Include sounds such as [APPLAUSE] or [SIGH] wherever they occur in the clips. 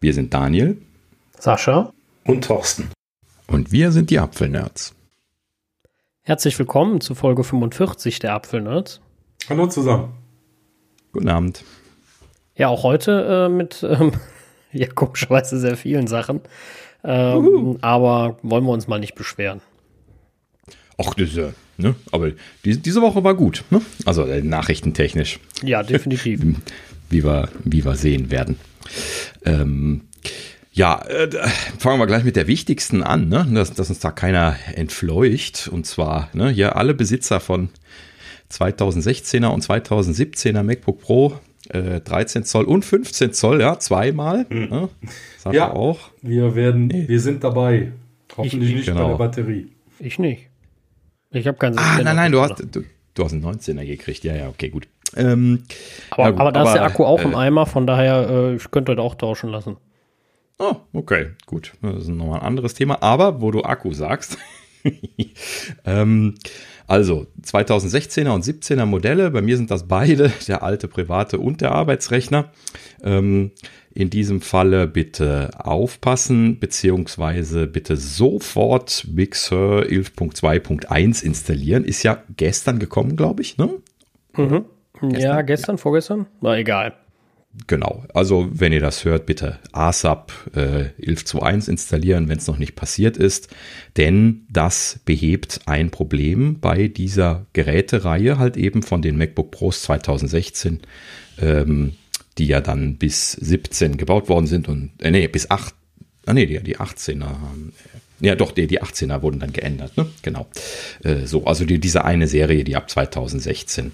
Wir sind Daniel. Sascha. Und Thorsten. Und wir sind die Apfelnerds. Herzlich willkommen zu Folge 45 der Apfelnerds. Hallo zusammen. Guten Abend. Ja, auch heute äh, mit, ähm, [LAUGHS] ja, komischerweise sehr vielen Sachen. Ähm, aber wollen wir uns mal nicht beschweren. Ach, das ist ja, ne? Aber die, diese Woche war gut, ne? Also äh, nachrichtentechnisch. Ja, definitiv. [LAUGHS] wie, wir, wie wir sehen werden. Ähm, ja, äh, fangen wir gleich mit der wichtigsten an, ne? dass, dass uns da keiner entfleucht. Und zwar ne, hier alle Besitzer von 2016er und 2017er MacBook Pro, äh, 13 Zoll und 15 Zoll, ja, zweimal. Mhm. Ne? Ja, auch. Wir werden, Nee. wir sind dabei. Hoffentlich Ich- nicht genau. bei der Batterie. Ich nicht. Ich habe keinen Ah, 16er nein, nein, du hast, du, du hast einen 19er gekriegt. Ja, ja, okay, gut. Ähm, Aber, gut, aber da ist der aber, Akku auch im äh, Eimer, von daher, äh, ich könnte heute auch tauschen lassen. Oh, okay, gut. Das ist nochmal ein anderes Thema. Aber wo du Akku sagst, [LAUGHS] ähm, also 2016er und 17er Modelle, bei mir sind das beide, [LAUGHS] der alte private und der Arbeitsrechner. Ähm, in diesem Falle bitte aufpassen, beziehungsweise bitte sofort Big Sur 11.2.1 installieren. Ist ja gestern gekommen, glaube ich, ne? Mhm. Ja, gestern, vorgestern? War egal. Genau, also wenn ihr das hört, bitte ASAP äh, 11.2.1 installieren, wenn es noch nicht passiert ist, denn das behebt ein Problem bei dieser Gerätereihe, halt eben von den MacBook Pros 2016, ähm, die ja dann bis 17 gebaut worden sind und, äh, nee, bis 8, ah nee, die, die 18er haben, äh, ja doch, die, die 18er wurden dann geändert, ne? genau. Äh, so, also die, diese eine Serie, die ab 2016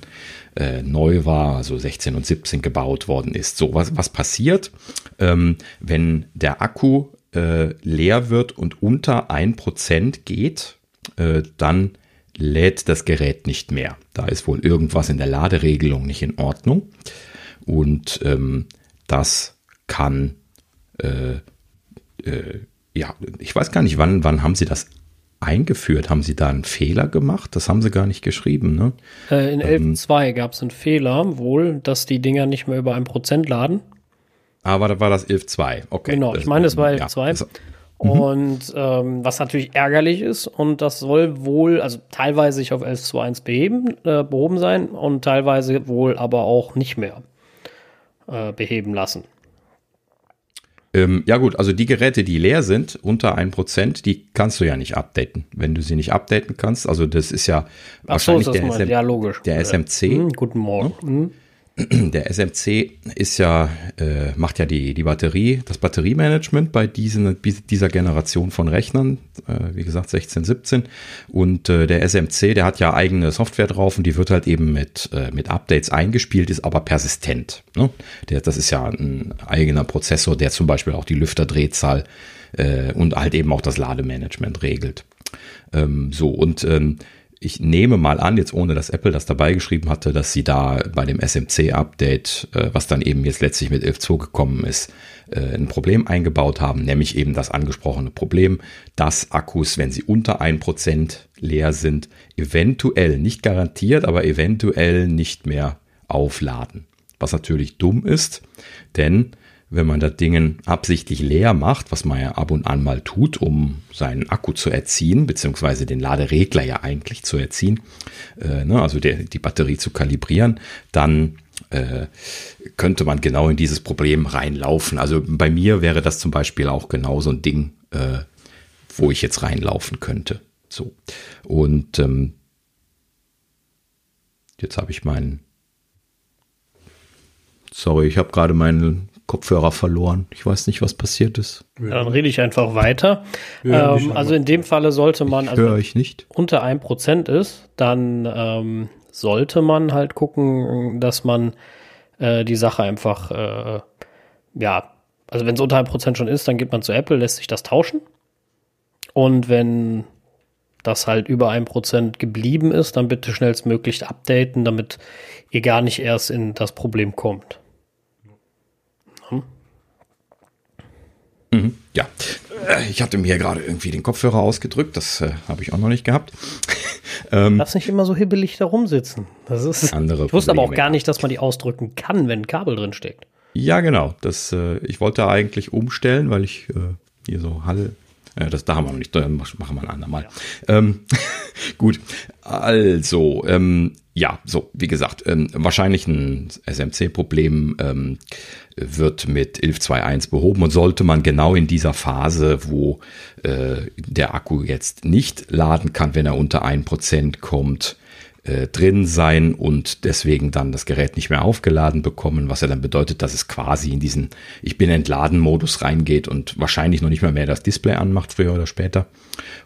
äh, neu war, also 16 und 17 gebaut worden ist. So, was, was passiert, ähm, wenn der Akku äh, leer wird und unter 1% geht, äh, dann lädt das Gerät nicht mehr. Da ist wohl irgendwas in der Laderegelung nicht in Ordnung. Und ähm, das kann, äh, äh, ja, ich weiß gar nicht, wann, wann haben Sie das eingeführt? Haben Sie da einen Fehler gemacht? Das haben Sie gar nicht geschrieben, ne? Äh, in Ähm. 11.2 gab es einen Fehler, wohl, dass die Dinger nicht mehr über ein Prozent laden. Aber da war das 11.2. Okay. Genau, ich meine, es war ja, 11.2. das- Und ähm, was natürlich ärgerlich ist, und das soll wohl, also teilweise sich auf 11.2.1 beheben, äh, behoben sein und teilweise wohl aber auch nicht mehr äh, beheben lassen. Ähm, ja gut, also die Geräte, die leer sind, unter 1%, die kannst du ja nicht updaten. Wenn du sie nicht updaten kannst, also das ist ja Ach so, wahrscheinlich ist das der. SM, ja, logisch. der SMC. hm, guten Morgen. Hm. Der SMC ist ja, äh, macht ja die, die Batterie, das Batteriemanagement bei diesen, dieser Generation von Rechnern, äh, wie gesagt 16, 17. Und äh, der SMC, der hat ja eigene Software drauf und die wird halt eben mit, äh, mit Updates eingespielt, ist aber persistent. Ne? Der, das ist ja ein eigener Prozessor, der zum Beispiel auch die Lüfterdrehzahl äh, und halt eben auch das Lademanagement regelt. Ähm, so, und ähm, ich nehme mal an, jetzt ohne dass Apple das dabei geschrieben hatte, dass sie da bei dem SMC-Update, äh, was dann eben jetzt letztlich mit 11.2 gekommen ist, äh, ein Problem eingebaut haben, nämlich eben das angesprochene Problem, dass Akkus, wenn sie unter 1% leer sind, eventuell, nicht garantiert, aber eventuell nicht mehr aufladen. Was natürlich dumm ist, denn wenn man das Ding absichtlich leer macht, was man ja ab und an mal tut, um seinen Akku zu erziehen, beziehungsweise den Laderegler ja eigentlich zu erziehen, äh, ne, also der, die Batterie zu kalibrieren, dann äh, könnte man genau in dieses Problem reinlaufen. Also bei mir wäre das zum Beispiel auch genau so ein Ding, äh, wo ich jetzt reinlaufen könnte. So. Und ähm, jetzt habe ich meinen. Sorry, ich habe gerade meinen Kopfhörer verloren. Ich weiß nicht, was passiert ist. Ja, dann rede ich einfach weiter. Ja, ähm, also in dem Falle sollte man, also Höre wenn ich nicht. unter 1% ist, dann ähm, sollte man halt gucken, dass man äh, die Sache einfach, äh, ja, also wenn es unter 1% schon ist, dann geht man zu Apple, lässt sich das tauschen. Und wenn das halt über 1% geblieben ist, dann bitte schnellstmöglich updaten, damit ihr gar nicht erst in das Problem kommt. Mhm, ja, Äh, ich hatte mir gerade irgendwie den Kopfhörer ausgedrückt. Das äh, habe ich auch noch nicht gehabt. [LAUGHS] ähm, Lass nicht immer so hibbelig da rumsitzen. Das ist. Andere ich wusste aber auch Probleme, gar nicht, dass man die ausdrücken kann, wenn ein Kabel drin steckt. Ja, genau. Das, äh, ich wollte eigentlich umstellen, weil ich äh, hier so Hall. Äh, das da haben wir noch nicht, dann machen wir ein andermal. Ja. Ähm, [LAUGHS] gut, also, ähm, ja, so, wie gesagt, ähm, wahrscheinlich ein SMC-Problem ähm, wird mit 11.2.1 behoben und sollte man genau in dieser Phase, wo äh, der Akku jetzt nicht laden kann, wenn er unter 1% kommt, äh, drin sein und deswegen dann das Gerät nicht mehr aufgeladen bekommen, was ja dann bedeutet, dass es quasi in diesen Ich bin entladen Modus reingeht und wahrscheinlich noch nicht mal mehr das Display anmacht, früher oder später.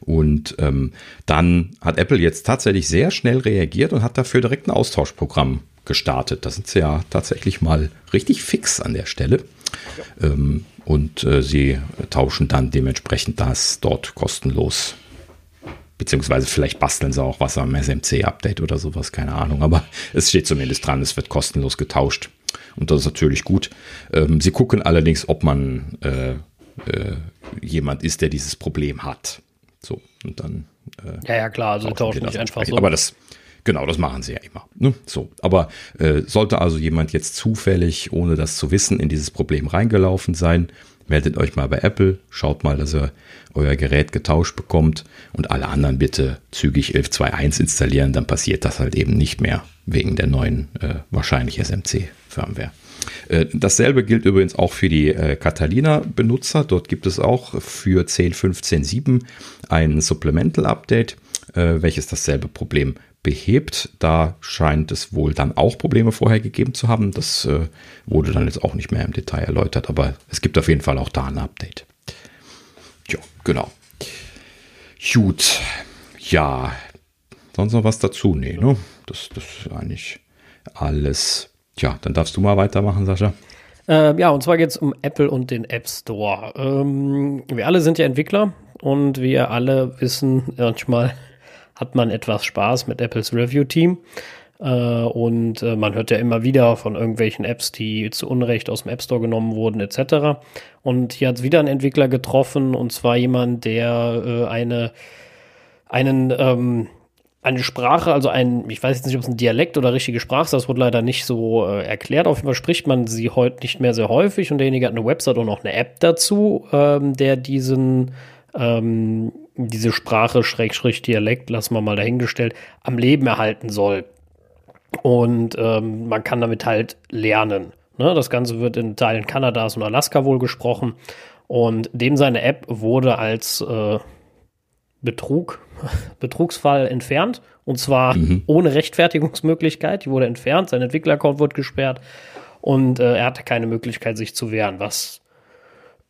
Und ähm, dann hat Apple jetzt tatsächlich sehr schnell reagiert und hat dafür direkt ein Austauschprogramm gestartet. Da sind sie ja tatsächlich mal richtig fix an der Stelle. Ja. Ähm, und äh, sie tauschen dann dementsprechend das dort kostenlos Beziehungsweise vielleicht basteln sie auch was am SMC-Update oder sowas, keine Ahnung. Aber [LAUGHS] es steht zumindest dran, es wird kostenlos getauscht. Und das ist natürlich gut. Ähm, sie gucken allerdings, ob man äh, äh, jemand ist, der dieses Problem hat. So, und dann. Äh, ja, ja, klar, also tauschen nicht einfach so. Aber das, Genau, das machen sie ja immer. Ne? So, aber äh, sollte also jemand jetzt zufällig, ohne das zu wissen, in dieses Problem reingelaufen sein, meldet euch mal bei Apple, schaut mal, dass ihr euer Gerät getauscht bekommt und alle anderen bitte zügig 11.2.1 installieren, dann passiert das halt eben nicht mehr wegen der neuen äh, wahrscheinlich SMC-Firmware. Äh, dasselbe gilt übrigens auch für die äh, Catalina-Benutzer. Dort gibt es auch für 10.15.7 ein Supplemental-Update, äh, welches dasselbe Problem behebt. Da scheint es wohl dann auch Probleme vorher gegeben zu haben. Das äh, wurde dann jetzt auch nicht mehr im Detail erläutert, aber es gibt auf jeden Fall auch da ein Update. Ja, genau. Gut. Ja. Sonst noch was dazu? Nee, ne? Das, das ist eigentlich alles. Tja, dann darfst du mal weitermachen, Sascha. Äh, ja, und zwar geht es um Apple und den App Store. Ähm, wir alle sind ja Entwickler und wir alle wissen manchmal, hat man etwas Spaß mit Apples Review-Team. Äh, und äh, man hört ja immer wieder von irgendwelchen Apps, die zu Unrecht aus dem App Store genommen wurden, etc. Und hier hat es wieder einen Entwickler getroffen, und zwar jemand, der äh, eine, einen, ähm, eine Sprache, also ein, ich weiß jetzt nicht, ob es ein Dialekt oder richtige Sprache ist, das wurde leider nicht so äh, erklärt. Auf jeden Fall spricht man sie heute nicht mehr sehr häufig und derjenige hat eine Website und auch eine App dazu, ähm, der diesen ähm, diese Sprache, Schrägstrich Dialekt, lassen wir mal dahingestellt, am Leben erhalten soll. Und ähm, man kann damit halt lernen. Ne? Das Ganze wird in Teilen Kanadas und Alaska wohl gesprochen. Und dem seine App wurde als äh, Betrug, [LAUGHS] Betrugsfall entfernt. Und zwar mhm. ohne Rechtfertigungsmöglichkeit. Die wurde entfernt, sein Entwickleraccount wurde gesperrt und äh, er hatte keine Möglichkeit, sich zu wehren, was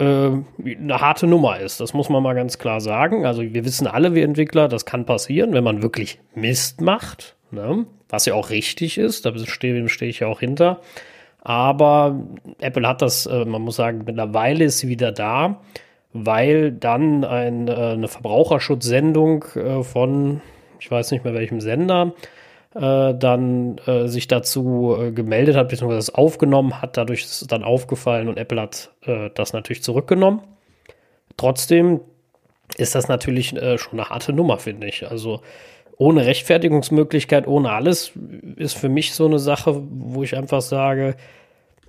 eine harte Nummer ist. Das muss man mal ganz klar sagen. Also wir wissen alle, wir Entwickler, das kann passieren, wenn man wirklich Mist macht, ne? was ja auch richtig ist, da stehe steh ich ja auch hinter. Aber Apple hat das, äh, man muss sagen, mittlerweile ist sie wieder da, weil dann ein, äh, eine Verbraucherschutzsendung äh, von, ich weiß nicht mehr welchem Sender, äh, dann äh, sich dazu äh, gemeldet hat, beziehungsweise es aufgenommen hat. Dadurch ist es dann aufgefallen und Apple hat äh, das natürlich zurückgenommen. Trotzdem ist das natürlich äh, schon eine harte Nummer, finde ich. Also ohne Rechtfertigungsmöglichkeit, ohne alles, ist für mich so eine Sache, wo ich einfach sage,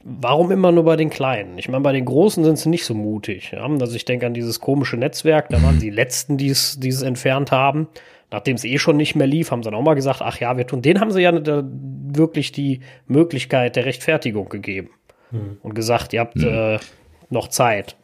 warum immer nur bei den Kleinen? Ich meine, bei den Großen sind sie nicht so mutig. Ja? Also ich denke an dieses komische Netzwerk, da waren die Letzten, die es entfernt haben nachdem es eh schon nicht mehr lief, haben sie dann auch mal gesagt, ach ja, wir tun, den haben sie ja wirklich die Möglichkeit der Rechtfertigung gegeben mhm. und gesagt, ihr habt mhm. äh, noch Zeit.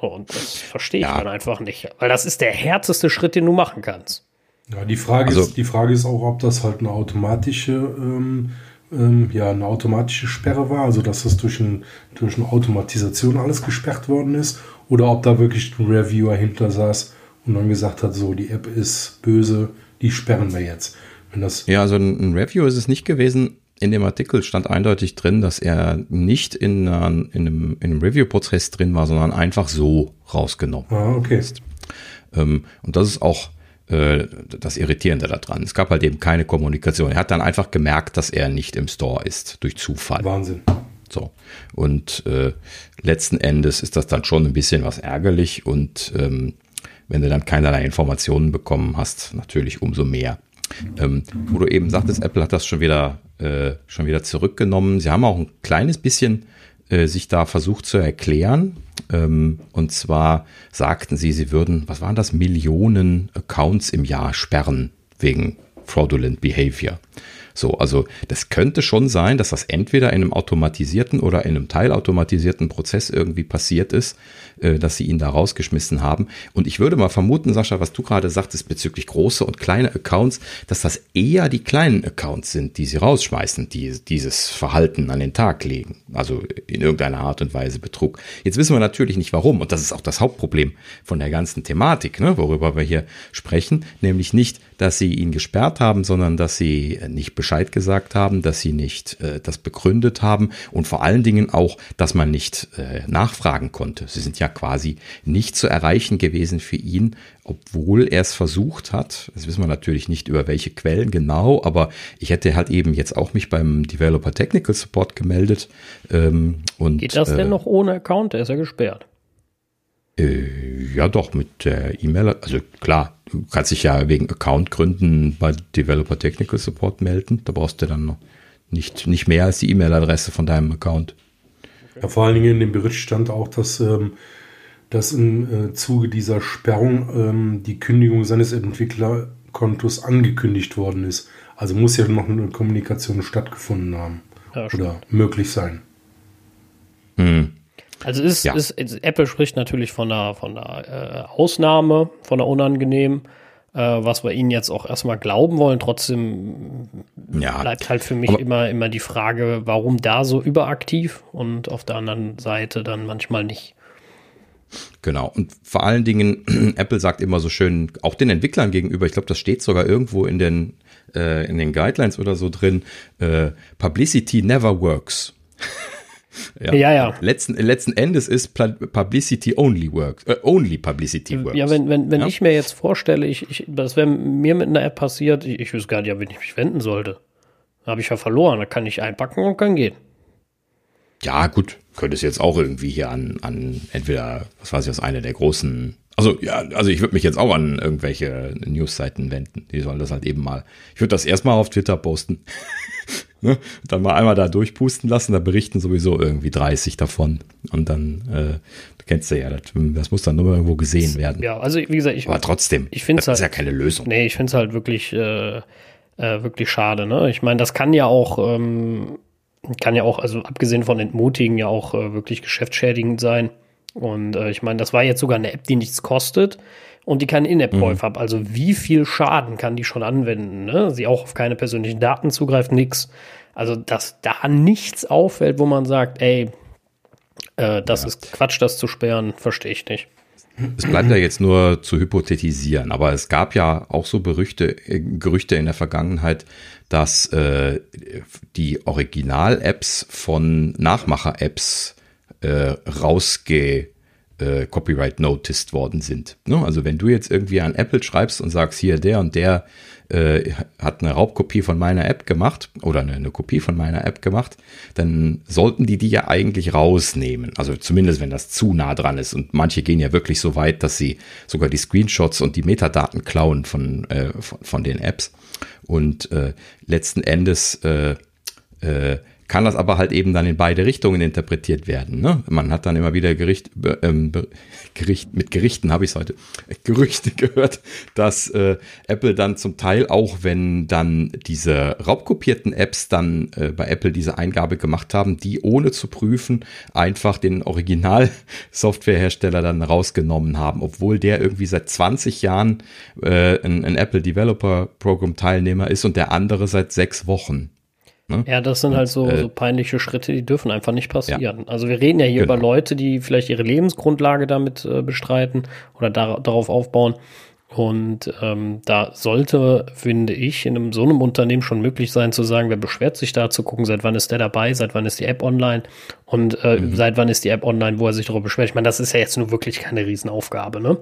So, und das verstehe ich ja. dann einfach nicht, weil das ist der härteste Schritt, den du machen kannst. Ja, die Frage, also, ist, die Frage ist auch, ob das halt eine automatische, ähm, ähm, ja, eine automatische Sperre war, also dass das durch, ein, durch eine Automatisation alles gesperrt worden ist, oder ob da wirklich ein Reviewer hinter saß und dann gesagt hat, so, die App ist böse, die sperren wir jetzt. Wenn das ja, also ein Review ist es nicht gewesen. In dem Artikel stand eindeutig drin, dass er nicht in, einem, in einem Review-Prozess drin war, sondern einfach so rausgenommen ah, okay. ist. Ähm, und das ist auch äh, das Irritierende daran. Es gab halt eben keine Kommunikation. Er hat dann einfach gemerkt, dass er nicht im Store ist, durch Zufall. Wahnsinn. So. Und äh, letzten Endes ist das dann schon ein bisschen was ärgerlich und ähm, wenn du dann keinerlei Informationen bekommen hast, natürlich umso mehr. Ähm, wo du eben sagtest, Apple hat das schon wieder, äh, schon wieder zurückgenommen. Sie haben auch ein kleines bisschen äh, sich da versucht zu erklären. Ähm, und zwar sagten sie, sie würden, was waren das, Millionen Accounts im Jahr sperren wegen fraudulent behavior. So, also das könnte schon sein, dass das entweder in einem automatisierten oder in einem teilautomatisierten Prozess irgendwie passiert ist, äh, dass sie ihn da rausgeschmissen haben. Und ich würde mal vermuten, Sascha, was du gerade sagtest bezüglich große und kleine Accounts, dass das eher die kleinen Accounts sind, die sie rausschmeißen, die dieses Verhalten an den Tag legen. Also in irgendeiner Art und Weise Betrug. Jetzt wissen wir natürlich nicht warum. Und das ist auch das Hauptproblem von der ganzen Thematik, ne, worüber wir hier sprechen. Nämlich nicht, dass sie ihn gesperrt haben, sondern dass sie nicht Bescheid gesagt haben, dass sie nicht äh, das begründet haben und vor allen Dingen auch, dass man nicht äh, nachfragen konnte. Sie sind ja quasi nicht zu erreichen gewesen für ihn, obwohl er es versucht hat. Das wissen wir natürlich nicht über welche Quellen genau, aber ich hätte halt eben jetzt auch mich beim Developer Technical Support gemeldet. Ähm, und, Geht das denn äh, noch ohne Account? Der ist ja gesperrt. Äh, ja, doch, mit der E-Mail. Also klar, du kannst dich ja wegen Accountgründen bei Developer Technical Support melden. Da brauchst du dann noch nicht, nicht mehr als die E-Mail-Adresse von deinem Account. Ja, vor allen Dingen in dem Bericht stand auch, dass, ähm, dass im äh, Zuge dieser Sperrung ähm, die Kündigung seines Entwicklerkontos angekündigt worden ist. Also muss ja noch eine Kommunikation stattgefunden haben. Ja, oder möglich sein. Hm. Also ist, ja. ist, Apple spricht natürlich von einer, von einer äh, Ausnahme, von einer unangenehmen, äh, was wir ihnen jetzt auch erstmal glauben wollen. Trotzdem ja. bleibt halt für mich immer, immer die Frage, warum da so überaktiv und auf der anderen Seite dann manchmal nicht. Genau. Und vor allen Dingen, [CLEARS THROAT] Apple sagt immer so schön, auch den Entwicklern gegenüber, ich glaube, das steht sogar irgendwo in den, äh, in den Guidelines oder so drin, äh, Publicity never works. [LAUGHS] Ja, ja. ja. Letzten, letzten Endes ist Publicity only works, äh, only Publicity works. Ja, wenn, wenn, wenn ja? ich mir jetzt vorstelle, ich, ich, das wäre mir mit einer App passiert, ich, ich wüsste gar nicht, an wen ich mich wenden sollte. Da habe ich ja verloren, da kann ich einpacken und kann gehen. Ja, gut, könnte es jetzt auch irgendwie hier an, an entweder, was weiß ich, aus einer der großen also ja, also ich würde mich jetzt auch an irgendwelche Newsseiten wenden. Die sollen das halt eben mal. Ich würde das erstmal auf Twitter posten. [LAUGHS] ne? Dann mal einmal da durchpusten lassen, da berichten sowieso irgendwie 30 davon. Und dann, äh, du kennst ja, das, das muss dann nur irgendwo gesehen werden. Ja, also wie gesagt, ich. Aber trotzdem, ich finde das halt, ist ja keine Lösung. Nee, ich finde es halt wirklich, äh, äh, wirklich schade. Ne? Ich meine, das kann ja auch, ähm, kann ja auch, also abgesehen von Entmutigen, ja auch äh, wirklich geschäftsschädigend sein. Und äh, ich meine, das war jetzt sogar eine App, die nichts kostet und die keinen In-App-Käufer mhm. hat. Also wie viel Schaden kann die schon anwenden? Ne? Sie auch auf keine persönlichen Daten zugreift, nix. Also dass da nichts auffällt, wo man sagt, ey, äh, das ja. ist Quatsch, das zu sperren, verstehe ich nicht. Es bleibt ja jetzt nur zu hypothetisieren, aber es gab ja auch so Berüchte, äh, Gerüchte in der Vergangenheit, dass äh, die Original-Apps von Nachmacher-Apps äh, rausge äh, Copyright noticed worden sind. Ne? Also wenn du jetzt irgendwie an Apple schreibst und sagst, hier der und der äh, hat eine Raubkopie von meiner App gemacht oder eine, eine, Kopie von meiner App gemacht, dann sollten die die ja eigentlich rausnehmen. Also zumindest wenn das zu nah dran ist. Und manche gehen ja wirklich so weit, dass sie sogar die Screenshots und die Metadaten klauen von, äh, von, von, den Apps. Und äh, letzten Endes äh, äh, kann das aber halt eben dann in beide Richtungen interpretiert werden. Ne? Man hat dann immer wieder Gericht, ähm, Gericht mit Gerichten habe ich heute, Gerüchte [LAUGHS] gehört, dass äh, Apple dann zum Teil auch, wenn dann diese raubkopierten Apps dann äh, bei Apple diese Eingabe gemacht haben, die ohne zu prüfen einfach den Original-Softwarehersteller [LAUGHS] dann rausgenommen haben, obwohl der irgendwie seit 20 Jahren äh, ein, ein Apple Developer Program Teilnehmer ist und der andere seit sechs Wochen. Ne? Ja, das sind halt so, äh, so, peinliche Schritte, die dürfen einfach nicht passieren. Ja. Also wir reden ja hier genau. über Leute, die vielleicht ihre Lebensgrundlage damit äh, bestreiten oder da, darauf aufbauen. Und ähm, da sollte, finde ich, in einem, so einem Unternehmen schon möglich sein zu sagen, wer beschwert sich da, zu gucken, seit wann ist der dabei, seit wann ist die App online und äh, mhm. seit wann ist die App online, wo er sich darüber beschwert. Ich meine, das ist ja jetzt nur wirklich keine Riesenaufgabe, ne?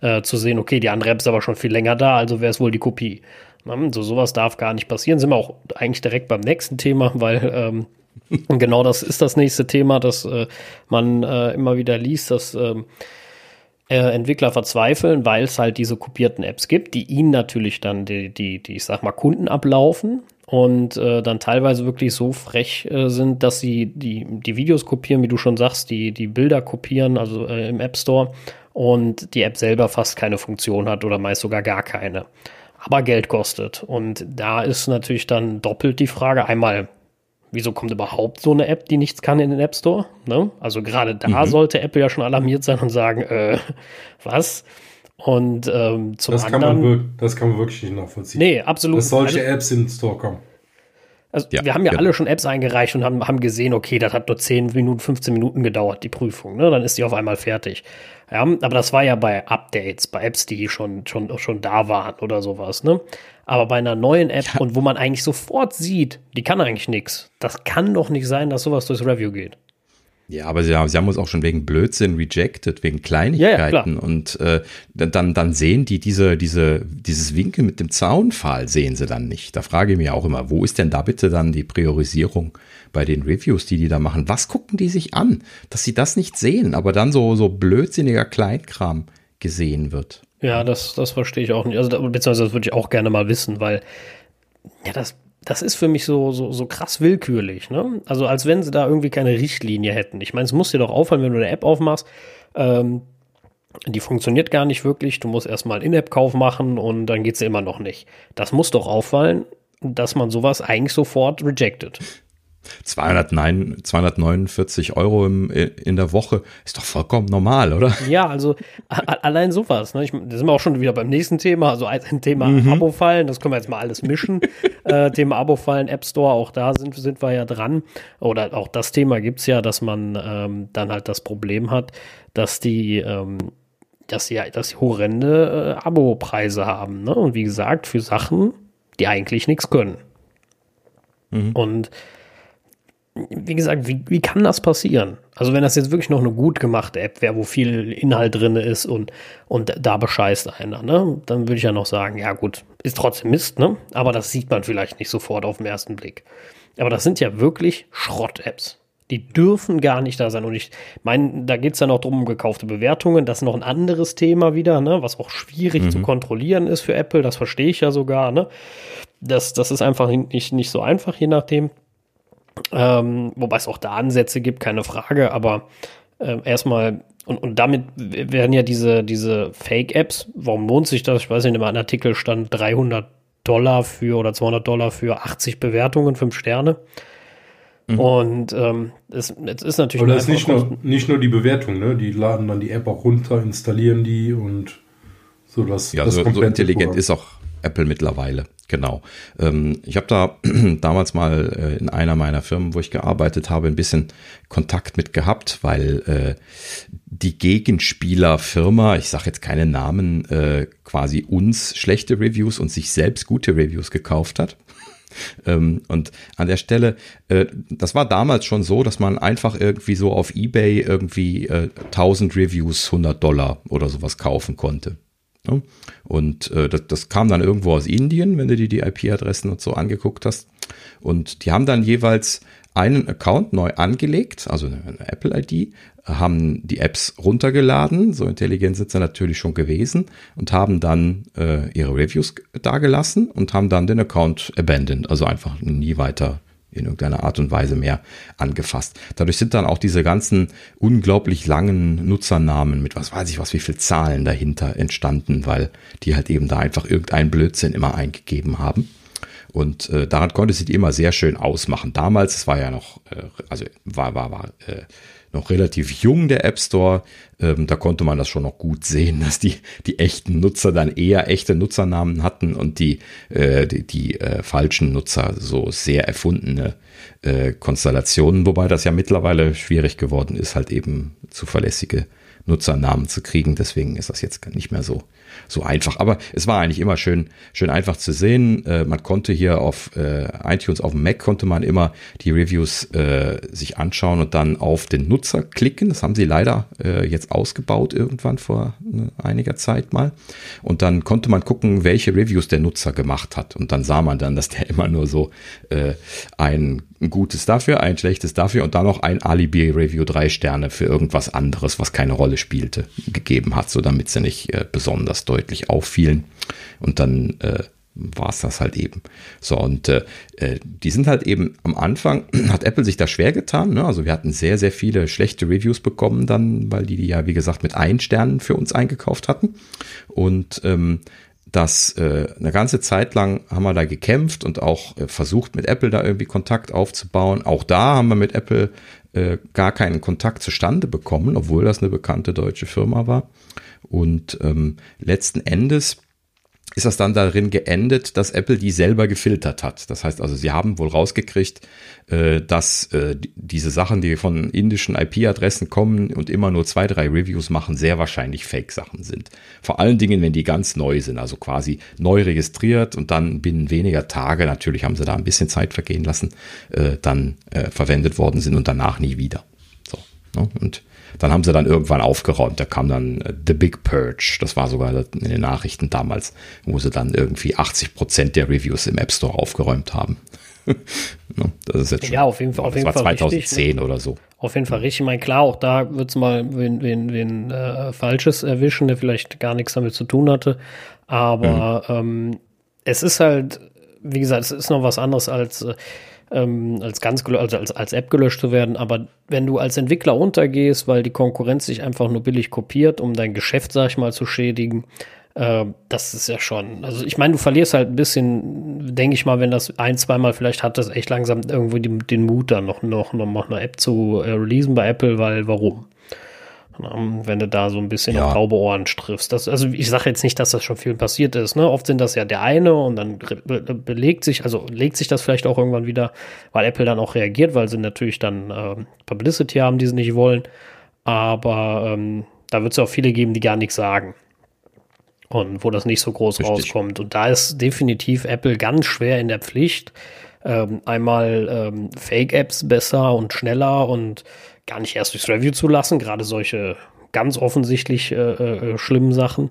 Äh, zu sehen, okay, die andere App ist aber schon viel länger da, also wer ist wohl die Kopie? So sowas darf gar nicht passieren. Sind wir auch eigentlich direkt beim nächsten Thema, weil ähm, [LAUGHS] genau das ist das nächste Thema, dass äh, man äh, immer wieder liest, dass ähm, äh, Entwickler verzweifeln, weil es halt diese kopierten Apps gibt, die ihnen natürlich dann die, die, die, ich sag mal, Kunden ablaufen und äh, dann teilweise wirklich so frech äh, sind, dass sie die, die Videos kopieren, wie du schon sagst, die, die Bilder kopieren, also äh, im App Store und die App selber fast keine Funktion hat oder meist sogar gar keine. Aber Geld kostet. Und da ist natürlich dann doppelt die Frage. Einmal, wieso kommt überhaupt so eine App, die nichts kann in den App Store? Ne? Also gerade da mhm. sollte Apple ja schon alarmiert sein und sagen, äh, was? Und ähm, zum das anderen. Kann man, das kann man wirklich nicht nachvollziehen. Nee, absolut. Dass solche also, Apps in den Store kommen. Also ja, wir haben ja genau. alle schon Apps eingereicht und haben, haben gesehen, okay, das hat nur 10 Minuten, 15 Minuten gedauert, die Prüfung. Ne? Dann ist die auf einmal fertig. Ja, aber das war ja bei Updates, bei Apps, die schon, schon, schon da waren oder sowas. Ne? Aber bei einer neuen App ja. und wo man eigentlich sofort sieht, die kann eigentlich nichts. Das kann doch nicht sein, dass sowas durchs Review geht. Ja, aber sie haben, sie haben uns auch schon wegen Blödsinn rejected, wegen Kleinigkeiten. Ja, ja, und äh, dann, dann sehen die diese, diese, dieses Winkel mit dem Zaunpfahl, sehen sie dann nicht. Da frage ich mich auch immer, wo ist denn da bitte dann die Priorisierung bei den Reviews, die die da machen? Was gucken die sich an, dass sie das nicht sehen, aber dann so, so blödsinniger Kleinkram gesehen wird? Ja, das, das verstehe ich auch nicht. Also, beziehungsweise das würde ich auch gerne mal wissen, weil ja, das das ist für mich so, so, so krass willkürlich. Ne? Also als wenn sie da irgendwie keine Richtlinie hätten. Ich meine, es muss dir doch auffallen, wenn du eine App aufmachst, ähm, die funktioniert gar nicht wirklich. Du musst erstmal einen In-App-Kauf machen und dann geht sie immer noch nicht. Das muss doch auffallen, dass man sowas eigentlich sofort rejected. 209, 249 Euro im, in der Woche ist doch vollkommen normal, oder? Ja, also allein sowas. Ne? Ich, da sind wir auch schon wieder beim nächsten Thema, also ein Thema mhm. Abo-Fallen, das können wir jetzt mal alles mischen. [LAUGHS] äh, Thema Abo-Fallen, App Store, auch da sind, sind wir ja dran. Oder auch das Thema gibt es ja, dass man ähm, dann halt das Problem hat, dass die ähm, dass sie, dass sie horrende äh, Abo-Preise haben. Ne? Und wie gesagt, für Sachen, die eigentlich nichts können. Mhm. Und wie gesagt, wie, wie kann das passieren? Also wenn das jetzt wirklich noch eine gut gemachte App wäre, wo viel Inhalt drin ist und, und da bescheißt einer, ne? Dann würde ich ja noch sagen, ja gut, ist trotzdem Mist, ne? Aber das sieht man vielleicht nicht sofort auf den ersten Blick. Aber das sind ja wirklich Schrott-Apps. Die dürfen gar nicht da sein. Und ich meine, da geht es ja noch drum, um gekaufte Bewertungen. Das ist noch ein anderes Thema wieder, ne? was auch schwierig mhm. zu kontrollieren ist für Apple. Das verstehe ich ja sogar. Ne? Das, das ist einfach nicht, nicht so einfach, je nachdem. Ähm, wobei es auch da Ansätze gibt, keine Frage, aber äh, erstmal, und, und damit werden ja diese, diese Fake-Apps, warum lohnt sich das? Ich weiß nicht, in einem Artikel stand 300 Dollar für oder 200 Dollar für 80 Bewertungen, 5 Sterne. Mhm. Und ähm, es, es ist natürlich. Aber das ist nicht nur, nicht nur die Bewertung, ne? Die laden dann die App auch runter, installieren die und so das. Ja, das so, so intelligent Programm. ist auch Apple mittlerweile. Genau. Ähm, ich habe da [CLEARS THROAT] damals mal äh, in einer meiner Firmen, wo ich gearbeitet habe, ein bisschen Kontakt mit gehabt, weil äh, die Gegenspielerfirma, ich sage jetzt keine Namen, äh, quasi uns schlechte Reviews und sich selbst gute Reviews gekauft hat. [LAUGHS] Ähm, und an der Stelle, das war damals schon so, dass man einfach irgendwie so auf eBay irgendwie äh, 1000 Reviews 100 Dollar oder sowas kaufen konnte. Ne? Und äh, das, das kam dann irgendwo aus Indien, wenn du dir die IP-Adressen und so angeguckt hast. Und die haben dann jeweils einen Account neu angelegt, also eine Apple-ID, haben die Apps runtergeladen, so intelligent sind sie natürlich schon gewesen, und haben dann äh, ihre Reviews dagelassen und haben dann den Account abandoned, also einfach nie weiter in irgendeiner Art und Weise mehr angefasst. Dadurch sind dann auch diese ganzen unglaublich langen Nutzernamen mit was weiß ich was, wie viel Zahlen dahinter entstanden, weil die halt eben da einfach irgendeinen Blödsinn immer eingegeben haben. Und äh, daran konnte sie die immer sehr schön ausmachen. Damals, es war ja noch, äh, also war, war, war äh, noch relativ jung, der App Store. Ähm, da konnte man das schon noch gut sehen, [LAUGHS] dass die, die echten Nutzer dann eher echte Nutzernamen hatten und die, äh, die, die äh, falschen Nutzer so sehr erfundene äh, Konstellationen, wobei das ja mittlerweile schwierig geworden ist, halt eben zuverlässige Nutzernamen zu kriegen. Deswegen ist das jetzt nicht mehr so so einfach. Aber es war eigentlich immer schön, schön einfach zu sehen. Äh, man konnte hier auf äh, iTunes, auf dem Mac konnte man immer die Reviews äh, sich anschauen und dann auf den Nutzer klicken. Das haben sie leider äh, jetzt ausgebaut irgendwann vor ne, einiger Zeit mal. Und dann konnte man gucken, welche Reviews der Nutzer gemacht hat. Und dann sah man dann, dass der [LAUGHS] immer nur so äh, ein gutes dafür, ein schlechtes dafür und dann noch ein Alibi-Review drei Sterne für irgendwas anderes, was keine Rolle spielte, gegeben hat, so damit sie nicht äh, deutlich auffielen. Und dann äh, war es das halt eben. So, und äh, äh, die sind halt eben am Anfang, [CLEARS THROAT] hat Apple sich da schwer getan. Ne? Also wir hatten sehr, sehr viele schlechte Reviews bekommen dann, weil die die ja, wie gesagt, mit ein Sternen für uns eingekauft hatten. Und ähm, das äh, eine ganze Zeit lang haben wir da gekämpft und auch äh, versucht, mit Apple da irgendwie Kontakt aufzubauen. Auch da haben wir mit Apple äh, gar keinen Kontakt zustande bekommen, obwohl das eine bekannte deutsche Firma war. Und ähm, letzten Endes ist das dann darin geendet, dass Apple die selber gefiltert hat. Das heißt also, sie haben wohl rausgekriegt, äh, dass äh, diese Sachen, die von indischen IP-Adressen kommen und immer nur zwei, drei Reviews machen, sehr wahrscheinlich Fake-Sachen sind. Vor allen Dingen, wenn die ganz neu sind, also quasi neu registriert und dann binnen weniger Tage, natürlich haben sie da ein bisschen Zeit vergehen lassen, äh, dann verwendet worden sind und danach nie wieder. So, ne? Und dann haben sie dann irgendwann aufgeräumt. Da kam dann äh, The Big Purge. Das war sogar in den Nachrichten damals, wo sie dann irgendwie 80 Prozent der Reviews im App Store aufgeräumt haben. [LAUGHS] Ne, das ist jetzt schon, ja, auf jeden Fall, auf jeden war Fall 2010 richtig, ne? oder so. Auf jeden Fall richtig. Ich meine, klar, auch da wird es mal wen, wen, wen äh, Falsches erwischen, der vielleicht gar nichts damit zu tun hatte. Aber mhm. ähm, es ist halt, wie gesagt, es ist noch was anderes als äh, ähm, als ganz also als, als App gelöscht zu werden. Aber wenn du als Entwickler untergehst, weil die Konkurrenz sich einfach nur billig kopiert, um dein Geschäft, sag ich mal, zu schädigen, äh, das ist ja schon. Also ich meine, du verlierst halt ein bisschen, denke ich mal, wenn das ein, zweimal vielleicht hat, das echt langsam irgendwo die, den Mut, dann noch, noch, noch eine App zu äh, releasen bei Apple, weil warum? Wenn du da so ein bisschen ja. auf taube Ohren triffst. Das, also ich sage jetzt nicht, dass das schon viel passiert ist. Ne? Oft sind das ja der eine und dann belegt sich, also legt sich das vielleicht auch irgendwann wieder, weil Apple dann auch reagiert, weil sie natürlich dann äh, Publicity haben, die sie nicht wollen. Aber ähm, da wird es auch viele geben, die gar nichts sagen. Und wo das nicht so groß Richtig. rauskommt. Und da ist definitiv Apple ganz schwer in der Pflicht. Ähm, einmal ähm, Fake-Apps besser und schneller und gar nicht erst durchs Review zu lassen, gerade solche ganz offensichtlich äh, äh, schlimmen Sachen.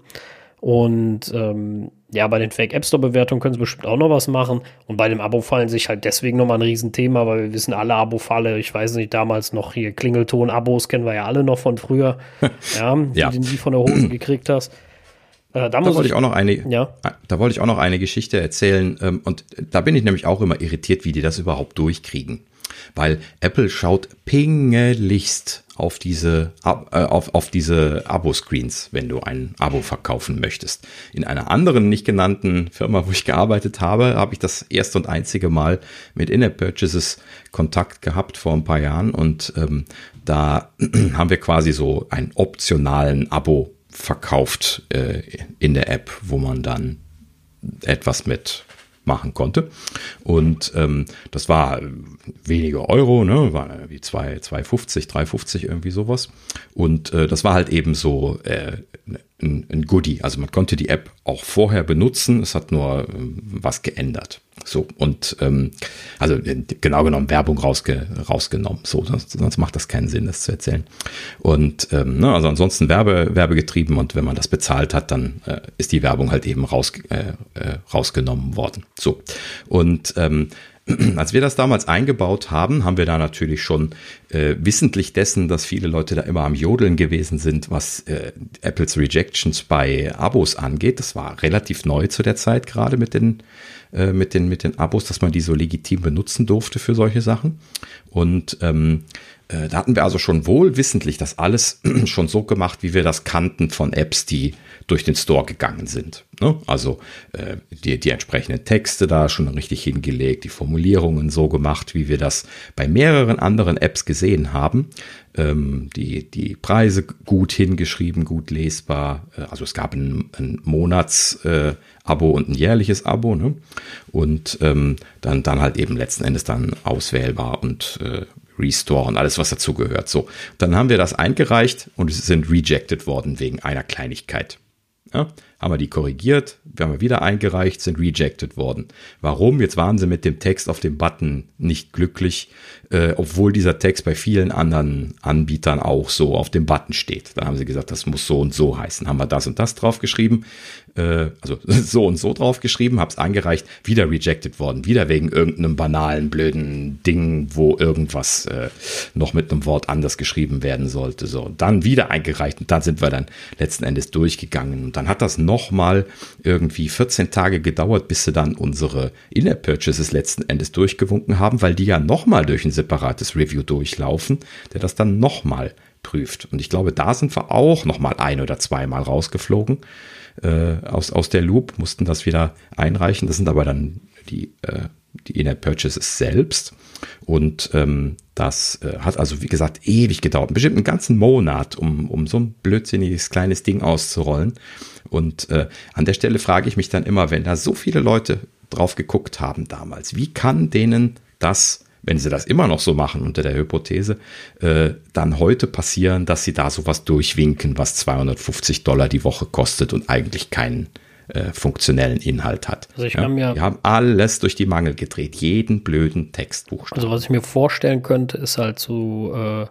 Und ähm, ja, bei den Fake App Store Bewertungen können sie bestimmt auch noch was machen. Und bei dem Abo-Fallen sich halt deswegen nochmal ein Riesenthema, weil wir wissen alle Abo-Falle, ich weiß nicht, damals noch hier Klingelton-Abos kennen wir ja alle noch von früher. ja, [LAUGHS] ja. die du von der Hose gekriegt hast. Äh, da, da wollte ich, ich auch noch eine, ja. da wollte ich auch noch eine Geschichte erzählen. Ähm, und da bin ich nämlich auch immer irritiert, wie die das überhaupt durchkriegen weil Apple schaut pingelichst auf diese, äh, auf, auf diese Abo-Screens, wenn du ein Abo verkaufen möchtest. In einer anderen nicht genannten Firma, wo ich gearbeitet habe, habe ich das erste und einzige Mal mit In-App-Purchases Kontakt gehabt vor ein paar Jahren und ähm, da [CLEARS THROAT] haben wir quasi so einen optionalen Abo verkauft äh, in der App, wo man dann etwas mit machen konnte. Und ähm, das war wenige Euro, ne, war wie 2,50, 3,50 irgendwie sowas. Und äh, das war halt eben so äh, ein, ein Goodie. Also man konnte die App auch vorher benutzen, es hat nur ähm, was geändert. So, und ähm, also äh, genau genommen Werbung rausge rausgenommen. So, sonst, sonst macht das keinen Sinn, das zu erzählen. Und ähm, ne, also ansonsten Werbe, Werbegetrieben und wenn man das bezahlt hat, dann äh, ist die Werbung halt eben raus, äh, äh, rausgenommen worden. So. Und ähm, [CLEARS THROAT] als wir das damals eingebaut haben, haben wir da natürlich schon äh, wissentlich dessen, dass viele Leute da immer am Jodeln gewesen sind, was äh, Apples Rejections bei Abos angeht. Das war relativ neu zu der Zeit gerade mit den äh, mit den mit den Abos, dass man die so legitim benutzen durfte für solche Sachen. Und ähm, äh, da hatten wir also schon wohl wissentlich das alles [CLEARS THROAT] schon so gemacht, wie wir das kannten von Apps, die durch den Store gegangen sind. Ne? Also äh, die, die entsprechenden Texte da schon richtig hingelegt, die Formulierungen so gemacht, wie wir das bei mehreren anderen Apps gesehen haben. Ähm, die, die Preise gut hingeschrieben, gut lesbar. Äh, also es gab ein, ein Monats-Abo und ein jährliches Abo. Ne? Und ähm, dann, dann halt eben letzten Endes dann auswählbar und äh, Restore und alles, was dazu gehört. So, dann haben wir das eingereicht und sind rejected worden wegen einer Kleinigkeit. Ja, haben wir die korrigiert, wir haben wieder eingereicht, sind rejected worden. Warum? Jetzt waren sie mit dem Text auf dem Button nicht glücklich, äh, obwohl dieser Text bei vielen anderen Anbietern auch so auf dem Button steht. Dann haben sie gesagt, das muss so und so heißen. Haben wir das und das draufgeschrieben, äh, also [LAUGHS] so und so draufgeschrieben, habe es eingereicht, wieder rejected worden, wieder wegen irgendeinem banalen, blöden Ding, wo irgendwas äh, noch mit einem Wort anders geschrieben werden sollte. So, und dann wieder eingereicht und dann sind wir dann letzten Endes durchgegangen. Und dann hat das noch nochmal irgendwie 14 Tage gedauert, bis sie dann unsere In-App-Purchases letzten Endes durchgewunken haben, weil die ja nochmal durch ein separates Review durchlaufen, der das dann nochmal prüft. Und ich glaube, da sind wir auch nochmal ein oder zweimal rausgeflogen äh, aus, aus der Loop, mussten das wieder einreichen. Das sind aber dann die, äh, die In-App-Purchases selbst. Und ähm, das äh, hat also, wie gesagt, ewig gedauert. Bestimmt einen ganzen Monat, um, um so ein blödsinniges kleines Ding auszurollen. Und äh, an der Stelle frage ich mich dann immer, wenn da so viele Leute drauf geguckt haben damals, wie kann denen das, wenn sie das immer noch so machen unter der Hypothese, äh, dann heute passieren, dass sie da sowas durchwinken, was 250 Dollar die Woche kostet und eigentlich keinen äh, funktionellen Inhalt hat. Also ich kann ja, mir, wir haben alles durch die Mangel gedreht, jeden blöden Textbuchstaben. Also was ich mir vorstellen könnte, ist halt zu, äh,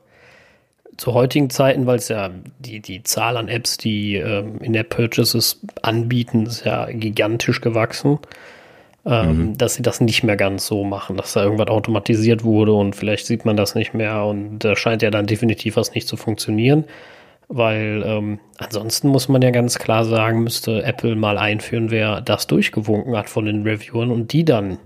zu heutigen Zeiten, weil es ja die, die Zahl an Apps, die ähm, In-App-Purchases anbieten, ist ja gigantisch gewachsen. Ähm, mhm. Dass sie das nicht mehr ganz so machen, dass da irgendwas automatisiert wurde und vielleicht sieht man das nicht mehr und da scheint ja dann definitiv was nicht zu funktionieren. Weil ähm, ansonsten muss man ja ganz klar sagen, müsste Apple mal einführen, wer das durchgewunken hat von den Reviewern und die dann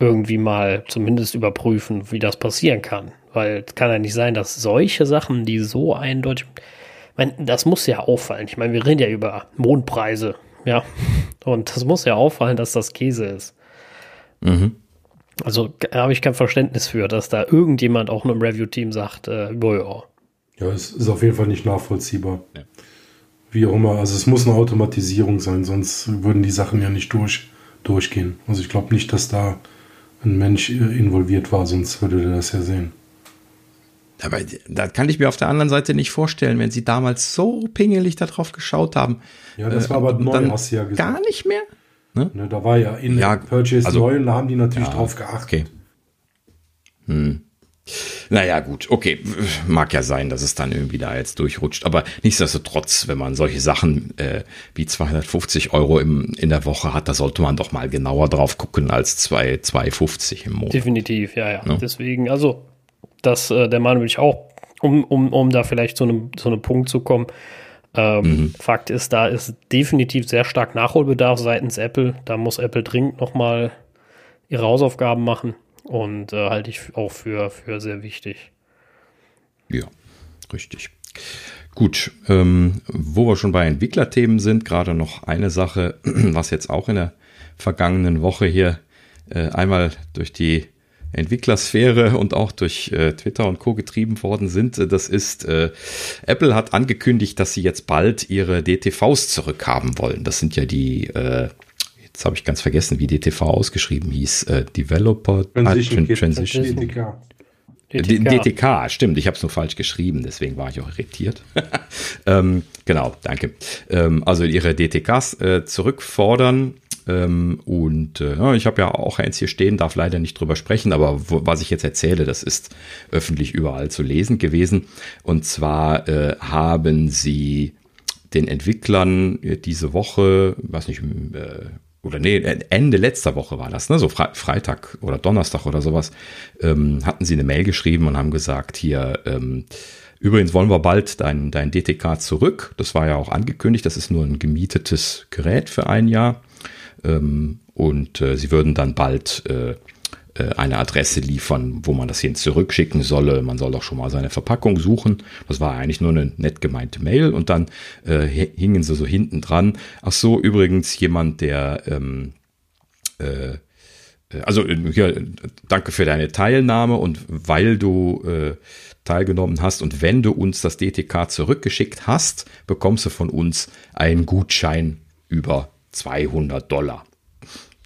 irgendwie mal zumindest überprüfen, wie das passieren kann. Weil es kann ja nicht sein, dass solche Sachen, die so eindeutig. Ich meine, das muss ja auffallen. Ich meine, wir reden ja über Mondpreise, ja. Und das muss ja auffallen, dass das Käse ist. Mhm. Also habe ich kein Verständnis für, dass da irgendjemand auch nur im Review-Team sagt, äh, boah, ja, es ist auf jeden Fall nicht nachvollziehbar. Ja. Wie auch immer. Also es muss eine Automatisierung sein, sonst würden die Sachen ja nicht durch, durchgehen. Also ich glaube nicht, dass da ein Mensch äh, involviert war, sonst würde der das ja sehen. Aber da kann ich mir auf der anderen Seite nicht vorstellen, wenn sie damals so pingelig darauf geschaut haben. Ja, das war aber äh, neu, hast du ja gesagt. Gar nicht mehr? Ne? Ne, da war ja in ja, Purchase also, neu und da haben die natürlich ja, drauf geachtet. Okay. Hm. Naja, gut, okay. Mag ja sein, dass es dann irgendwie da jetzt durchrutscht. Aber nichtsdestotrotz, wenn man solche Sachen äh, wie 250 Euro im, in der Woche hat, da sollte man doch mal genauer drauf gucken als 2, 250 im Monat. Definitiv, ja, ja. Ne? Deswegen, also, das, äh, der Meinung bin ich auch, um, um, um da vielleicht zu einem, zu einem Punkt zu kommen. Ähm, mhm. Fakt ist, da ist definitiv sehr stark Nachholbedarf seitens Apple. Da muss Apple dringend nochmal ihre Hausaufgaben machen. Und äh, halte ich auch für, für sehr wichtig. Ja, richtig. Gut, ähm, wo wir schon bei Entwicklerthemen sind, gerade noch eine Sache, [CLEARS THROAT] was jetzt auch in der vergangenen Woche hier äh, einmal durch die Entwicklersphäre und auch durch äh, Twitter und Co. getrieben worden sind. Das ist, äh, Apple hat angekündigt, dass sie jetzt bald ihre DTVs zurückhaben wollen. Das sind ja die äh, jetzt habe ich ganz vergessen, wie DTV ausgeschrieben hieß. Äh, Developer Transition. Ah, Transition. DTK. DTK. DTK, stimmt, ich habe es nur falsch geschrieben, deswegen war ich auch irritiert. [LAUGHS] ähm, genau, danke. Ähm, also ihre DTKs äh, zurückfordern. Ähm, und äh, ich habe ja auch eins hier stehen, darf leider nicht drüber sprechen, aber wo, was ich jetzt erzähle, das ist öffentlich überall zu lesen gewesen. Und zwar äh, haben sie den Entwicklern diese Woche, weiß nicht, äh, oder nee, Ende letzter Woche war das, ne? so Fre Freitag oder Donnerstag oder sowas, ähm, hatten sie eine Mail geschrieben und haben gesagt, hier, ähm, übrigens wollen wir bald dein, dein DTK zurück. Das war ja auch angekündigt, das ist nur ein gemietetes Gerät für ein Jahr. Ähm, und äh, sie würden dann bald äh, äh, eine Adresse liefern, wo man das hin zurückschicken solle. Man soll doch schon mal seine Verpackung suchen. Das war eigentlich nur eine nett gemeinte Mail und dann äh, hingen sie so hinten dran. Ach so, übrigens jemand, der ähm, äh, äh also ja, danke für deine Teilnahme und weil du äh, teilgenommen hast und wenn du uns das DTK zurückgeschickt hast, bekommst du von uns einen Gutschein über 200 Dollar.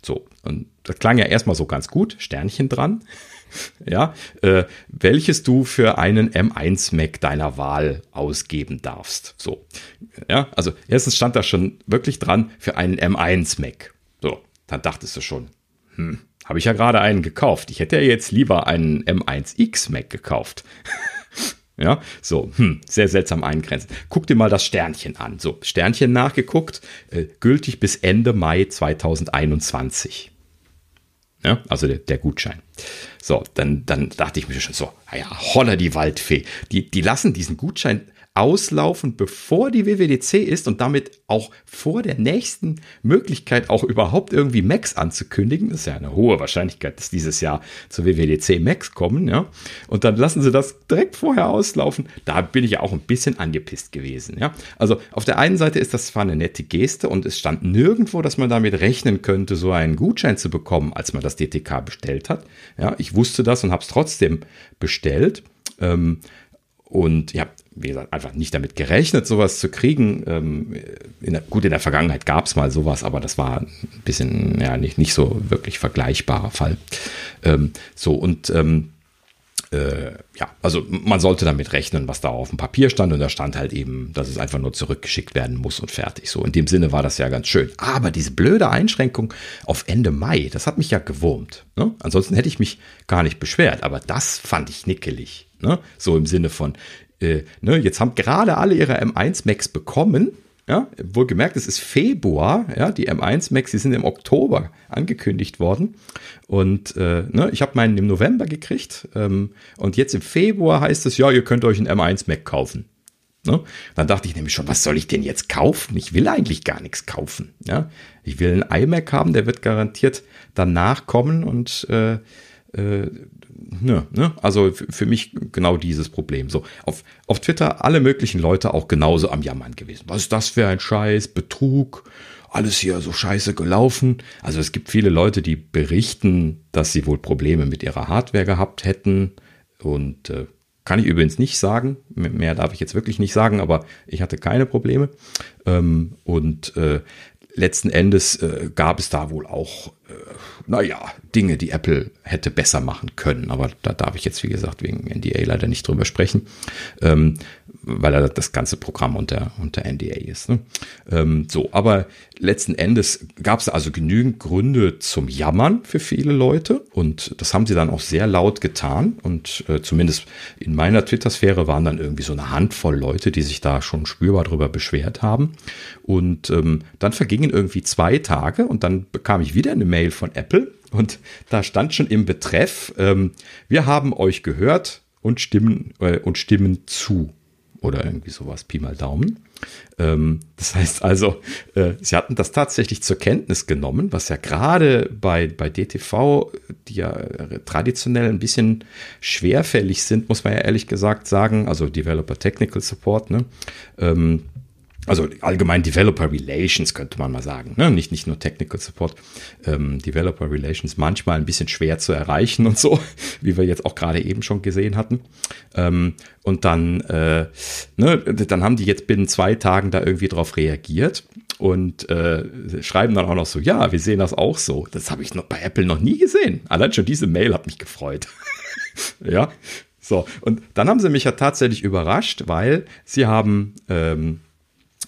So, und das klang ja erstmal so ganz gut, Sternchen dran. [LAUGHS] ja, äh, welches du für einen M1 Mac deiner Wahl ausgeben darfst. So, ja, also erstens stand da schon wirklich dran für einen M1 Mac. So, dann dachtest du schon, hm, habe ich ja gerade einen gekauft. Ich hätte ja jetzt lieber einen M1X Mac gekauft. [LAUGHS] Ja, so, hm, sehr seltsam eingrenzen. Guck dir mal das Sternchen an. So, Sternchen nachgeguckt, äh, gültig bis Ende Mai 2021. Ja, also der, der, Gutschein. So, dann, dann dachte ich mir schon so, naja, holla die Waldfee. Die, die lassen diesen Gutschein auslaufen, bevor die WWDC ist und damit auch vor der nächsten Möglichkeit auch überhaupt irgendwie Macs anzukündigen. Das ist ja eine hohe Wahrscheinlichkeit, dass dieses Jahr zur WWDC Macs kommen, ja. Und dann lassen sie das direkt vorher auslaufen. Da bin ich ja auch ein bisschen angepisst gewesen, ja. Also auf der einen Seite ist das zwar eine nette Geste und es stand nirgendwo, dass man damit rechnen könnte, so einen Gutschein zu bekommen, als man das DTK bestellt hat. Ja, ich wusste das und habe es trotzdem bestellt. Ähm, und ja, wie gesagt, einfach nicht damit gerechnet, sowas zu kriegen. Ähm, in der, gut, in der Vergangenheit gab es mal sowas, aber das war ein bisschen, ja, nicht, nicht so wirklich vergleichbarer Fall. Ähm, so, und ähm, äh, ja, also man sollte damit rechnen, was da auf dem Papier stand. Und da stand halt eben, dass es einfach nur zurückgeschickt werden muss und fertig. So, in dem Sinne war das ja ganz schön. Aber diese blöde Einschränkung auf Ende Mai, das hat mich ja gewurmt. Ne? Ansonsten hätte ich mich gar nicht beschwert. Aber das fand ich nickelig. Ne? So im Sinne von, äh, ne, jetzt haben gerade alle ihre M1 Max bekommen. Ja, wohlgemerkt, es ist Februar, ja, die M1 Max, die sind im Oktober angekündigt worden. Und äh, ne, ich habe meinen im November gekriegt. Ähm, und jetzt im Februar heißt es, ja, ihr könnt euch einen M1 Mac kaufen. Ne? Dann dachte ich nämlich schon, was soll ich denn jetzt kaufen? Ich will eigentlich gar nichts kaufen. Ja? Ich will einen iMac haben, der wird garantiert danach kommen und äh, äh, ne, ne? Also für mich genau dieses Problem. So, auf, auf Twitter alle möglichen Leute auch genauso am Jammern gewesen. Was ist das für ein Scheiß? Betrug, alles hier so scheiße gelaufen. Also es gibt viele Leute, die berichten, dass sie wohl Probleme mit ihrer Hardware gehabt hätten. Und äh, kann ich übrigens nicht sagen. Mehr darf ich jetzt wirklich nicht sagen, aber ich hatte keine Probleme. Ähm, und äh, letzten Endes äh, gab es da wohl auch, äh, naja, Dinge, die Apple hätte besser machen können. Aber da darf ich jetzt, wie gesagt, wegen NDA leider nicht drüber sprechen. Ähm, weil er das ganze Programm unter, unter NDA ist. Ne? Ähm, so, aber letzten Endes gab es also genügend Gründe zum Jammern für viele Leute und das haben sie dann auch sehr laut getan und äh, zumindest in meiner Twitter-Sphäre waren dann irgendwie so eine Handvoll Leute, die sich da schon spürbar darüber beschwert haben und ähm, dann vergingen irgendwie zwei Tage und dann bekam ich wieder eine Mail von Apple und da stand schon im Betreff, ähm, wir haben euch gehört und stimmen, äh, und stimmen zu oder irgendwie sowas, Pi mal Daumen. Ähm, das heißt also, äh, sie hatten das tatsächlich zur Kenntnis genommen, was ja gerade bei, bei DTV, die ja traditionell ein bisschen schwerfällig sind, muss man ja ehrlich gesagt sagen, also Developer Technical Support, ne? Ähm, also allgemein Developer Relations könnte man mal sagen, ne? nicht, nicht nur Technical Support, ähm, Developer Relations manchmal ein bisschen schwer zu erreichen und so, [LAUGHS] wie wir jetzt auch gerade eben schon gesehen hatten. Ähm, und dann, äh, ne, dann haben die jetzt binnen zwei Tagen da irgendwie drauf reagiert und äh, schreiben dann auch noch so, ja, wir sehen das auch so. Das habe ich noch bei Apple noch nie gesehen. Allein schon diese Mail hat mich gefreut. [LAUGHS] ja, so. Und dann haben sie mich ja tatsächlich überrascht, weil sie haben ähm,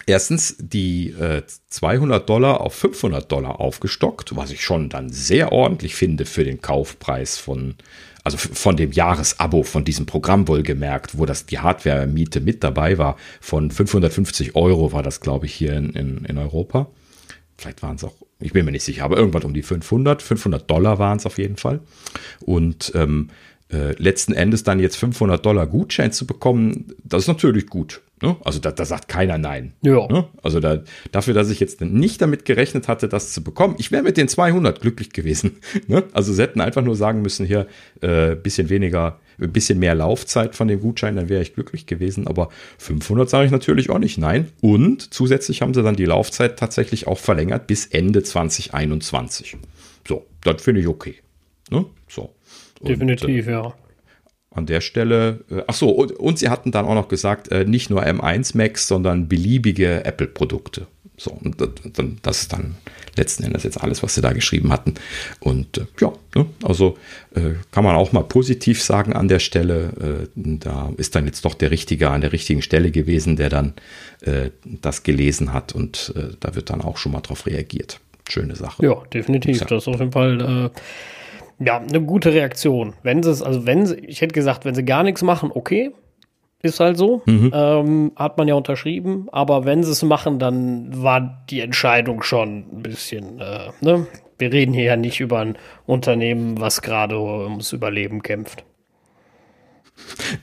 erstens die äh, 200 Dollar auf 500 Dollar aufgestockt, was ich schon dann sehr ordentlich finde für den Kaufpreis von, also von dem Jahresabo von diesem Programm wohlgemerkt, wo das die Hardware-Miete mit dabei war. Von 550 Euro war das, glaube ich, hier in, in, in Europa. Vielleicht waren es auch, ich bin mir nicht sicher, aber irgendwann um die 500. 500 Dollar waren es auf jeden Fall. Und ähm, äh, letzten Endes dann jetzt 500 Dollar Gutschein zu bekommen, das ist natürlich gut. Ne? Also da, da sagt keiner nein. Ja. Ne? Also da, dafür, dass ich jetzt nicht damit gerechnet hatte, das zu bekommen, ich wäre mit den 200 glücklich gewesen. [LAUGHS] Ne? Also sie hätten einfach nur sagen müssen, hier äh, bisschen weniger, ein bisschen mehr Laufzeit von dem Gutschein, dann wäre ich glücklich gewesen. Aber 500 sage ich natürlich auch nicht nein. Und zusätzlich haben sie dann die Laufzeit tatsächlich auch verlängert bis Ende 2021. So, das finde ich okay. Ne? So. Definitiv, und, äh, ja an der Stelle, äh, ach so, und, und, sie hatten dann auch noch gesagt, äh, nicht nur M1 Max, sondern beliebige Apple-Produkte. So, und das ist dann letzten Endes jetzt alles, was sie da geschrieben hatten. Und äh, ja, ne, also äh, kann man auch mal positiv sagen an der Stelle. Äh, da ist dann jetzt doch der Richtige an der richtigen Stelle gewesen, der dann das gelesen hat und da wird dann auch schon mal drauf reagiert. Schöne Sache. Ja, definitiv. Das ist auf jeden Fall ja, eine gute Reaktion. Wenn sie es, also wenn sie, ich hätte gesagt, wenn sie gar nichts machen, okay, ist halt so, mhm. ähm, hat man ja unterschrieben, aber wenn sie es machen, dann war die Entscheidung schon ein bisschen, äh, ne? Wir reden hier ja nicht über ein Unternehmen, was gerade ums Überleben kämpft.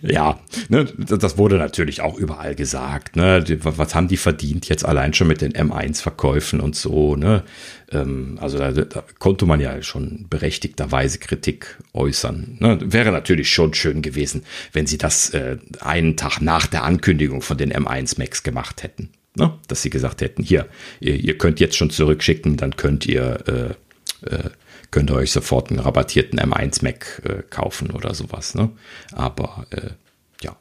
Ja, ne, das wurde natürlich auch überall gesagt. Ne? Was haben die verdient jetzt allein schon mit den M1-Verkäufen und so? Ne? Ähm, also da, da, konnte man ja schon berechtigterweise Kritik äußern. Ne? Wäre natürlich schon schön gewesen, wenn sie das äh, einen Tag nach der Ankündigung von den M1 Max gemacht hätten. Ne? Dass sie gesagt hätten, hier, ihr, ihr, könnt jetzt schon zurückschicken, dann könnt ihr äh, äh, könnt ihr euch sofort einen rabattierten M1 Mac äh, kaufen oder sowas. Ne? Aber äh, ja,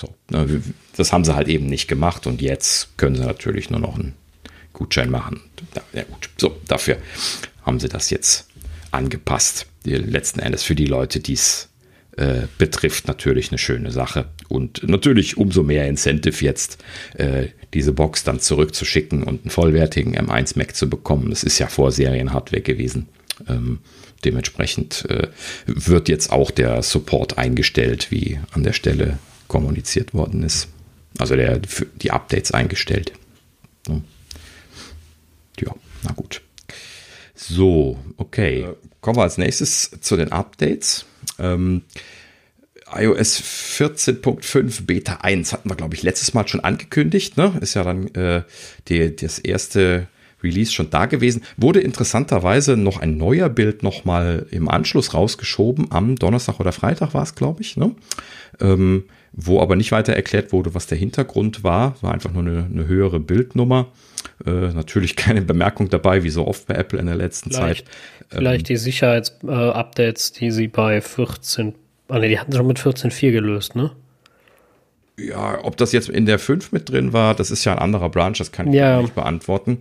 so. Ne, das haben sie halt eben nicht gemacht und jetzt können sie natürlich nur noch einen Gutschein machen. Ja, gut. So, dafür haben sie das jetzt angepasst. Die, letzten Endes für die Leute, die es äh, betrifft, natürlich eine schöne Sache. Und natürlich umso mehr Incentive jetzt, äh, diese Box dann zurückzuschicken und einen vollwertigen M1 Mac zu bekommen. Das ist ja vor Serienhardware gewesen. Ähm, dementsprechend äh, wird jetzt auch der Support eingestellt, wie an der Stelle kommuniziert worden ist. Also der, die Updates eingestellt. Ja, na gut. So, okay. Äh, kommen wir als nächstes zu den Updates. Ähm, iOS 14.5 Beta 1 hatten wir, glaube ich, letztes Mal schon angekündigt. Ne? Ist ja dann äh, die, das erste Release schon da gewesen. Wurde interessanterweise noch ein neuer Bild nochmal im Anschluss rausgeschoben. Am Donnerstag oder Freitag war es, glaube ich. Ne? Ähm, wo aber nicht weiter erklärt wurde, was der Hintergrund war. War einfach nur eine, eine höhere Bildnummer. Äh, natürlich keine Bemerkung dabei, wie so oft bei Apple in der letzten vielleicht, Zeit. Vielleicht ähm, die Sicherheitsupdates, äh, die sie bei 14, ah ne, die hatten sie schon mit 14.4 gelöst, ne? Ja, ob das jetzt in der 5 mit drin war, das ist ja ein anderer Branch, das kann ich ja. nicht beantworten.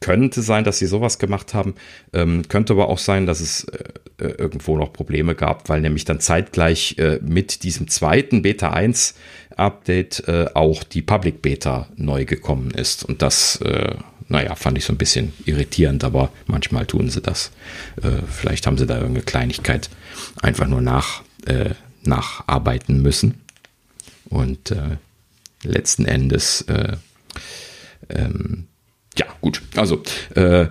Könnte sein, dass sie sowas gemacht haben. Ähm, könnte aber auch sein, dass es äh, äh irgendwo noch Probleme gab, weil nämlich dann zeitgleich äh, mit diesem zweiten Beta 1 Update äh, auch die Public Beta neu gekommen ist. Und das, äh, naja, fand ich so ein bisschen irritierend, aber manchmal tun sie das. Äh, vielleicht haben sie da irgendeine Kleinigkeit einfach nur nach, nacharbeiten müssen. Und äh, letzten Endes, äh, ähm, ja, gut. Also, äh,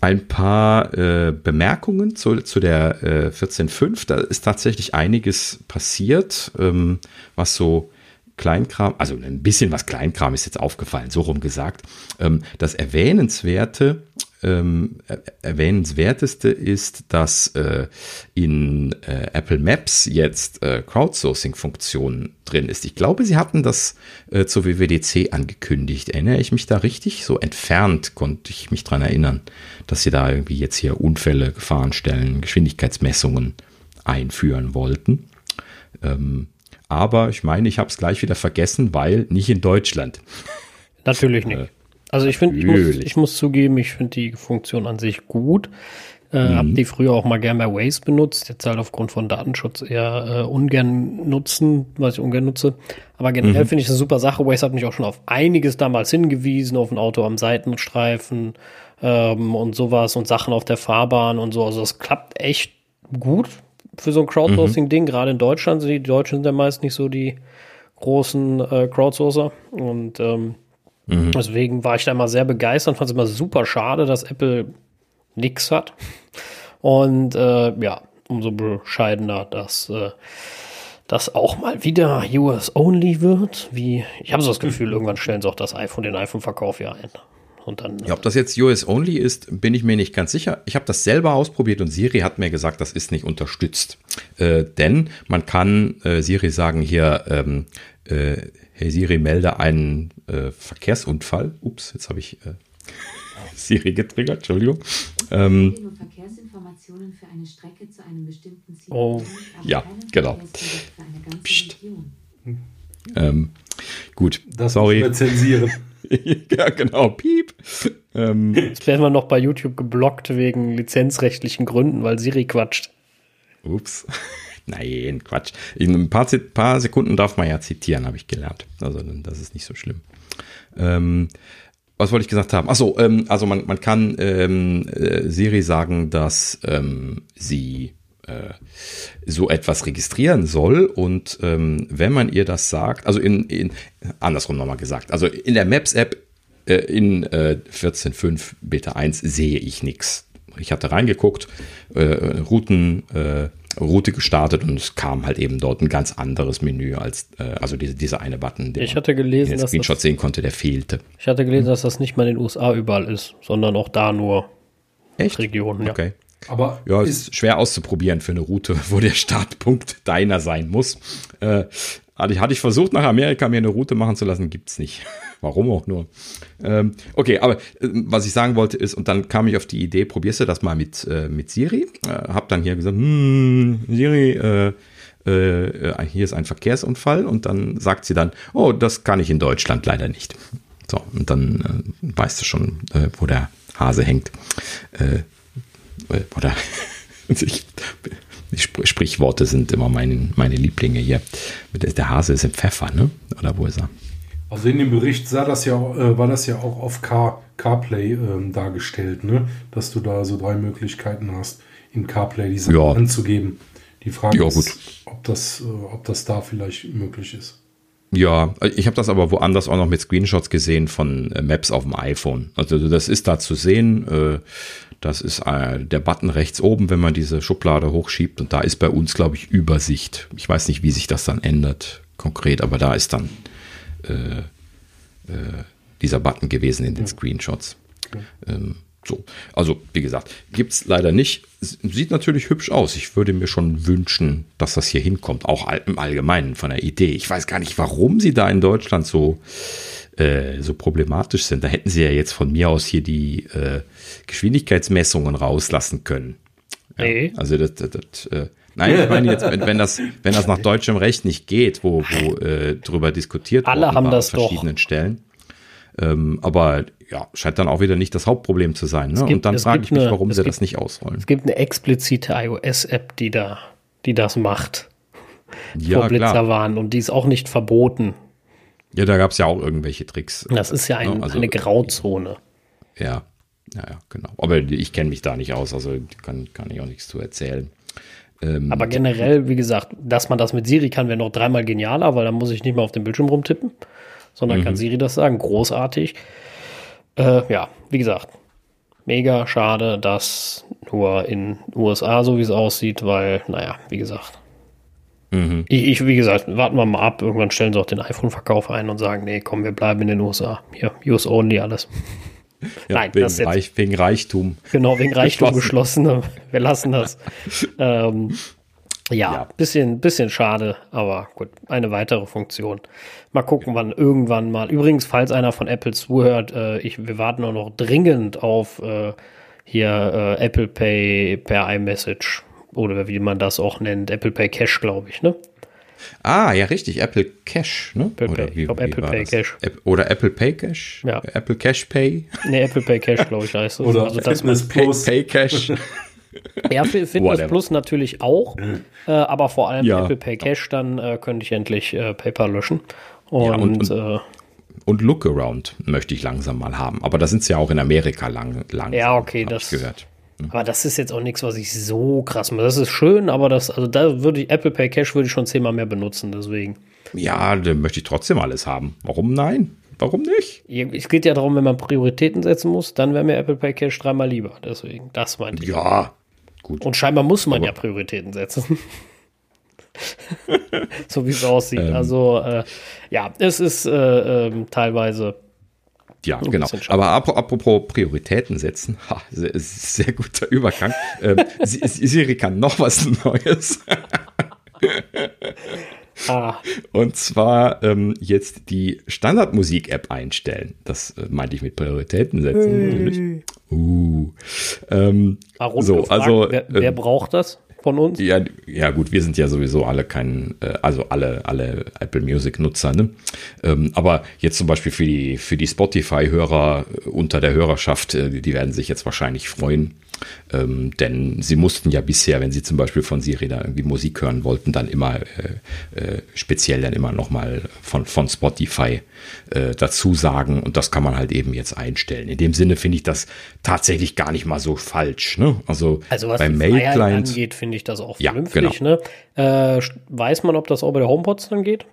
ein paar äh, Bemerkungen zu, zu der äh, 14.5. Da ist tatsächlich einiges passiert, ähm, was so Kleinkram, also ein bisschen was Kleinkram ist jetzt aufgefallen, so rum gesagt. Ähm, das Erwähnenswerte ähm, erwähnenswerteste ist, dass äh, in äh, Apple Maps jetzt äh, Crowdsourcing-Funktion drin ist. Ich glaube, sie hatten das äh, zur WWDC angekündigt. Erinnere ich mich da richtig? So entfernt konnte ich mich dran erinnern, dass sie da irgendwie jetzt hier Unfälle, Gefahrenstellen, Geschwindigkeitsmessungen einführen wollten. Ähm, aber ich meine, ich habe es gleich wieder vergessen, weil nicht in Deutschland. Natürlich nicht. Also ich finde, ich muss, ich muss zugeben, ich finde die Funktion an sich gut. Äh, mhm. Hab die früher auch mal gern bei Waze benutzt, jetzt halt aufgrund von Datenschutz eher äh, ungern nutzen, was ich ungern nutze. Aber generell mhm. finde ich eine super Sache. Waze hat mich auch schon auf einiges damals hingewiesen, auf ein Auto am Seitenstreifen ähm, und sowas und Sachen auf der Fahrbahn und so. Also das klappt echt gut für so ein Crowdsourcing-Ding. Mhm. Gerade in Deutschland sind die Deutschen sind ja meist nicht so die großen äh, Crowdsourcer. Und ähm, Mhm. Deswegen war ich da immer sehr begeistert, fand es immer super schade, dass Apple nichts hat. Und äh, ja, umso bescheidener, dass äh, das auch mal wieder US-only wird. Wie, ich habe so das Gefühl, irgendwann stellen sie auch das iPhone, den iPhone-Verkauf ja ein. Und dann, ja, ob das jetzt US-only ist, bin ich mir nicht ganz sicher. Ich habe das selber ausprobiert und Siri hat mir gesagt, das ist nicht unterstützt. Äh, denn man kann äh, Siri sagen, hier, ähm, äh, Hey Siri, melde einen äh, Verkehrsunfall. Ups, jetzt habe ich äh, Siri getriggert, Entschuldigung. Ähm, Verkehrsinformationen für eine Strecke zu einem bestimmten Ziel. Oh, ja, genau. Psst. Ähm, gut, das sorry. Wir zensieren. [LAUGHS] ja, genau, piep. Ähm, Jetzt werden wir noch bei YouTube geblockt wegen lizenzrechtlichen Gründen, weil Siri quatscht. Ups. Nein, Quatsch. In ein paar, paar Sekunden darf man ja zitieren, habe ich gelernt. Also das ist nicht so schlimm. Ähm, was wollte ich gesagt haben? Achso, ähm, also man, man kann ähm, äh, Siri sagen, dass ähm, sie äh, so etwas registrieren soll und ähm, wenn man ihr das sagt, also in, in andersrum nochmal gesagt, also in der Maps-App äh, in äh, 14.5 Beta 1 sehe ich nichts. Ich hatte reingeguckt, äh, Routen, äh, Route gestartet und es kam halt eben dort ein ganz anderes Menü als, äh, also diese, dieser eine Button, den ich hatte gelesen, den dass Screenshot das, sehen konnte, der fehlte. Ich hatte gelesen, dass das nicht mal in den USA überall ist, sondern auch da nur Echt? Regionen, ja. Okay. Aber ja, ist, ist schwer auszuprobieren für eine Route, [LAUGHS] wo der Startpunkt deiner sein muss. Äh, hatte ich versucht, nach Amerika mir eine Route machen zu lassen, gibt's nicht. [LAUGHS] Warum auch nur. Ähm, okay, aber äh, was ich sagen wollte ist, und dann kam ich auf die Idee, probierst du das mal mit, äh, mit Siri. Äh, hab dann hier gesagt, hm, Siri, äh, äh, hier ist ein Verkehrsunfall und dann sagt sie dann, oh, das kann ich in Deutschland leider nicht. So, und dann äh, weißt du schon, äh, wo der Hase hängt. Äh, äh oder [LAUGHS] ich, Sprichworte sind immer meine, meine Lieblinge hier. Der Hase ist im Pfeffer, ne? Oder wo ist er? Also in dem Bericht sah das ja, äh, war das ja auch auf Car, CarPlay ähm, dargestellt, ne? Dass du da so drei Möglichkeiten hast, in CarPlay die Sachen ja. anzugeben. Die Frage ja, ist, ob das, äh, ob das da vielleicht möglich ist. Ja, ich habe das aber woanders auch noch mit Screenshots gesehen von äh, Maps auf dem iPhone. Also das ist da zu sehen. Das ist äh, der Button rechts oben, wenn man diese Schublade hochschiebt. Und da ist bei uns, glaube ich, Übersicht. Ich weiß nicht, wie sich das dann ändert konkret, aber da ist dann äh, äh, dieser Button gewesen in den Screenshots. Ähm, so, also wie gesagt, gibt es leider nicht. Sieht natürlich hübsch aus. Ich würde mir schon wünschen, dass das hier hinkommt, auch im Allgemeinen von der Idee. Ich weiß gar nicht, warum sie da in Deutschland so äh, so problematisch sind. Da hätten sie ja jetzt von mir aus hier die äh, Geschwindigkeitsmessungen rauslassen können. Ja, nee. Also das, das, das äh, Nein, ich meine jetzt, wenn, wenn, das, wenn das nach deutschem Recht nicht geht, wo, wo äh, drüber diskutiert Alle haben das an verschiedenen doch. Stellen. Ähm, aber ja, scheint dann auch wieder nicht das Hauptproblem zu sein. Ne? Gibt, Und dann frage ich mich, eine, warum sie gibt, das nicht ausrollen. Es gibt eine explizite iOS-App, die da, die das macht. Ja, vor Blitzerwarn. Und die ist auch nicht verboten. Ja, da gab es ja auch irgendwelche Tricks. Das ist ja ein, ne? also, eine Grauzone. Ja, ja, ja, genau. Aber ich kenne mich da nicht aus, also kann, kann ich auch nichts zu erzählen. Ähm, Aber generell, wie gesagt, dass man das mit Siri kann, wäre noch dreimal genialer, weil dann muss ich nicht mehr auf dem Bildschirm rumtippen, sondern mhm. kann Siri das sagen. Großartig. Äh, ja, wie gesagt, mega schade, dass nur in USA so wie es aussieht, weil, naja, wie gesagt, Mhm. Ich, ich, wie gesagt, warten wir mal ab. Irgendwann stellen sie auch den iPhone-Verkauf ein und sagen, nee, komm, wir bleiben in den USA. Hier, US only alles. [LAUGHS] Ja, Nein, wegen, das jetzt, Reich, wegen Reichtum. Genau, wegen [LAUGHS] Reichtum geschlossen. Wir lassen das. [LAUGHS] ähm, ja, ja, Bisschen, bisschen schade, aber gut, eine weitere Funktion. Mal gucken, wann irgendwann mal. Übrigens, falls einer von Apple zuhört, äh, ich, wir warten auch noch dringend auf äh, hier äh, Apple Pay per iMessage. Oder wie man das auch nennt, Apple Pay Cash, glaube ich, ne? Ah, ja, richtig, Apple Cash, ne? Apple Oder Pay. Wie, ich glaube, Apple Pay das? Cash. Oder Apple Pay Cash? Ja. Apple Cash Pay? Ne, Apple Pay Cash, glaube ich, heißt es. Oder also, Fitness Plus. Pay, Pay Cash. ja, Fitness Whatever. Plus natürlich auch, äh, aber vor allem ja. Apple Pay Cash, dann äh, könnte ich endlich äh, PayPal löschen. Und, ja, und, und, äh, und Lookaround möchte ich langsam mal haben. Aber da sind sie ja auch in Amerika lang. lang ja, okay, das gehört. Aber das ist jetzt auch nichts, was ich so krass mache. Das ist schön, aber das, also da würde ich, Apple Pay Cash würde ich schon zehnmal mehr benutzen, deswegen. Ja, dann möchte ich trotzdem alles haben. Warum nein? Warum nicht? Es geht ja darum, wenn man Prioritäten setzen muss, dann wäre mir Apple Pay Cash dreimal lieber. Deswegen, das meinte ich. Ja, gut. Und scheinbar muss man aber ja Prioritäten setzen. [LAUGHS] so wie es aussieht. Ähm, also, äh, ja, es ist äh, äh, teilweise ja, genau. Aber apropos Prioritäten setzen, ha, sehr, sehr guter Übergang. ähm, [LAUGHS] Siri kann noch was Neues. ah. Und zwar ähm, jetzt die Standardmusik-App einstellen. Das äh, meinte ich mit Prioritäten setzen. Hey. Uh. Ähm, Warum so, gefragt, also wer, wer ähm, braucht das? Von uns? Ja, ja gut, wir sind ja sowieso alle kein, äh, also alle, alle Apple Music Nutzer, ne? Ähm, aber jetzt zum Beispiel für die, für die Spotify-Hörer äh, unter der Hörerschaft, äh, die werden sich jetzt wahrscheinlich freuen, ähm, denn sie mussten ja bisher, wenn sie zum Beispiel von Siri da irgendwie Musik hören wollten, dann immer äh, äh, speziell dann immer nochmal von, von Spotify äh, dazu sagen. Und das kann man halt eben jetzt einstellen. In dem Sinne finde ich das tatsächlich gar nicht mal so falsch. Ne? Also, also was beim Mail-Client finde ich das auch vernünftig. Ja, genau. ne? äh, weiß man, ob das auch bei der HomePods dann geht?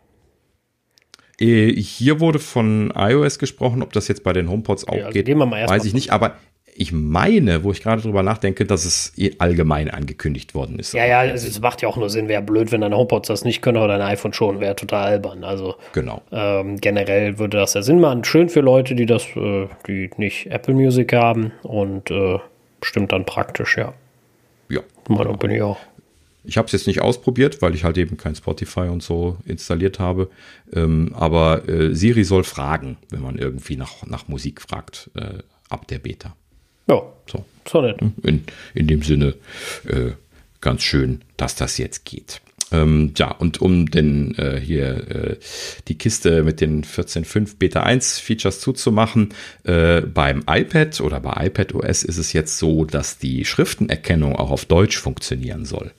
Äh, hier wurde von iOS gesprochen, ob das jetzt bei den HomePods auch ja, also geht, weiß ich nicht. Aber ich meine, wo ich gerade drüber nachdenke, dass es allgemein angekündigt worden ist. Ja, ja, es macht ja auch nur Sinn. Wäre blöd, wenn dein HomePods das nicht können oder dein iPhone schon. Wäre total albern. Also genau. Ähm, generell würde das ja Sinn machen. Schön für Leute, die das, äh, die nicht Apple Music haben und äh, bestimmt dann praktisch, ja. Ja. Meinung bin ich auch. Ich habe es jetzt nicht ausprobiert, weil ich halt eben kein Spotify und so installiert habe. Ähm, aber äh, Siri soll fragen, wenn man irgendwie nach, nach Musik fragt, äh, ab der Beta. Ja, so. so nett. In, in dem Sinne äh, ganz schön, dass das jetzt geht. Ähm, ja, und um den äh, hier äh, die Kiste mit den 14.5 Beta 1 Features zuzumachen, äh, beim iPad oder bei iPad OS ist es jetzt so, dass die Schriftenerkennung auch auf Deutsch funktionieren soll.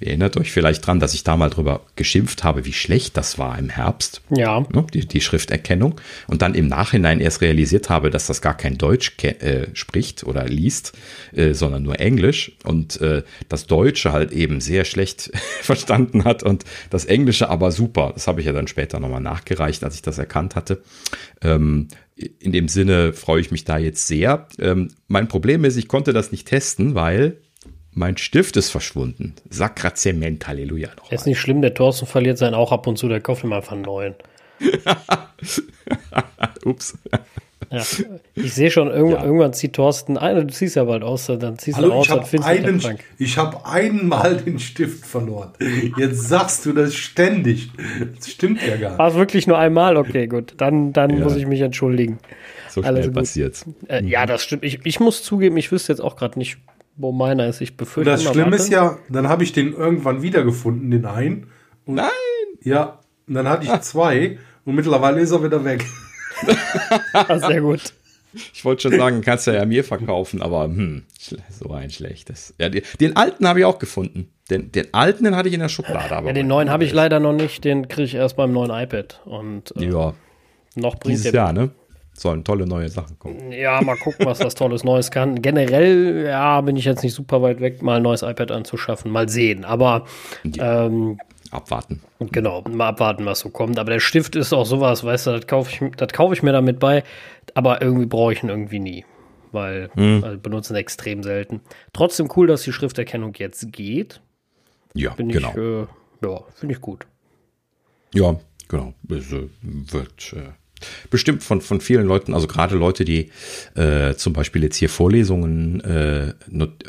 Ihr erinnert euch vielleicht dran, dass ich da mal drüber geschimpft habe, wie schlecht das war im Herbst. Ja. Ne, die, die Schrifterkennung. Und dann im Nachhinein erst realisiert habe, dass das gar kein Deutsch äh, spricht oder liest, äh, sondern nur Englisch. Und äh, das Deutsche halt eben sehr schlecht [LAUGHS] verstanden hat und das Englische aber super. Das habe ich ja dann später nochmal nachgereicht, als ich das erkannt hatte. Ähm, in dem Sinne freue ich mich da jetzt sehr. Ähm, mein Problem ist, ich konnte das nicht testen, weil mein Stift ist verschwunden. Sakrazement, Halleluja. Noch ist nicht schlimm, der Thorsten verliert seinen auch ab und zu, der kauft einfach einen neuen. [LAUGHS] Ups. Ja, ich sehe schon, irgendwann, ja. irgendwann zieht Thorsten ein, du ziehst ja bald aus, dann ziehst Hallo, du aus, dann findest einen, du Ich habe einmal den Stift verloren. Jetzt sagst du das ständig. Das stimmt ja gar nicht. War es wirklich nur einmal? Okay, gut. Dann, dann ja. muss ich mich entschuldigen. So schnell passiert. Äh, mhm. Ja, das stimmt. Ich, ich muss zugeben, ich wüsste jetzt auch gerade nicht, wo meiner ist. Ich befürchte. Und das Schlimme ist ja, dann habe ich den irgendwann wiedergefunden, den einen. Und Nein! Ja, und dann hatte ich ah. zwei und mittlerweile ist er wieder weg. [LAUGHS] Ah, sehr gut. Ich wollte schon sagen, kannst du ja mir verkaufen, aber hm, so ein schlechtes. Ja, den alten habe ich auch gefunden. Den, den alten, den hatte ich in der Schublade. Aber ja, den neuen habe ich leider noch nicht. Den kriege ich erst beim neuen iPad. Und äh, ja. noch bringt Dieses Jahr, ne? Sollen tolle neue Sachen kommen. Ja, mal gucken, was das tolles Neues kann. Generell, ja, bin ich jetzt nicht super weit weg, mal ein neues iPad anzuschaffen. Mal sehen. Aber ähm, abwarten. Genau, mal abwarten, was so kommt. Aber der Stift ist auch sowas, weißt du, das kaufe ich, das kaufe ich mir damit bei, aber irgendwie brauche ich ihn irgendwie nie. Weil hm. also benutzen extrem selten. Trotzdem cool, dass die Schrifterkennung jetzt geht. Ja, Find genau. Ich, äh, ja, finde ich gut. Ja, genau. Es äh, wird äh, bestimmt von, von vielen Leuten, also gerade Leute, die äh, zum Beispiel jetzt hier Vorlesungen, äh,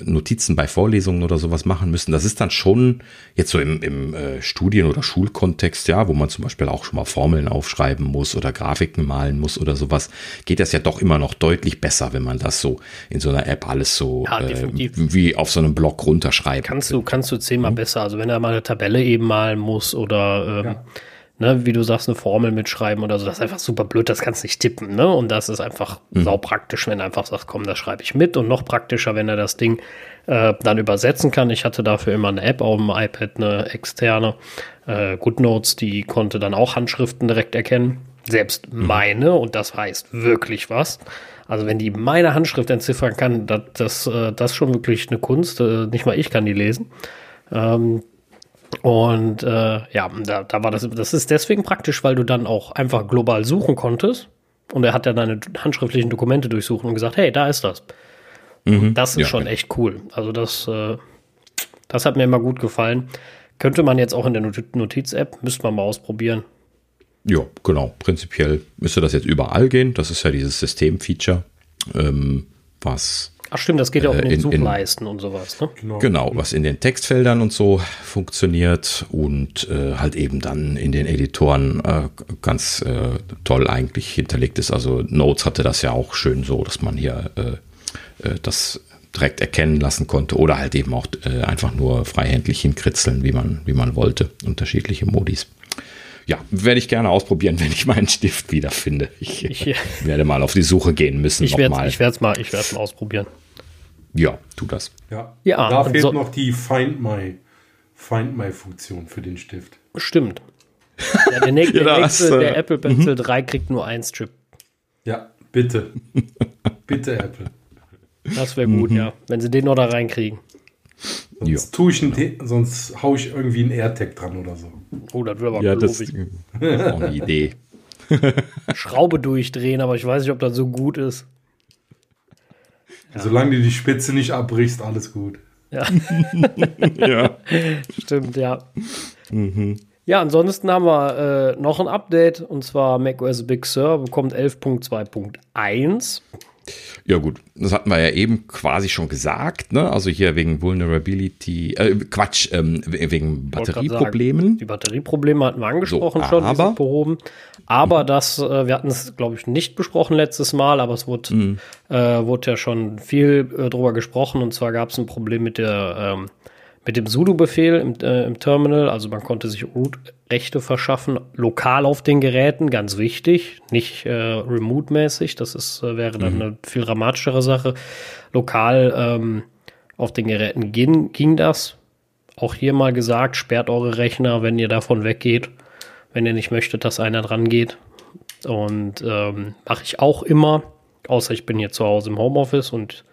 Notizen bei Vorlesungen oder sowas machen müssen, das ist dann schon jetzt so im, im äh, Studien- oder Schulkontext, ja, wo man zum Beispiel auch schon mal Formeln aufschreiben muss oder Grafiken malen muss oder sowas, geht das ja doch immer noch deutlich besser, wenn man das so in so einer App alles so ja, äh, wie auf so einem Blog runterschreibt. Kannst du, kannst du zehnmal mhm. besser, also wenn er mal eine Tabelle eben malen muss oder ähm, ja ne, wie du sagst, eine Formel mitschreiben oder so. Das ist einfach super blöd, das kannst du nicht tippen, ne? Und das ist einfach mhm. saupraktisch, wenn er einfach sagt, komm, das schreibe ich mit. Und noch praktischer, wenn er das Ding äh, dann übersetzen kann. Ich hatte dafür immer eine App auf dem iPad, eine externe, äh, GoodNotes, die konnte dann auch Handschriften direkt erkennen. Selbst mhm. meine, und das heißt wirklich was. Also wenn die meine Handschrift entziffern kann, das, das, äh, das ist schon wirklich eine Kunst. Äh, nicht mal ich kann die lesen. Ähm, und äh, ja, da, da war das, das ist deswegen praktisch, weil du dann auch einfach global suchen konntest. Und er hat ja deine handschriftlichen Dokumente durchsucht und gesagt, hey, da ist das. Mhm, das ist ja, schon ja. echt cool. Also das, äh, das hat mir immer gut gefallen. Könnte man jetzt auch in der Notiz-App, müsste man mal ausprobieren. Ja, genau. Prinzipiell müsste das jetzt überall gehen. Das ist ja dieses System-Feature, ähm, was Ach stimmt, das geht ja auch in den in, Suchleisten in, und sowas. Ne? Genau. genau. was in den Textfeldern und so funktioniert und äh, halt eben dann in den Editoren äh, ganz äh, toll eigentlich hinterlegt ist. Also Notes hatte das ja auch schön so, dass man hier äh, äh, das direkt erkennen lassen konnte oder halt eben auch äh, einfach nur freihändlich hinkritzeln, wie man, wie man wollte. Unterschiedliche Modis ja, werde ich gerne ausprobieren, [LAUGHS] wenn ich meinen Stift wiederfinde. Ich, ich werde mal auf die Suche gehen müssen. Ich werde es mal, ich werde mal ausprobieren. Ja, tu das. Ja, ja da fehlt so noch die Find My, Find My Funktion für den Stift. Stimmt. [LAUGHS] Ja, der, nächste, ja, nächste, der Apple Pencil 3 kriegt nur ein Strip. Ja, bitte. [LAUGHS] bitte, Apple. Das wäre gut, mhm. ja. Wenn sie den noch da reinkriegen. Sonst, tue ich einen, sonst haue ich irgendwie einen AirTag dran oder so. Oh, das wäre aber ja, das ist auch eine Idee. [LAUGHS] Schraube durchdrehen, aber ich weiß nicht, ob das so gut ist. Ja. Solange du die Spitze nicht abbrichst, alles gut. Ja. [LAUGHS] ja. [LAUGHS] Stimmt, ja. Mhm. Ja, ansonsten haben wir äh, noch ein Update und zwar macOS Big Sur bekommt 11.2.1. Ja gut, das hatten wir ja eben quasi schon gesagt, ne? Also hier wegen Vulnerability, äh, Quatsch, ähm, wegen Batterieproblemen. Die Batterieprobleme hatten wir angesprochen so, schon, aber, behoben. Aber das, äh, wir hatten es, glaube ich, nicht besprochen letztes Mal, aber es wurde, mhm. äh, wurde ja schon viel äh, drüber gesprochen. Und zwar gab es ein Problem mit der ähm, mit dem sudo-Befehl im, äh, im, Terminal. Also man konnte sich Root-Rechte verschaffen, lokal auf den Geräten, ganz wichtig, nicht äh, remote-mäßig. Das ist, äh, wäre dann mhm. eine viel dramatischere Sache. Lokal ähm, auf den Geräten ging, ging das. Auch hier mal gesagt, sperrt eure Rechner, wenn ihr davon weggeht, wenn ihr nicht möchtet, dass einer dran geht. Und ähm, mache ich auch immer, außer ich bin hier zu Hause im Homeoffice und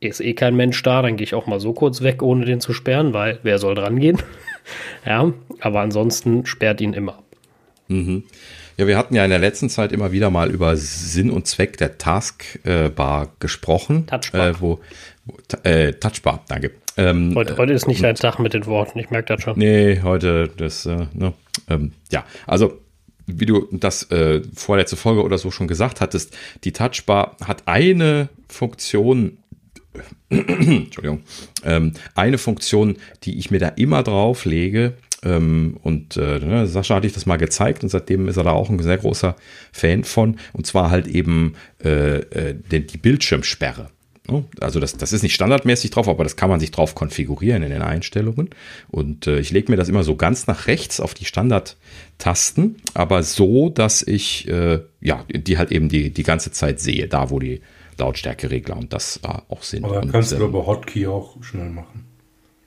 ist eh kein Mensch da, dann gehe ich auch mal so kurz weg, ohne den zu sperren, weil wer soll dran gehen? [LAUGHS] ja, aber ansonsten sperrt ihn immer. Mhm. Ja, wir hatten ja in der letzten Zeit immer wieder mal über Sinn und Zweck der Taskbar gesprochen. Touchbar. Äh, wo, äh, Touchbar, danke. Ähm, heute, heute, ist nicht dein Tag mit den Worten, ich merke das schon. Nee, heute, das, äh, ne, ähm, ja, also wie du das äh, vorletzte Folge oder so schon gesagt hattest, die Touchbar hat eine Funktion, Entschuldigung, ähm, eine Funktion, die ich mir da immer drauf lege, ähm, und äh, ne, Sascha hatte ich das mal gezeigt und seitdem ist er da auch ein sehr großer Fan von, und zwar halt eben äh, äh, die, Bildschirmsperre. Ne? Also das, das ist nicht standardmäßig drauf, aber das kann man sich drauf konfigurieren in den Einstellungen. Und äh, ich lege mir das immer so ganz nach rechts auf die Standardtasten, aber so, dass ich äh, ja die halt eben die, die ganze Zeit sehe, da wo die Lautstärkeregler und das äh, auch sind. Aber und, kannst du ähm, über Hotkey auch schnell machen.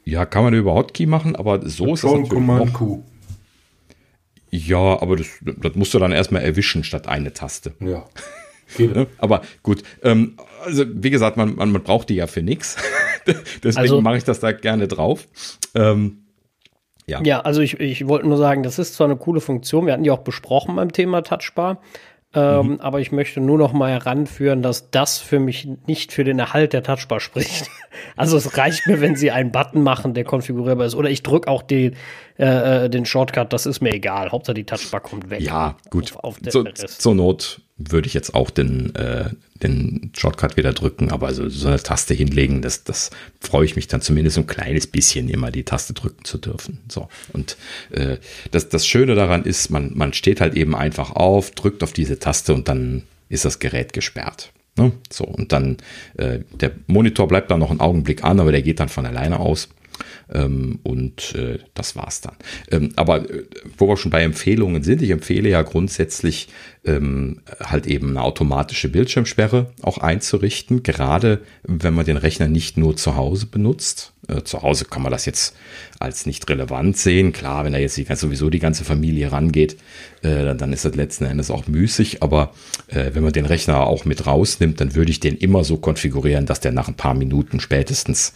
Ja, kann man über Hotkey machen, aber so ist das natürlich Command Q. Ja, aber das, das musst du dann erstmal erwischen statt eine Taste. Ja. [LAUGHS] Aber gut, ähm, also wie gesagt, man, man, man braucht die ja für nichts. [LAUGHS] Deswegen also, mache ich das da gerne drauf. Ähm, ja. ja, also ich, ich wollte nur sagen, das ist zwar eine coole Funktion, wir hatten die auch besprochen beim Thema Touchbar, ähm, mhm. Aber ich möchte nur noch mal heranführen, dass das für mich nicht für den Erhalt der Touchbar spricht. [LAUGHS] also es reicht mir, wenn sie einen Button machen, der konfigurierbar ist. Oder ich drücke auch die, äh, äh, den Shortcut, das ist mir egal. Hauptsache die Touchbar kommt weg. Ja, gut. Auf, auf so, zur Not würde ich jetzt auch den, äh, den Shortcut wieder drücken, aber so, so eine Taste hinlegen, das, das freue ich mich dann zumindest ein kleines bisschen immer die Taste drücken zu dürfen. So. Und äh, das, das Schöne daran ist, man, man steht halt eben einfach auf, drückt auf diese Taste und dann ist das Gerät gesperrt. Ne? So, und dann äh, der Monitor bleibt dann noch einen Augenblick an, aber der geht dann von alleine aus. Ähm, und äh, das war's dann. Ähm, aber äh, wo wir schon bei Empfehlungen sind, ich empfehle ja grundsätzlich ähm, halt eben eine automatische Bildschirmsperre auch einzurichten, gerade wenn man den Rechner nicht nur zu Hause benutzt. Äh, zu Hause kann man das jetzt als nicht relevant sehen. Klar, wenn da jetzt die, sowieso die ganze Familie rangeht, äh, dann ist das letzten Endes auch müßig. Aber äh, wenn man den Rechner auch mit rausnimmt, dann würde ich den immer so konfigurieren, dass der nach ein paar Minuten spätestens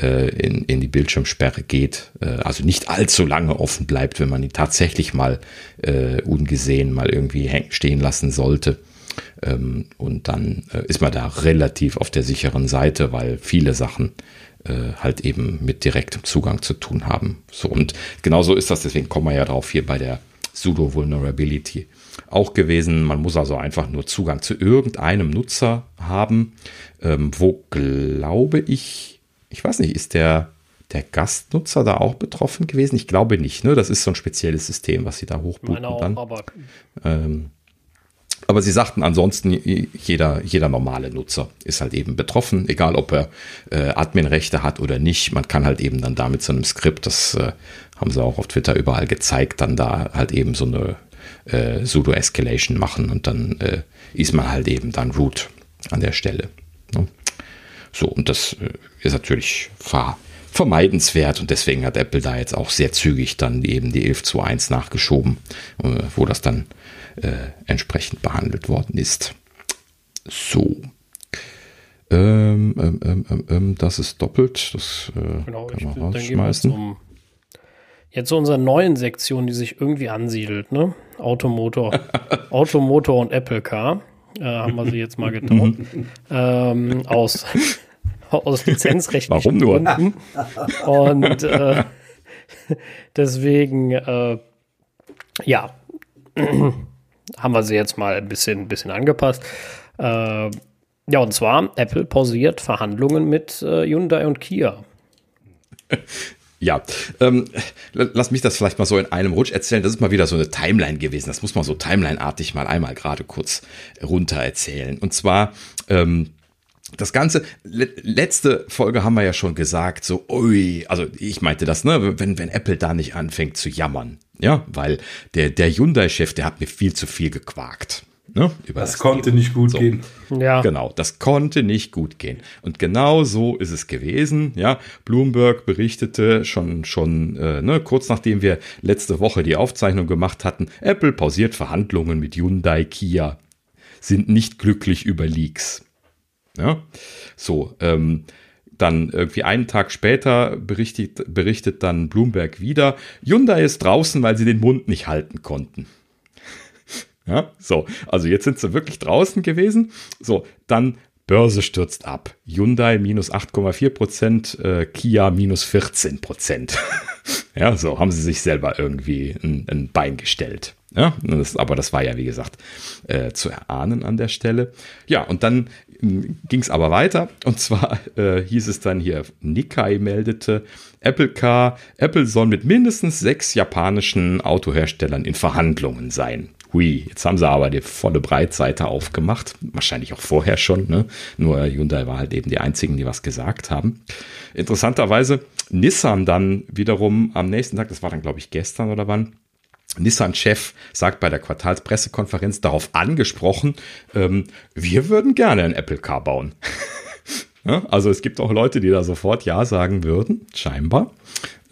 äh, in, in die Bildschirmsperre geht. Äh, also nicht allzu lange offen bleibt, wenn man ihn tatsächlich mal äh, ungesehen mal irgendwie stehen lassen sollte. Ähm, und dann äh, ist man da relativ auf der sicheren Seite, weil viele Sachen äh, halt eben mit direktem Zugang zu tun haben. So und genauso ist das, deswegen kommen wir ja drauf hier bei der Sudo Vulnerability auch gewesen. Man muss also einfach nur Zugang zu irgendeinem Nutzer haben, ähm, wo glaube ich, ich weiß nicht, ist der der Gastnutzer da auch betroffen gewesen? Ich glaube nicht. Ne? Das ist so ein spezielles System, was sie da hochbooten auch, dann. Aber ähm, aber sie sagten ansonsten, jeder, jeder normale Nutzer ist halt eben betroffen, egal ob er äh, Adminrechte hat oder nicht. Man kann halt eben dann damit so einem Skript, das äh, haben sie auch auf Twitter überall gezeigt, dann da halt eben so eine äh, Sudo-Escalation machen und dann äh, ist man halt eben dann root an der Stelle. Ne? So, und das äh, ist natürlich ver vermeidenswert und deswegen hat Apple da jetzt auch sehr zügig dann eben die 11.2.1 nachgeschoben, äh, wo das dann äh, entsprechend behandelt worden ist. So. Ähm, ähm, ähm, ähm, ähm das ist doppelt. Das äh, genau, kann man rausschmeißen. Um, jetzt zu unserer neuen Sektion, die sich irgendwie ansiedelt, ne? Automotor, [LAUGHS] Automotor und Apple Car. äh, haben wir sie jetzt mal getauft. ähm, aus, aus lizenzrechtlichen Warum nur? Gründen. Und äh, deswegen, äh, ja, haben wir sie jetzt mal ein bisschen, bisschen angepasst. Äh, ja, und zwar, Apple pausiert Verhandlungen mit äh, Hyundai und Kia. [LAUGHS] Ja, ähm, lass mich das vielleicht mal so in einem Rutsch erzählen. Das ist mal wieder so eine Timeline gewesen. Das muss man so Timeline-artig mal einmal gerade kurz runter erzählen. Und zwar, ähm, das Ganze, le letzte Folge haben wir ja schon gesagt, so, ui, also ich meinte das, ne, wenn, wenn Apple da nicht anfängt zu jammern, ja, weil der, der Hyundai-Chef, der hat mir viel zu viel gequakt. Ne, das, das, konnte Leben. nicht gut so. gehen. Ja. Genau, das konnte nicht gut gehen. Und genau so ist es gewesen. Ja, Bloomberg berichtete schon, schon äh, ne, kurz nachdem wir letzte Woche die Aufzeichnung gemacht hatten, Apple pausiert Verhandlungen mit Hyundai, Kia, sind nicht glücklich über Leaks. Ja, so, ähm, dann irgendwie einen Tag später berichtet, berichtet dann Bloomberg wieder, Hyundai ist draußen, weil sie den Mund nicht halten konnten. [LAUGHS] Ja, so, also jetzt sind sie wirklich draußen gewesen. So, dann Börse stürzt ab. Hyundai minus 8,4 Prozent, äh, Kia minus 14 Prozent. [LAUGHS] ja, so haben sie sich selber irgendwie ein, ein Bein gestellt. Ja, das, aber das war ja, wie gesagt, äh, zu erahnen an der Stelle. Ja, und dann ging es aber weiter. Und zwar äh, hieß es dann hier, Nikkei meldete, Apple Car, Apple soll mit mindestens sechs japanischen Autoherstellern in Verhandlungen sein. Hui, jetzt haben sie aber die volle Breitseite aufgemacht. Wahrscheinlich auch vorher schon, ne? Nur Hyundai war halt eben die einzigen, die was gesagt haben. Interessanterweise Nissan dann wiederum am nächsten Tag, das war dann glaube ich gestern oder wann, Nissan-Chef sagt bei der Quartalspressekonferenz darauf angesprochen, ähm, wir würden gerne ein Apple Car bauen. [LAUGHS] ja, also es gibt auch Leute, die da sofort Ja sagen würden, scheinbar.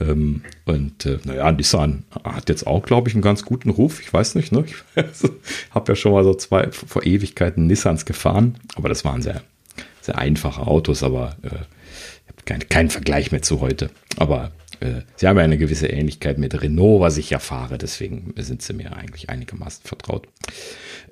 Ähm, und äh, naja, Nissan hat jetzt auch, glaube ich, einen ganz guten Ruf. Ich weiß nicht, ne? Ich [LAUGHS] habe ja schon mal so zwei vor Ewigkeiten Nissans gefahren, aber das waren sehr, sehr einfache Autos, aber äh, kein, keinen Vergleich mehr zu heute. Aber äh, sie haben ja eine gewisse Ähnlichkeit mit Renault, was ich ja fahre, deswegen sind sie mir eigentlich einigermaßen vertraut.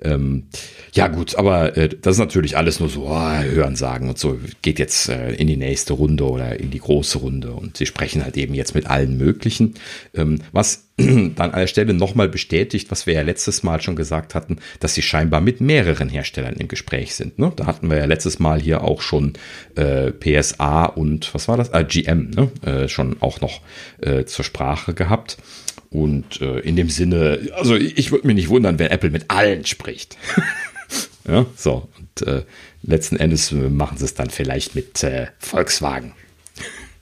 Ähm, ja gut, aber äh, das ist natürlich alles nur so oh, Hören sagen und so geht jetzt äh, in die nächste Runde oder in die große Runde und sie sprechen halt eben jetzt mit allen möglichen. Ähm, was [CLEARS THROAT] dann an der Stelle nochmal bestätigt, was wir ja letztes Mal schon gesagt hatten, dass sie scheinbar mit mehreren Herstellern im Gespräch sind. Ne? Da hatten wir ja letztes Mal hier auch schon äh, PSA und was war das? Ah, GM ne? äh, schon auch noch äh, zur Sprache gehabt. Und äh, in dem Sinne, also ich, würde mich nicht wundern, wenn Apple mit allen spricht. [LAUGHS] ja, so. Und äh, letzten Endes machen sie es dann vielleicht mit äh, Volkswagen.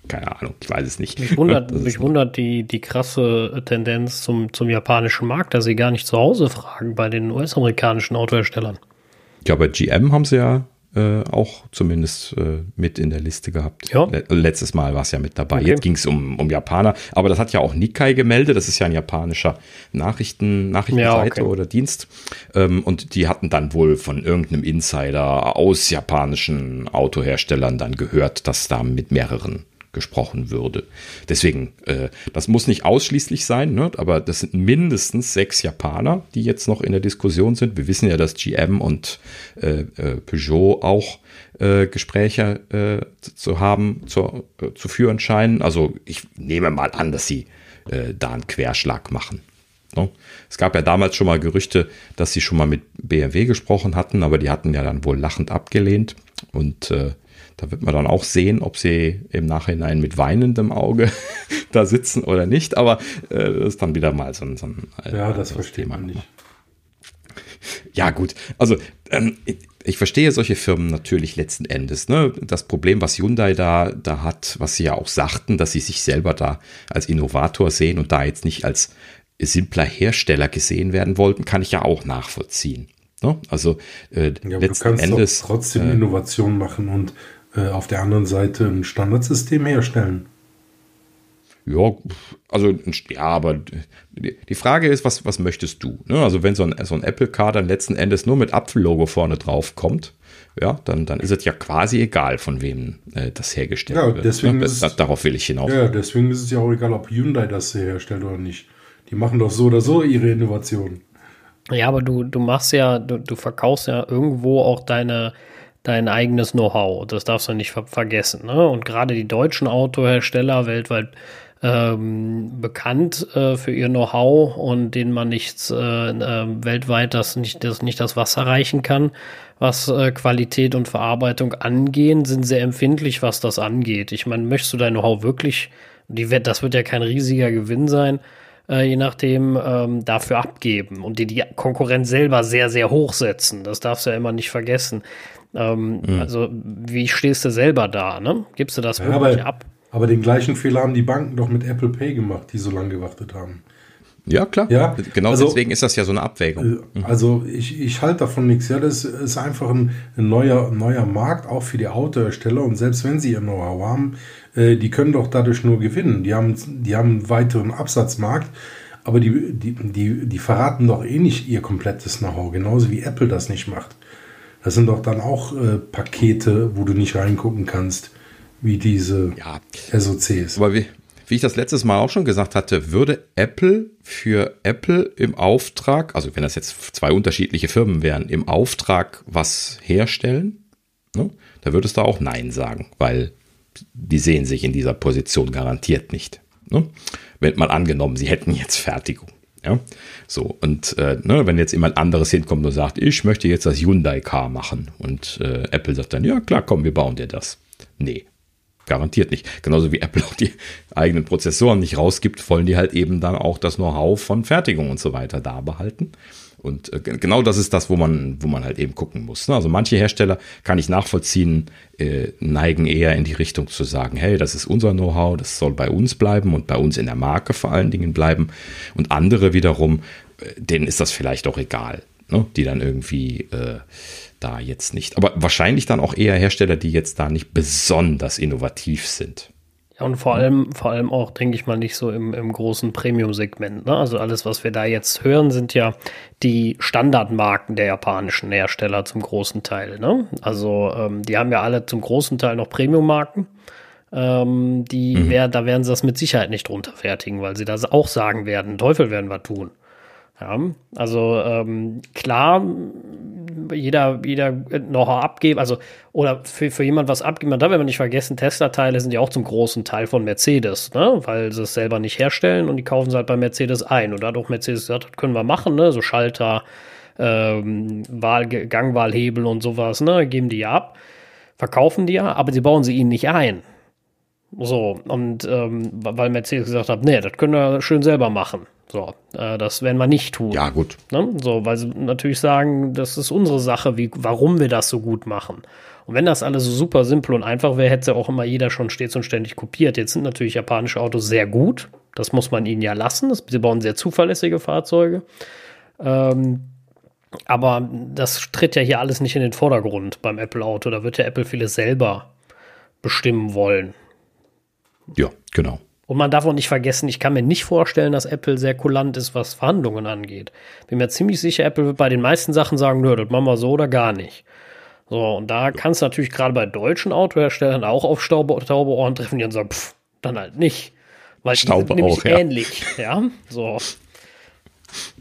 Keine Ahnung, ich weiß es nicht. Mich wundert, mich wundert die, die krasse Tendenz zum, zum japanischen Markt, dass sie gar nicht zu Hause fragen bei den US-amerikanischen Autoherstellern. Ja, bei GM haben sie ja äh, auch zumindest äh, mit in der Liste gehabt. Ja. Letztes Mal war es ja mit dabei. Okay. Jetzt ging es um, um Japaner, aber das hat ja auch Nikkei gemeldet. Das ist ja ein japanischer Nachrichten, Nachrichtenseite ja, okay. oder Dienst. Ähm, und die hatten dann wohl von irgendeinem Insider aus japanischen Autoherstellern dann gehört, dass da mit mehreren gesprochen würde. Deswegen, äh, das muss nicht ausschließlich sein, ne? aber das sind mindestens sechs Japaner, die jetzt noch in der Diskussion sind. Wir wissen ja, dass GM und äh, äh, Peugeot auch äh, Gespräche äh, zu haben, zu, äh, zu führen scheinen. Also ich nehme mal an, dass sie äh, da einen Querschlag machen. Ne? Es gab ja damals schon mal Gerüchte, dass sie schon mal mit BMW gesprochen hatten, aber die hatten ja dann wohl lachend abgelehnt. Und äh, da wird man dann auch sehen, ob sie im Nachhinein mit weinendem Auge [LAUGHS] da sitzen oder nicht. Aber äh, das ist dann wieder mal so ein, so ein äh, Ja, das versteht Thema. man nicht. Ja, gut. Also, ähm, ich, verstehe solche Firmen natürlich letzten Endes. Ne? Das Problem, was Hyundai da, da hat, was sie ja auch sagten, dass sie sich selber da als Innovator sehen und da jetzt nicht als simpler Hersteller gesehen werden wollten, kann ich ja auch nachvollziehen. Ne? Also äh, ja, letzten du kannst Endes trotzdem äh, Innovation machen und auf der anderen Seite ein Standardsystem herstellen. Ja, also ja, aber die Frage ist, was, was möchtest du? Ne? Also wenn so ein, so ein Apple Car dann letzten Endes nur mit Apfellogo vorne drauf kommt, ja, dann, dann ist es ja quasi egal, von wem äh, das hergestellt ja, wird. Deswegen ne? ist es, Darauf will ich hinaus. Ja, deswegen ist es ja auch egal, ob Hyundai das herstellt oder nicht. Die machen doch so oder so ihre Innovationen. Ja, aber du, du machst ja, du, du verkaufst ja irgendwo auch deine, dein eigenes Know-how. Das darfst du nicht ver vergessen. Ne? Und gerade die deutschen Autohersteller weltweit ähm, bekannt äh, für ihr Know-how und denen man nichts äh, äh, weltweit das nicht, das nicht das Wasser reichen kann, was äh, Qualität und Verarbeitung angehen, sind sehr empfindlich, was das angeht. Ich meine, möchtest du dein Know-how wirklich, die das wird ja kein riesiger Gewinn sein, äh, je nachdem, ähm, dafür abgeben und die, die Konkurrenz selber sehr, sehr hoch setzen. Das darfst du ja immer nicht vergessen. Ähm, mhm. Also, wie stehst du selber da? Ne? Gibst du das ja, wirklich aber, ab? Aber den gleichen Fehler haben die Banken doch mit Apple Pay gemacht, die so lange gewartet haben. Ja, klar. Ja, genau also, deswegen ist das ja so eine Abwägung. Äh, also ich, ich halte davon nichts. Ja, das ist einfach ein, ein neuer, neuer Markt, auch für die Autohersteller. Und selbst wenn sie ihr Know-how haben, äh, die können doch dadurch nur gewinnen. Die haben, die haben einen weiteren Absatzmarkt, aber die, die, die, die verraten doch eh nicht ihr komplettes Know-how, genauso wie Apple das nicht macht. Das sind doch dann auch äh, Pakete, wo du nicht reingucken kannst wie diese ja. SOCs. Aber wie, wie ich das letztes Mal auch schon gesagt hatte, würde Apple für Apple im Auftrag, also wenn das jetzt zwei unterschiedliche Firmen wären, im Auftrag was herstellen, ne, da würdest du auch Nein sagen, weil die sehen sich in dieser Position garantiert nicht. Ne? Wenn mal angenommen, sie hätten jetzt Fertigung. Ja, so und äh, ne, wenn jetzt jemand anderes hinkommt und sagt, ich möchte jetzt das Hyundai Car machen und äh, Apple sagt dann, ja klar, komm, wir bauen dir das. Nee, Garantiert nicht. Genauso wie Apple auch die eigenen Prozessoren nicht rausgibt, wollen die halt eben dann auch das Know-how von Fertigung und so weiter da behalten. Und äh, genau das ist das, wo man, wo man halt eben gucken muss. Ne? Also manche Hersteller kann ich nachvollziehen, äh, neigen eher in die Richtung zu sagen, hey, das ist unser Know-how, das soll bei uns bleiben und bei uns in der Marke vor allen Dingen bleiben. Und andere wiederum, äh, denen ist das vielleicht auch egal, ne? die dann irgendwie äh, da jetzt nicht. Aber wahrscheinlich dann auch eher Hersteller, die jetzt da nicht besonders innovativ sind. Ja, und vor allem, vor allem auch, denke ich mal, nicht so im, im großen Premium-Segment. Ne? Also alles, was wir da jetzt hören, sind ja die Standardmarken der japanischen Hersteller zum großen Teil. Ne? Also ähm, die haben ja alle zum großen Teil noch Premium-Marken. Ähm, die mhm. wär, da werden sie das mit Sicherheit nicht drunter fertigen, weil sie das auch sagen werden, Teufel werden wir tun. Ja, also ähm, klar, jeder, jeder noch abgeben, also oder für, für jemand was abgeben, man darf aber nicht vergessen, Tesla-Teile sind ja auch zum großen Teil von Mercedes, ne? weil sie es selber nicht herstellen und die kaufen es halt bei Mercedes ein. Und dadurch Mercedes gesagt, das können wir machen, ne? so Schalter, ähm, Wahl, Gangwahlhebel und sowas, ne? geben die ja ab, verkaufen die ja, aber sie bauen sie ihnen nicht ein. So, und ähm, weil Mercedes gesagt hat, nee, das können wir schön selber machen. So, äh, das werden wir nicht tun. Ja, gut. Ne? So, weil sie natürlich sagen, das ist unsere Sache, wie, warum wir das so gut machen. Und wenn das alles so super simpel und einfach wäre, hätte ja auch immer jeder schon stets und ständig kopiert. Jetzt sind natürlich japanische Autos sehr gut. Das muss man ihnen ja lassen. Das, sie bauen sehr zuverlässige Fahrzeuge. Ähm, aber das tritt ja hier alles nicht in den Vordergrund beim Apple-Auto. Da wird ja Apple vieles selber bestimmen wollen. Ja, genau. Und man darf auch nicht vergessen, ich kann mir nicht vorstellen, dass Apple sehr kulant ist, was Verhandlungen angeht. Bin mir ziemlich sicher, Apple wird bei den meisten Sachen sagen, nö, das machen wir so oder gar nicht. So, und da kannst du natürlich gerade bei deutschen Autoherstellern auch auf Staube, taube Ohren treffen, die dann sagen, pff, dann halt nicht. Weil Staube die sind nämlich auch, ja. ähnlich, ja, so.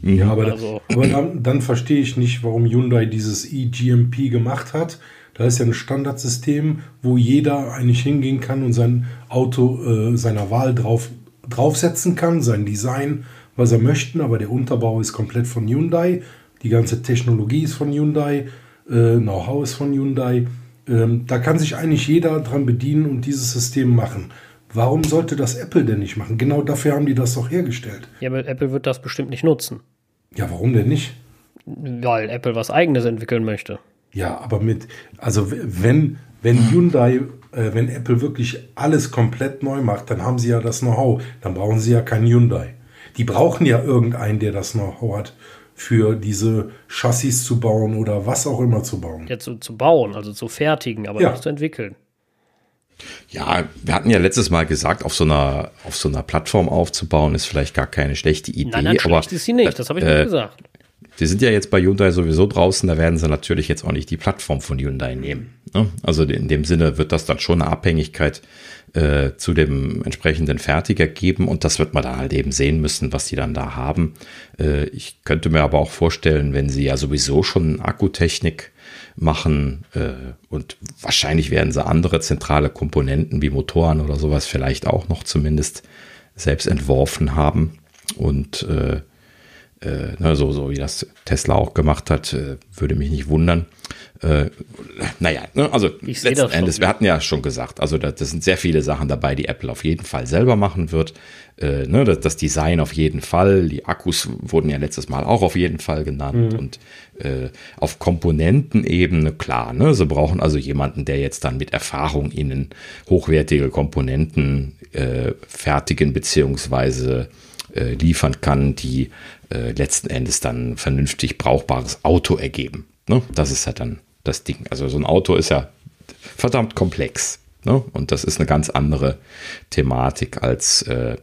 Ja, aber, also. aber dann, dann verstehe ich nicht, warum Hyundai dieses eGMP gemacht hat da ist ja ein Standardsystem, wo jeder eigentlich hingehen kann und sein Auto äh, seiner Wahl drauf, draufsetzen kann, sein Design, was er möchte, aber der Unterbau ist komplett von Hyundai, die ganze Technologie ist von Hyundai, äh, Know-how ist von Hyundai. Ähm, da kann sich eigentlich jeder dran bedienen und dieses System machen. Warum sollte das Apple denn nicht machen? Genau dafür haben die das doch hergestellt. Ja, aber Apple wird das bestimmt nicht nutzen. Ja, warum denn nicht? Weil Apple was eigenes entwickeln möchte. Ja, aber mit, also wenn, wenn Hyundai, äh, wenn Apple wirklich alles komplett neu macht, dann haben sie ja das Know-how. Dann brauchen sie ja kein Hyundai. Die brauchen ja irgendeinen, der das Know-how hat, für diese Chassis zu bauen oder was auch immer zu bauen. Ja, zu, zu bauen, also zu fertigen, aber ja. nicht zu entwickeln. Ja, wir hatten ja letztes Mal gesagt, auf so einer, auf so einer Plattform aufzubauen, ist vielleicht gar keine schlechte Idee. Nein, nein, aber, ist sie nicht, das habe ich äh, nicht gesagt. Die sind ja jetzt bei Hyundai sowieso draußen, da werden sie natürlich jetzt auch nicht die Plattform von Hyundai nehmen. Ne? Also in dem Sinne wird das dann schon eine Abhängigkeit äh, zu dem entsprechenden Fertiger geben und das wird man dann halt eben sehen müssen, was die dann da haben. Äh, ich könnte mir aber auch vorstellen, wenn sie ja sowieso schon Akkutechnik machen äh, und wahrscheinlich werden sie andere zentrale Komponenten wie Motoren oder sowas vielleicht auch noch zumindest selbst entworfen haben und äh, ne, so, so wie das Tesla auch gemacht hat, äh, würde mich nicht wundern. Äh, naja, ne, also letzten Endes, wir hatten ja schon gesagt, also das, das, sind sehr viele Sachen dabei, die Apple auf jeden Fall selber machen wird. Äh, ne, das, das, Design auf jeden Fall, die Akkus wurden ja letztes Mal auch auf jeden Fall genannt mhm. und äh, auf Komponentenebene, klar, ne, sie brauchen also jemanden, der jetzt dann mit Erfahrung ihnen hochwertige Komponenten äh, fertigen beziehungsweise äh, liefern kann, die äh, letzten Endes dann vernünftig brauchbares Auto ergeben. Ne? Das ist ja dann das Ding. Also so ein Auto ist ja verdammt komplex. Ne? Und das ist eine ganz andere Thematik als, äh,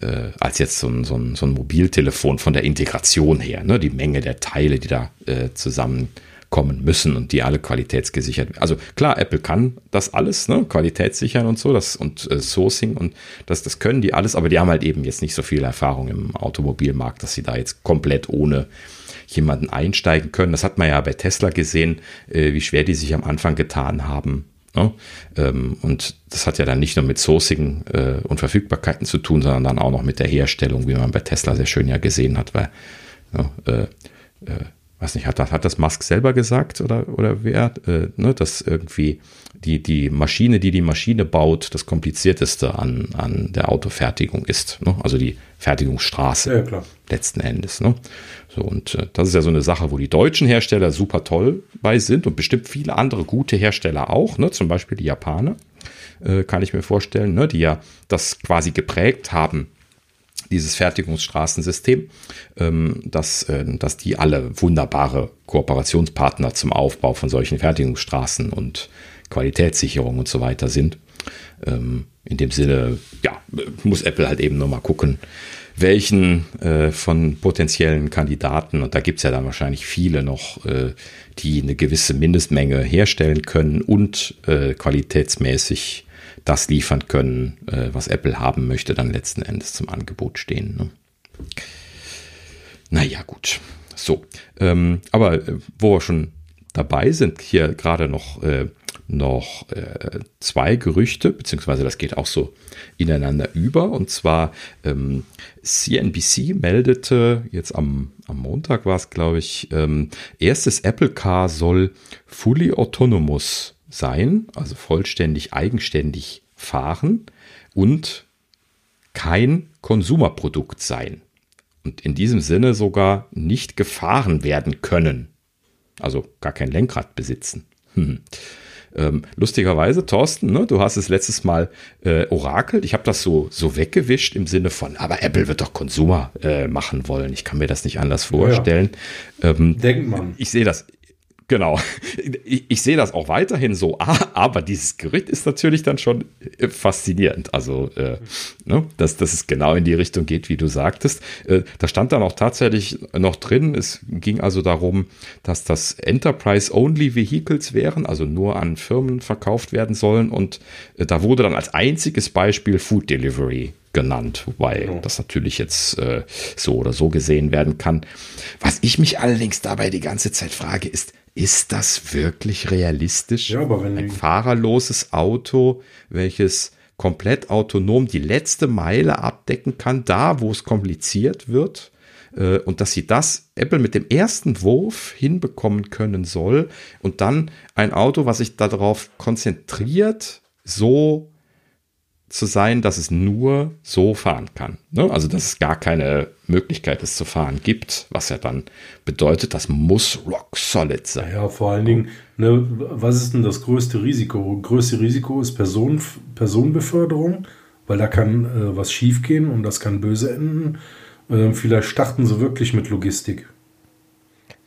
äh, als jetzt so ein, so, ein, so ein Mobiltelefon von der Integration her. Ne? Die Menge der Teile, die da äh, zusammen kommen müssen und die alle qualitätsgesichert werden. Also klar, Apple kann das alles, ne? Qualitätssichern und so, das und äh, Sourcing und das, das können die alles, aber die haben halt eben jetzt nicht so viel Erfahrung im Automobilmarkt, dass sie da jetzt komplett ohne jemanden einsteigen können. Das hat man ja bei Tesla gesehen, äh, wie schwer die sich am Anfang getan haben. Ne? Ähm, und das hat ja dann nicht nur mit Sourcing äh, und Verfügbarkeiten zu tun, sondern dann auch noch mit der Herstellung, wie man bei Tesla sehr schön ja gesehen hat, weil ne, äh, äh, weiß nicht, hat, hat das Musk selber gesagt oder, oder wer, äh, ne, dass irgendwie die, die Maschine, die die Maschine baut, das komplizierteste an, an der Autofertigung ist. Ne? Also die Fertigungsstraße ja, letzten Endes. Ne? So, und äh, das ist ja so eine Sache, wo die deutschen Hersteller super toll bei sind und bestimmt viele andere gute Hersteller auch, ne? zum Beispiel die Japaner, äh, kann ich mir vorstellen, ne? die ja das quasi geprägt haben dieses Fertigungsstraßensystem, ähm, dass, äh, dass die alle wunderbare Kooperationspartner zum Aufbau von solchen Fertigungsstraßen und Qualitätssicherung und so weiter sind. Ähm, in dem Sinne, ja, muss Apple halt eben nochmal gucken, welchen äh, von potenziellen Kandidaten, und da gibt es ja dann wahrscheinlich viele noch, äh, die eine gewisse Mindestmenge herstellen können und äh, qualitätsmäßig das liefern können, äh, was Apple haben möchte, dann letzten Endes zum Angebot stehen. Ne? Naja, gut. So, ähm, aber äh, wo wir schon dabei sind, hier gerade noch, äh, noch äh, zwei Gerüchte, beziehungsweise das geht auch so ineinander über. Und zwar ähm, CNBC meldete jetzt am, am Montag war es, glaube ich, ähm, erstes Apple Car soll fully autonomous sein, also vollständig eigenständig fahren und kein Konsumerprodukt sein. Und in diesem Sinne sogar nicht gefahren werden können. Also gar kein Lenkrad besitzen. Hm. Ähm, lustigerweise, Thorsten, ne, du hast es letztes Mal äh, orakelt. Ich habe das so, so weggewischt im Sinne von, aber Apple wird doch Konsumer äh, machen wollen. Ich kann mir das nicht anders vorstellen. Ja, ja. Ähm, Denkt man. Ich sehe das, Genau. Ich, ich, sehe das auch weiterhin so, aber dieses Gerücht ist natürlich dann schon äh, faszinierend. Also, äh, ne, dass, dass es genau in die Richtung geht, wie du sagtest. Äh, da stand dann auch tatsächlich noch drin, es ging also darum, dass das Enterprise-Only Vehicles wären, also nur an Firmen verkauft werden sollen. Und äh, da wurde dann als einziges Beispiel Food Delivery genannt, wobei ja. das natürlich jetzt äh, so oder so gesehen werden kann. Was ich mich allerdings dabei die ganze Zeit frage, ist, ist das wirklich realistisch? Ja, aber wenn Ein fahrerloses Auto, welches komplett autonom die letzte Meile abdecken kann, da wo es kompliziert wird. Äh, und dass sie das Apple mit dem ersten Wurf hinbekommen können soll und dann ein Auto, was sich darauf konzentriert, so zu sein, dass es nur so fahren kann. Ne? Also, dass es gar keine Möglichkeit, es zu fahren gibt, was ja dann bedeutet, das muss rock solid sein. Ja, vor allen Dingen, ne, was ist denn das größte Risiko? Größte Risiko ist Person, Personenbeförderung, weil da kann äh, was schiefgehen und das kann böse enden. Äh, vielleicht starten sie wirklich mit Logistik.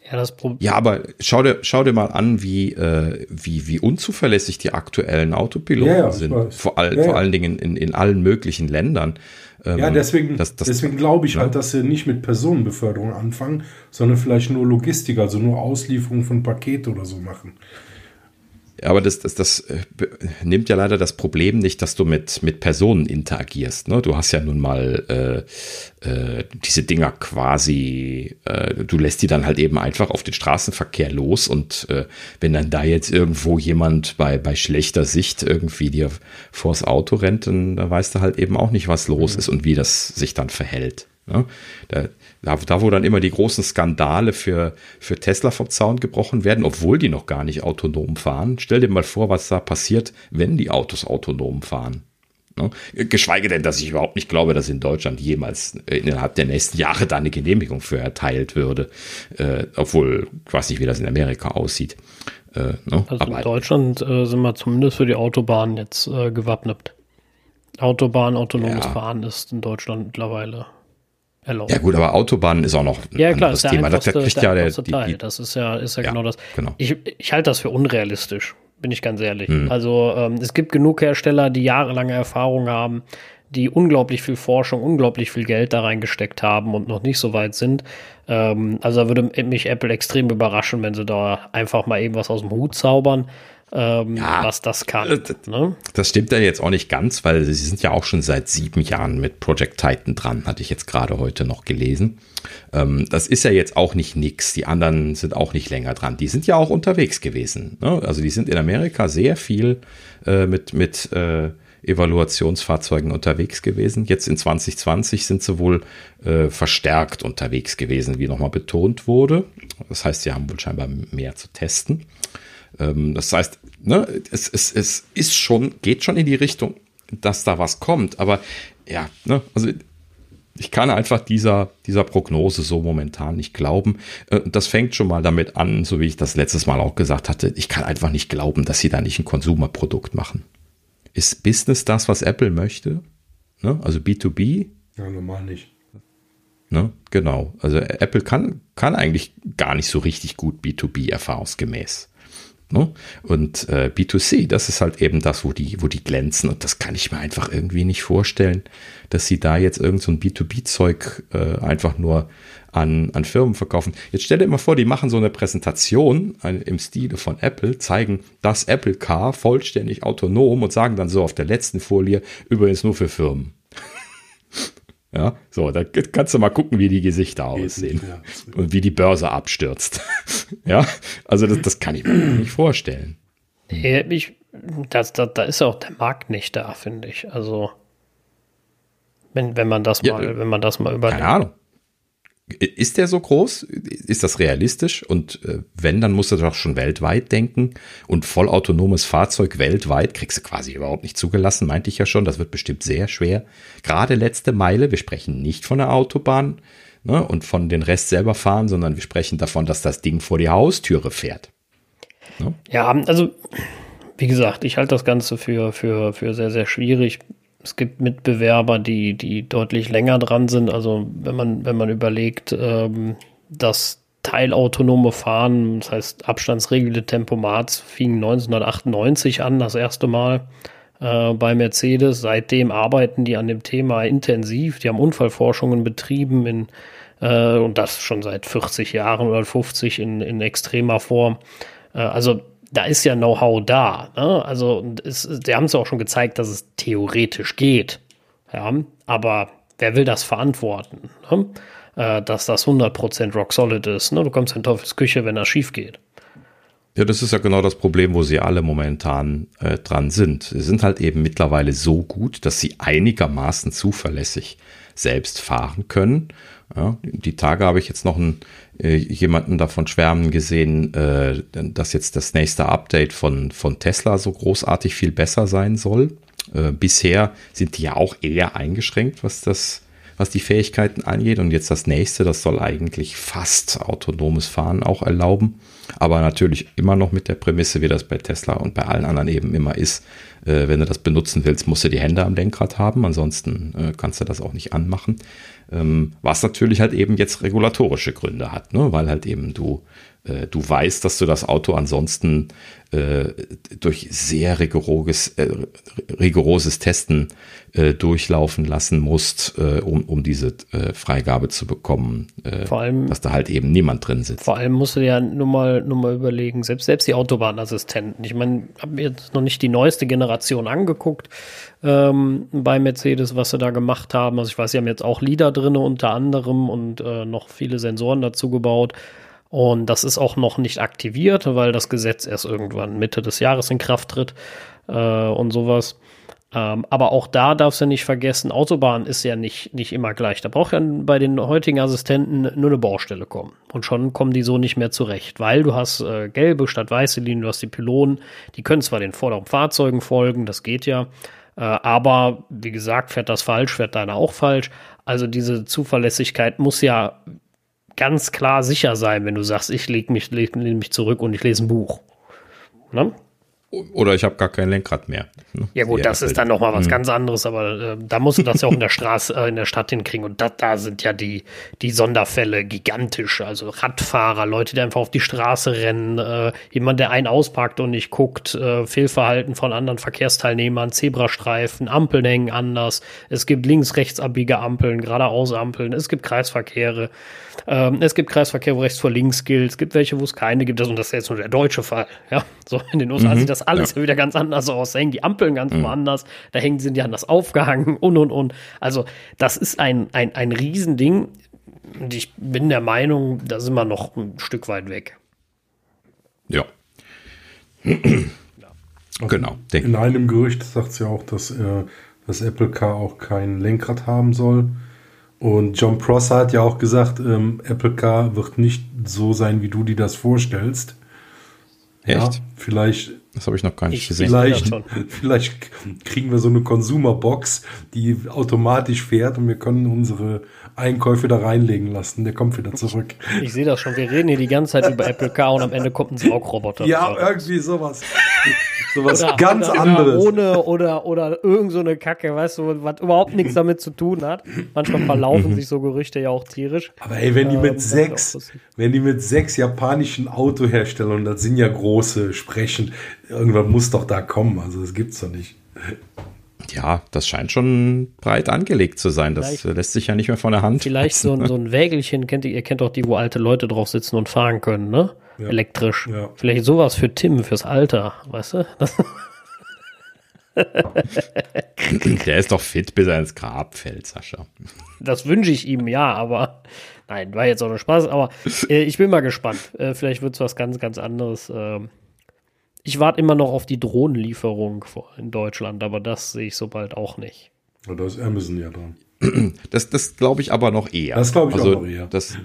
Ja, das ja, aber schau dir, schau dir mal an, wie, äh, wie, wie unzuverlässig die aktuellen Autopiloten ja, ja, sind. Vor, all, ja, vor allen Dingen in, in allen möglichen Ländern. Ähm, ja, deswegen, das, das, deswegen glaube ich halt, dass sie nicht mit Personenbeförderung anfangen, sondern vielleicht nur Logistik, also nur Auslieferung von Paket oder so machen. Aber das, das, das äh, nimmt ja leider das Problem nicht, dass du mit, mit Personen interagierst. Ne? Du hast ja nun mal äh, äh, diese Dinger quasi, äh, du lässt die dann halt eben einfach auf den Straßenverkehr los und äh, wenn dann da jetzt irgendwo jemand bei, bei schlechter Sicht irgendwie dir vors Auto rennt, dann da weißt du halt eben auch nicht, was los mhm. ist und wie das sich dann verhält. Ne? Da, da, da, wo dann immer die großen Skandale für, für Tesla vom Zaun gebrochen werden, obwohl die noch gar nicht autonom fahren. Stell dir mal vor, was da passiert, wenn die Autos autonom fahren. Ne? Geschweige denn, dass ich überhaupt nicht glaube, dass in Deutschland jemals innerhalb der nächsten Jahre da eine Genehmigung für erteilt würde. Äh, obwohl, ich weiß nicht, wie das in Amerika aussieht. Äh, ne? Also Aber in Deutschland äh, sind wir zumindest für die Autobahn jetzt äh, gewappnet. Autobahn, autonomes ja. Fahren ist in Deutschland mittlerweile erlaubt. Ja gut, aber Autobahn ist auch noch ein ja, klar, anderes ist Thema. Das kriegt ja der, die, die, das ist ja, ist ja, ja genau das. Genau. Ich, ich halte das für unrealistisch, bin ich ganz ehrlich. Hm. Also ähm, es gibt genug Hersteller, die jahrelange Erfahrung haben, die unglaublich viel Forschung, unglaublich viel Geld da reingesteckt haben und noch nicht so weit sind. Ähm, also da würde mich Apple extrem überraschen, wenn sie da einfach mal eben was aus dem Hut zaubern ähm, ja, was das kann. Äh, ne? Das stimmt ja jetzt auch nicht ganz, weil sie sind ja auch schon seit sieben Jahren mit Project Titan dran, hatte ich jetzt gerade heute noch gelesen. Ähm, das ist ja jetzt auch nicht nix. Die anderen sind auch nicht länger dran. Die sind ja auch unterwegs gewesen. Ne? Also die sind in Amerika sehr viel äh, mit, mit äh, Evaluationsfahrzeugen unterwegs gewesen. Jetzt in 2020 sind sie wohl äh, verstärkt unterwegs gewesen, wie nochmal betont wurde. Das heißt, sie haben wohl scheinbar mehr zu testen. Ähm, das heißt, ne, es, es, es ist schon, geht schon in die Richtung, dass da was kommt. Aber ja, ne, also ich kann einfach dieser, dieser Prognose so momentan nicht glauben. Äh, das fängt schon mal damit an, so wie ich das letztes Mal auch gesagt hatte. Ich kann einfach nicht glauben, dass sie da nicht ein Konsumerprodukt machen. Ist Business das, was Apple möchte? Ne? Also B2B? Ja, normal nicht. Ne? Genau. Also Apple kann, kann eigentlich gar nicht so richtig gut B2B erfahrungsgemäß. Ne? Und äh, B2C, das ist halt eben das, wo die, wo die glänzen. Und das kann ich mir einfach irgendwie nicht vorstellen, dass sie da jetzt irgend so ein B2B-Zeug äh, einfach nur an, an Firmen verkaufen. Jetzt stell dir mal vor, die machen so eine Präsentation ein, im Stile von Apple, zeigen das Apple Car vollständig autonom und sagen dann so auf der letzten Folie, übrigens nur für Firmen. Ja, so, da kannst du mal gucken, wie die Gesichter aussehen und wie die Börse abstürzt. [LAUGHS] ja, also das, das kann ich mir nicht vorstellen. Nee, ich, das, das, da ist auch der Markt nicht da, finde ich. Also, wenn, wenn man das ja, mal, wenn man das mal überlegt. Keine Ahnung. Ist der so groß? Ist das realistisch? Und äh, wenn, dann musst du doch schon weltweit denken. Und vollautonomes Fahrzeug weltweit kriegst du quasi überhaupt nicht zugelassen, meinte ich ja schon. Das wird bestimmt sehr schwer. Gerade letzte Meile, wir sprechen nicht von der Autobahn ne, und von den Rest selber fahren, sondern wir sprechen davon, dass das Ding vor die Haustüre fährt. Ne? Ja, also wie gesagt, ich halte das Ganze für, für, für sehr, sehr schwierig es gibt Mitbewerber, die, die deutlich länger dran sind. Also wenn man, wenn man überlegt, ähm, das teilautonome Fahren, das heißt abstandsregelte Tempomat, fing 1998 an, das erste Mal äh, bei Mercedes. Seitdem arbeiten die an dem Thema intensiv. Die haben Unfallforschungen betrieben in äh, und das schon seit 40 Jahren oder 50 in, in extremer Form. Äh, also da ist ja Know-how da. Ne? Also, es, die haben es auch schon gezeigt, dass es theoretisch geht. Ja, aber wer will das verantworten? Ne? Äh, dass das 100% rock solid ist. Ne? Du kommst in Teufels Küche, wenn das schief geht. Ja, das ist ja genau das Problem, wo sie alle momentan äh, dran sind. Sie sind halt eben mittlerweile so gut, dass sie einigermaßen zuverlässig selbst fahren können. Ja, die Tage habe ich jetzt noch äh, jemanden davon schwärmen gesehen, äh, dass jetzt das nächste Update von, von Tesla so großartig viel besser sein soll. Äh, bisher sind die ja auch eher eingeschränkt, was das, was die Fähigkeiten angeht. Und jetzt das nächste, das soll eigentlich fast autonomes Fahren auch erlauben. Aber natürlich immer noch mit der Prämisse, wie das bei Tesla und bei allen anderen eben immer ist. Äh, wenn du das benutzen willst, musst du die Hände am Lenkrad haben. Ansonsten äh, kannst du das auch nicht anmachen. Ähm, was natürlich halt eben jetzt regulatorische Gründe hat, ne? weil halt eben du äh, du weißt, dass du das Auto ansonsten äh, durch sehr rigoroses, äh, rigoroses Testen äh, durchlaufen lassen musst, äh, um, um diese äh, Freigabe zu bekommen. Äh, vor allem, dass da halt eben niemand drin sitzt. Vor allem musst du ja nur mal, nur mal überlegen, selbst, selbst die Autobahnassistenten. Ich meine, habe mir jetzt noch nicht die neueste Generation angeguckt ähm, bei Mercedes, was sie da gemacht haben. Also ich weiß, sie haben jetzt auch LIDAR drin unter anderem und noch viele Sensoren dazu gebaut. Und das ist auch noch nicht aktiviert, weil das Gesetz erst irgendwann Mitte des Jahres in Kraft tritt äh, und sowas. Ähm, aber auch da darfst du nicht vergessen, Autobahn ist ja nicht, nicht immer gleich. Da braucht ja bei den heutigen Assistenten nur eine Baustelle kommen. Und schon kommen die so nicht mehr zurecht, weil du hast äh, gelbe statt weiße Linien, du hast die Pylonen, die können zwar den vorderen Fahrzeugen folgen, das geht ja, äh, aber wie gesagt, fährt das falsch, fährt deiner auch falsch. Also diese Zuverlässigkeit muss ja ganz klar sicher sein, wenn du sagst, ich lege mich, leg mich zurück und ich lese ein Buch. Ne? Oder ich habe gar kein Lenkrad mehr. Ne? Ja gut, das ist dann nochmal was mhm. ganz anderes, aber äh, da musst du das ja auch in der Straße, äh, in der Stadt hinkriegen. Und dat, da sind ja die, die Sonderfälle gigantisch. Also Radfahrer, Leute, die einfach auf die Straße rennen, äh, jemand, der einen auspackt und nicht guckt, äh, Fehlverhalten von anderen Verkehrsteilnehmern, Zebrastreifen, Ampeln hängen anders. Es gibt links-rechts-abbiege Ampeln, geradeaus Ampeln, es gibt Kreisverkehre. Ähm, es gibt Kreisverkehr, wo rechts vor links gilt. Es gibt welche, wo es keine gibt. Und das ist jetzt nur der deutsche Fall. Ja, so in den USA mhm. sieht das alles ja. wieder ganz anders aus. Da hängen die Ampeln ganz mhm. woanders. Da hängen, sind die anders aufgehangen [LAUGHS] und, und, und. Also, das ist ein, ein, ein Riesending. Und ich bin der Meinung, da sind wir noch ein Stück weit weg. Ja. [CLEARS THROAT] Also genau. In einem Gerücht sagt sie ja auch, dass äh, das Apple Car auch kein Lenkrad haben soll. Und John Prosser hat ja auch gesagt, ähm, Apple Car wird nicht so sein, wie du dir das vorstellst. Echt? Ja, vielleicht. Das habe ich noch gar nicht ich gesehen. Vielleicht, [LAUGHS] vielleicht kriegen wir so eine Consumer-Box, die automatisch fährt und wir können unsere Einkäufe da reinlegen lassen. Der kommt wieder zurück. Ich, sehe das schon. Wir reden hier die ganze Zeit über Apple Car und am Ende kommt ein Saugroboter. Ja, irgendwie sowas. Sowas oder, ganz oder, anderes. Ohne oder, oder irgend so eine Kacke, weißt du, was überhaupt nichts damit zu tun hat. Manchmal verlaufen sich so Gerüchte ja auch tierisch. Aber ey, wenn die mit ähm, sechs, wenn die mit sechs japanischen Autoherstellern, das sind ja große, sprechen, irgendwann muss doch da kommen. Also das gibt's doch nicht. Ja, das scheint schon breit angelegt zu sein. Das vielleicht, lässt sich ja nicht mehr von der Hand. Vielleicht so ein, so ein Wägelchen, kennt ihr, ihr kennt doch die, wo alte Leute drauf sitzen und fahren können, ne? Ja. Elektrisch. Ja. Vielleicht sowas für Tim, fürs Alter, weißt du? [LAUGHS] Der ist doch fit, bis er ins Grab fällt, Sascha. Das wünsche ich ihm, ja, aber nein, war jetzt auch nur Spaß, aber äh, ich bin mal gespannt. Äh, vielleicht wird es was ganz, ganz anderes. Ähm, ich warte immer noch auf die Drohnenlieferung in Deutschland, aber das sehe ich so bald auch nicht. Ja, da ist Amazon ja dran. Das, das glaube ich aber noch eher. Das glaube ich also, auch noch eher. Das,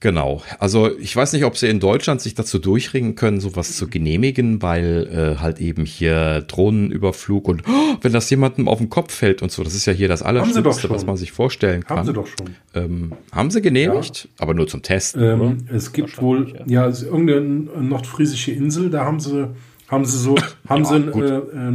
Genau. Also ich weiß nicht, ob sie in Deutschland sich dazu durchringen können, sowas zu genehmigen, weil äh, halt eben hier Drohnenüberflug und oh, wenn das jemandem auf den Kopf fällt und so, das ist ja hier das Allerschlimmste, was man sich vorstellen kann. Haben sie doch schon. Ähm, haben sie genehmigt, ja. aber nur zum Testen. Ähm, es gibt wohl, ja, ja irgendeine nordfriesische Insel, da haben sie haben sie so, [LAUGHS] haben ja, sie äh, äh,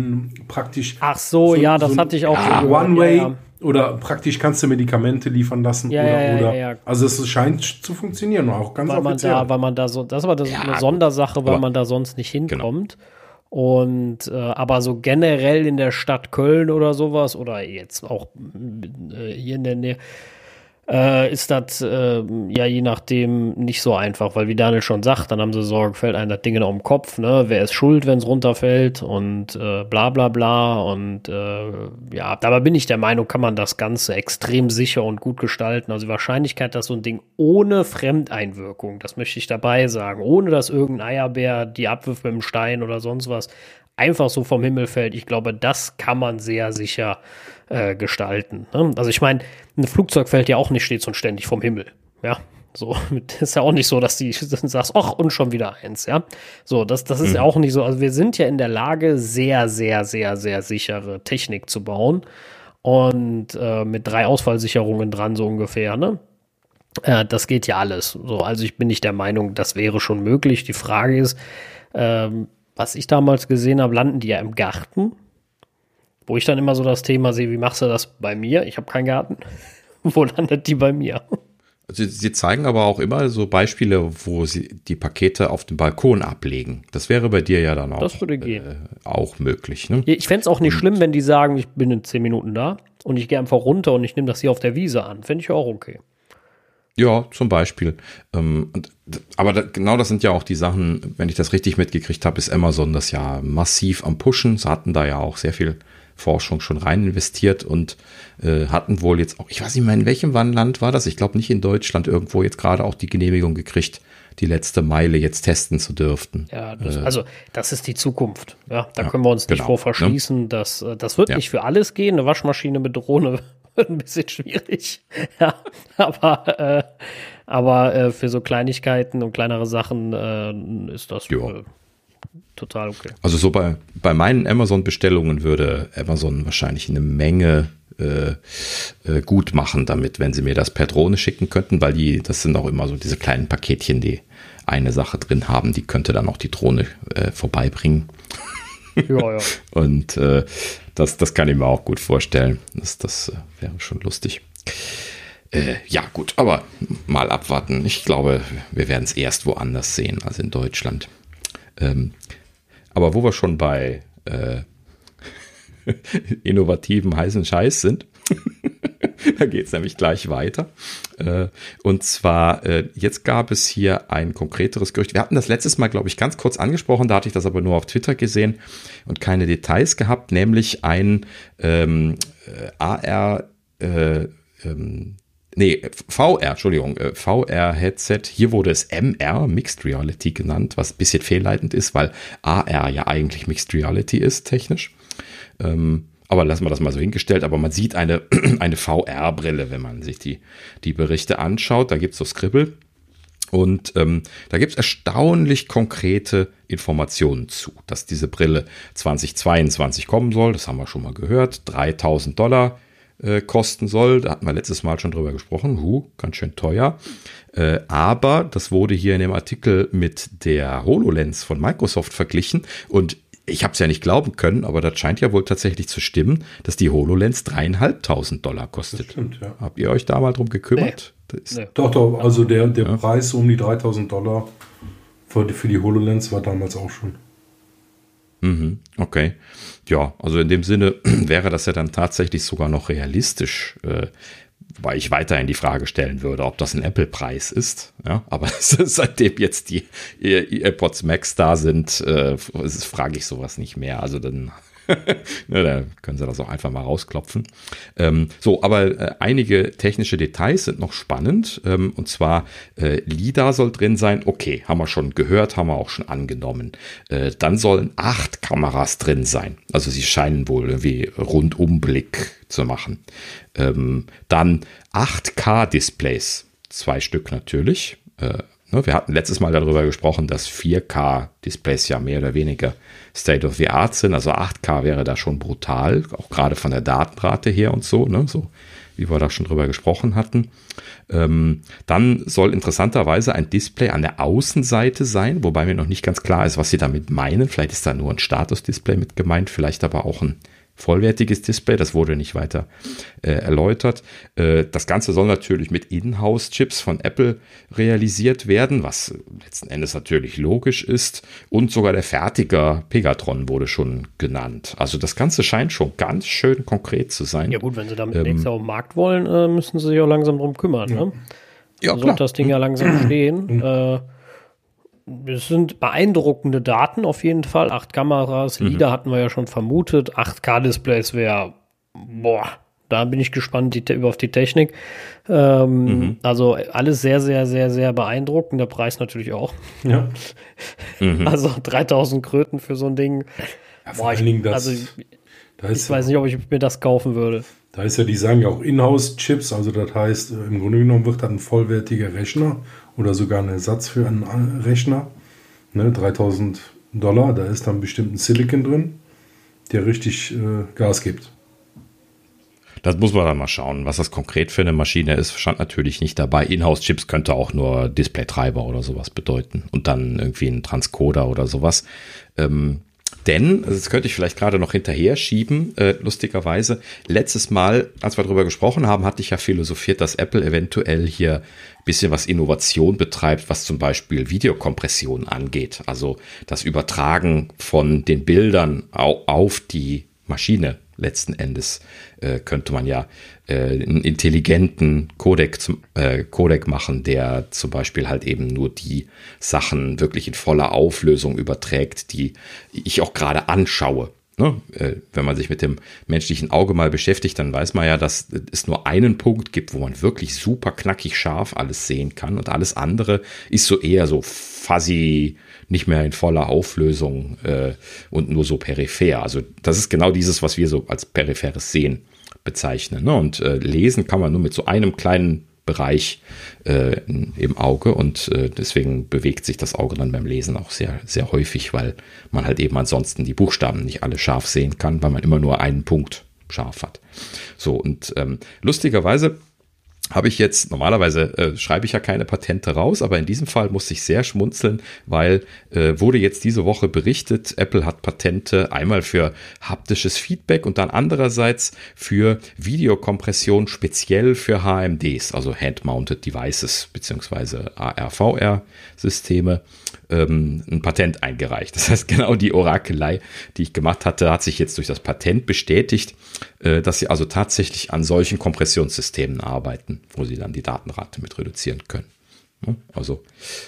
praktisch. Ach so, so ja, das so hatte ich auch. Ja, One-Way, oder praktisch kannst du Medikamente liefern lassen ja, oder, ja, oder. Ja, also es scheint zu funktionieren, auch ganz weil offiziell. Man da, weil man da so, das war das eine Sondersache, weil man da sonst nicht genau. hinkommt. Genau. Und äh, aber so generell in der Stadt Köln oder sowas oder jetzt auch äh, hier in der Nähe äh, ist das äh, ja je nachdem nicht so einfach, weil wie Daniel schon sagt, dann haben sie Sorge, fällt einem das Ding auf den Kopf, ne? Wer ist schuld, wenn es runterfällt und äh, bla bla bla und äh, ja, dabei bin ich der Meinung, kann man das Ganze extrem sicher und gut gestalten. Also die Wahrscheinlichkeit, dass so ein Ding ohne Fremdeinwirkung, das möchte ich dabei sagen, ohne dass irgendein Eierbär die abwirft mit dem Stein oder sonst was, einfach so vom Himmel fällt, ich glaube, das kann man sehr sicher äh, gestalten. Ne? Also ich meine, ein Flugzeug fällt ja auch nicht stets und ständig vom Himmel. Ja, so [LAUGHS] ist ja auch nicht so, dass du [LAUGHS] sagst, ach und schon wieder eins. Ja, so das das ist mhm. ja auch nicht so. Also wir sind ja in der Lage, sehr sehr sehr sehr sichere Technik zu bauen und äh, mit drei Ausfallsicherungen dran so ungefähr. Ne? Äh, das geht ja alles. So, also ich bin nicht der Meinung, das wäre schon möglich. Die Frage ist, ähm, was ich damals gesehen habe, landen die ja im Garten wo ich dann immer so das Thema sehe, wie machst du das bei mir? Ich habe keinen Garten. [LAUGHS] Wo landet die bei mir? Sie, sie, zeigen aber auch immer so Beispiele, wo sie die Pakete auf dem Balkon ablegen. Das wäre bei dir ja dann auch, das würde gehen. Äh, auch möglich. Ne? Ich fände es auch nicht und, schlimm, wenn die sagen, ich bin in zehn Minuten da und ich gehe einfach runter und ich nehme das hier auf der Wiese an. Fände ich auch okay. Ja, zum Beispiel. Ähm, aber da, genau das sind ja auch die Sachen, wenn ich das richtig mitgekriegt habe, ist Amazon das ja massiv am Pushen. Sie hatten da ja auch sehr viel Forschung schon rein investiert und äh, hatten wohl jetzt auch, ich weiß nicht mehr, in welchem Land war das? Ich glaube nicht in Deutschland, irgendwo jetzt gerade auch die Genehmigung gekriegt, die letzte Meile jetzt testen zu dürften. Ja, das, äh, also das ist die Zukunft. Ja, da ja, können wir uns nicht genau, vor ne? verschließen. Ne? Das, äh, das wird ja. nicht für alles gehen. Eine Waschmaschine mit Drohne [LAUGHS] wird ein bisschen schwierig. [LAUGHS] ja, aber, äh, aber äh, für so Kleinigkeiten und kleinere Sachen äh, ist das äh, total okay. Also so bei, bei meinen Amazon-Bestellungen würde Amazon wahrscheinlich eine Menge äh, äh, gut machen damit, wenn sie mir das per Drohne schicken könnten, weil die, das sind auch immer so diese kleinen Paketchen, die eine Sache drin haben, die könnte dann auch die Drohne äh, vorbeibringen. Ja, ja. [LAUGHS] Und äh, das, das kann ich mir auch gut vorstellen. Das, das äh, wäre schon lustig. Ja, gut, aber mal abwarten. Ich glaube, wir werden es erst woanders sehen als in Deutschland. Ähm, aber wo wir schon bei äh, [LAUGHS] innovativen heißen Scheiß sind, [LAUGHS] da geht es nämlich gleich weiter. Äh, und zwar, äh, jetzt gab es hier ein konkreteres Gerücht. Wir hatten das letztes Mal, glaube ich, ganz kurz angesprochen, da hatte ich das aber nur auf Twitter gesehen und keine Details gehabt, nämlich ein ähm, äh, AR äh, ähm, nee, VR, Entschuldigung, äh, VR-Headset. Hier wurde es MR, Mixed Reality genannt, was ein bisschen fehlleitend ist, weil AR ja eigentlich Mixed Reality ist, technisch. Ähm, aber lassen wir das mal so hingestellt. Aber man sieht eine, [CLEARS THROAT] eine VR-Brille, wenn man sich die, die Berichte anschaut. Da gibt es so Scribble. Und ähm, da gibt es erstaunlich konkrete Informationen zu, dass diese Brille 2022 kommen soll. Das haben wir schon mal gehört. 3000 Dollar äh, kosten soll. Da hatten wir letztes Mal schon drüber gesprochen. Huh, ganz schön teuer. Äh, aber das wurde hier in dem Artikel mit der HoloLens von Microsoft verglichen und ich habe es ja nicht glauben können, aber das scheint ja wohl tatsächlich zu stimmen, dass die HoloLens dreieinhalbtausend Dollar kostet. Das stimmt, ja. Habt ihr euch da mal drum gekümmert? Nee. Nee. Doch, doch, also der, der ja. Preis um die 3000 Dollar für die, für die HoloLens war damals auch schon. Mhm, okay. Ja, also in dem Sinne [CLEARS THROAT] wäre das ja dann tatsächlich sogar noch realistisch, äh, weil ich weiterhin die Frage stellen würde, ob das ein Apple-Preis ist. Ja, aber [LAUGHS] seitdem jetzt die AirPods Max da sind, äh, frage ich sowas nicht mehr. Also dann [LAUGHS] ne, da können Sie das auch einfach mal rausklopfen. Ähm, so, aber äh, einige technische Details sind noch spannend. Ähm, und zwar äh, LIDAR soll drin sein. Okay, haben wir schon gehört, haben wir auch schon angenommen. Äh, dann sollen acht Kameras drin sein. Also sie scheinen wohl irgendwie Rundumblick zu machen. Ähm, dann 8K-Displays. Zwei Stück natürlich. Äh, ne, wir hatten letztes Mal darüber gesprochen, dass 4K-Displays ja mehr oder weniger State of the Art sind. Also 8K wäre da schon brutal, auch gerade von der Datenrate her und so, ne? so wie wir da schon drüber gesprochen hatten. Ähm, dann soll interessanterweise ein Display an der Außenseite sein, wobei mir noch nicht ganz klar ist, was sie damit meinen. Vielleicht ist da nur ein Status-Display mit gemeint, vielleicht aber auch ein vollwertiges Display. Das wurde nicht weiter äh, erläutert. Äh, das Ganze soll natürlich mit Inhouse-Chips von Apple realisiert werden, was letzten Endes natürlich logisch ist. Und sogar der Fertiger Pegatron wurde schon genannt. Also das Ganze scheint schon ganz schön konkret zu sein. Ja gut, wenn sie damit ähm, nächstes auf den Markt wollen, äh, müssen sie sich auch langsam drum kümmern. Ne? Ja, klar. das Ding ja langsam [CLEARS THROAT] stehen. Äh, es sind beeindruckende Daten auf jeden Fall. Acht Kameras, mhm. LIDAR hatten wir ja schon vermutet. 8K-Displays wäre, boah, da bin ich gespannt die, auf die Technik. Ähm, mhm. Also alles sehr, sehr, sehr, sehr beeindruckend. Der Preis natürlich auch. Ja. Mhm. Also 3000 Kröten für so ein Ding. Ja, vor boah, allen Dingen das, also ich, da ich weiß nicht, ob ich mir das kaufen würde. Da ist ja, die sagen ja auch Inhouse-Chips, also das heißt, äh, im Grunde genommen wird das ein vollwertiger Rechner oder sogar ein Ersatz für einen Rechner. Ne, 3000 Dollar, da ist dann bestimmt ein Silicon drin, der richtig äh, Gas gibt. Das muss man dann mal schauen, was das konkret für eine Maschine ist. Stand natürlich nicht dabei. Inhouse-Chips könnte auch nur Display-Treiber oder sowas bedeuten und dann irgendwie ein Transcoder oder sowas. Ähm, denn, also das könnte ich vielleicht gerade noch hinterher schieben, äh, lustigerweise, letztes Mal, als wir darüber gesprochen haben, hatte ich ja philosophiert, dass Apple eventuell hier ein bisschen was Innovation betreibt, was zum Beispiel Videokompression angeht. Also das Übertragen von den Bildern auf die Maschine letzten Endes äh, könnte man ja äh, einen intelligenten Codec, äh, Codec machen, der zum Beispiel halt eben nur die Sachen wirklich in voller Auflösung überträgt, die ich auch gerade anschaue. Ne? Äh, wenn man sich mit dem menschlichen Auge mal beschäftigt, dann weiß man ja, dass es nur einen Punkt gibt, wo man wirklich super knackig scharf alles sehen kann und alles andere ist so eher so fuzzy, nicht mehr in voller Auflösung äh, und nur so peripher. Also das ist genau dieses, was wir so als peripheres Sehen bezeichnen. Ne? Und äh, lesen kann man nur mit so einem kleinen Bereich äh, im Auge und äh, deswegen bewegt sich das Auge dann beim Lesen auch sehr, sehr häufig, weil man halt eben ansonsten die Buchstaben nicht alle scharf sehen kann, weil man immer nur einen Punkt scharf hat. So, und ähm, lustigerweise habe ich jetzt, normalerweise äh, schreibe ich ja keine Patente raus, aber in diesem Fall musste ich sehr schmunzeln, weil äh, wurde jetzt diese Woche berichtet, Apple hat Patente einmal für haptisches Feedback und dann andererseits für Videokompression speziell für HMDs, also Hand-Mounted Devices beziehungsweise AR-VR-Systeme ähm, ein Patent eingereicht. Das heißt, genau die Orakelei, die ich gemacht hatte, hat sich jetzt durch das Patent bestätigt, äh, dass sie also tatsächlich an solchen Kompressionssystemen arbeiten, wo sie dann die Datenrate mit reduzieren können. Also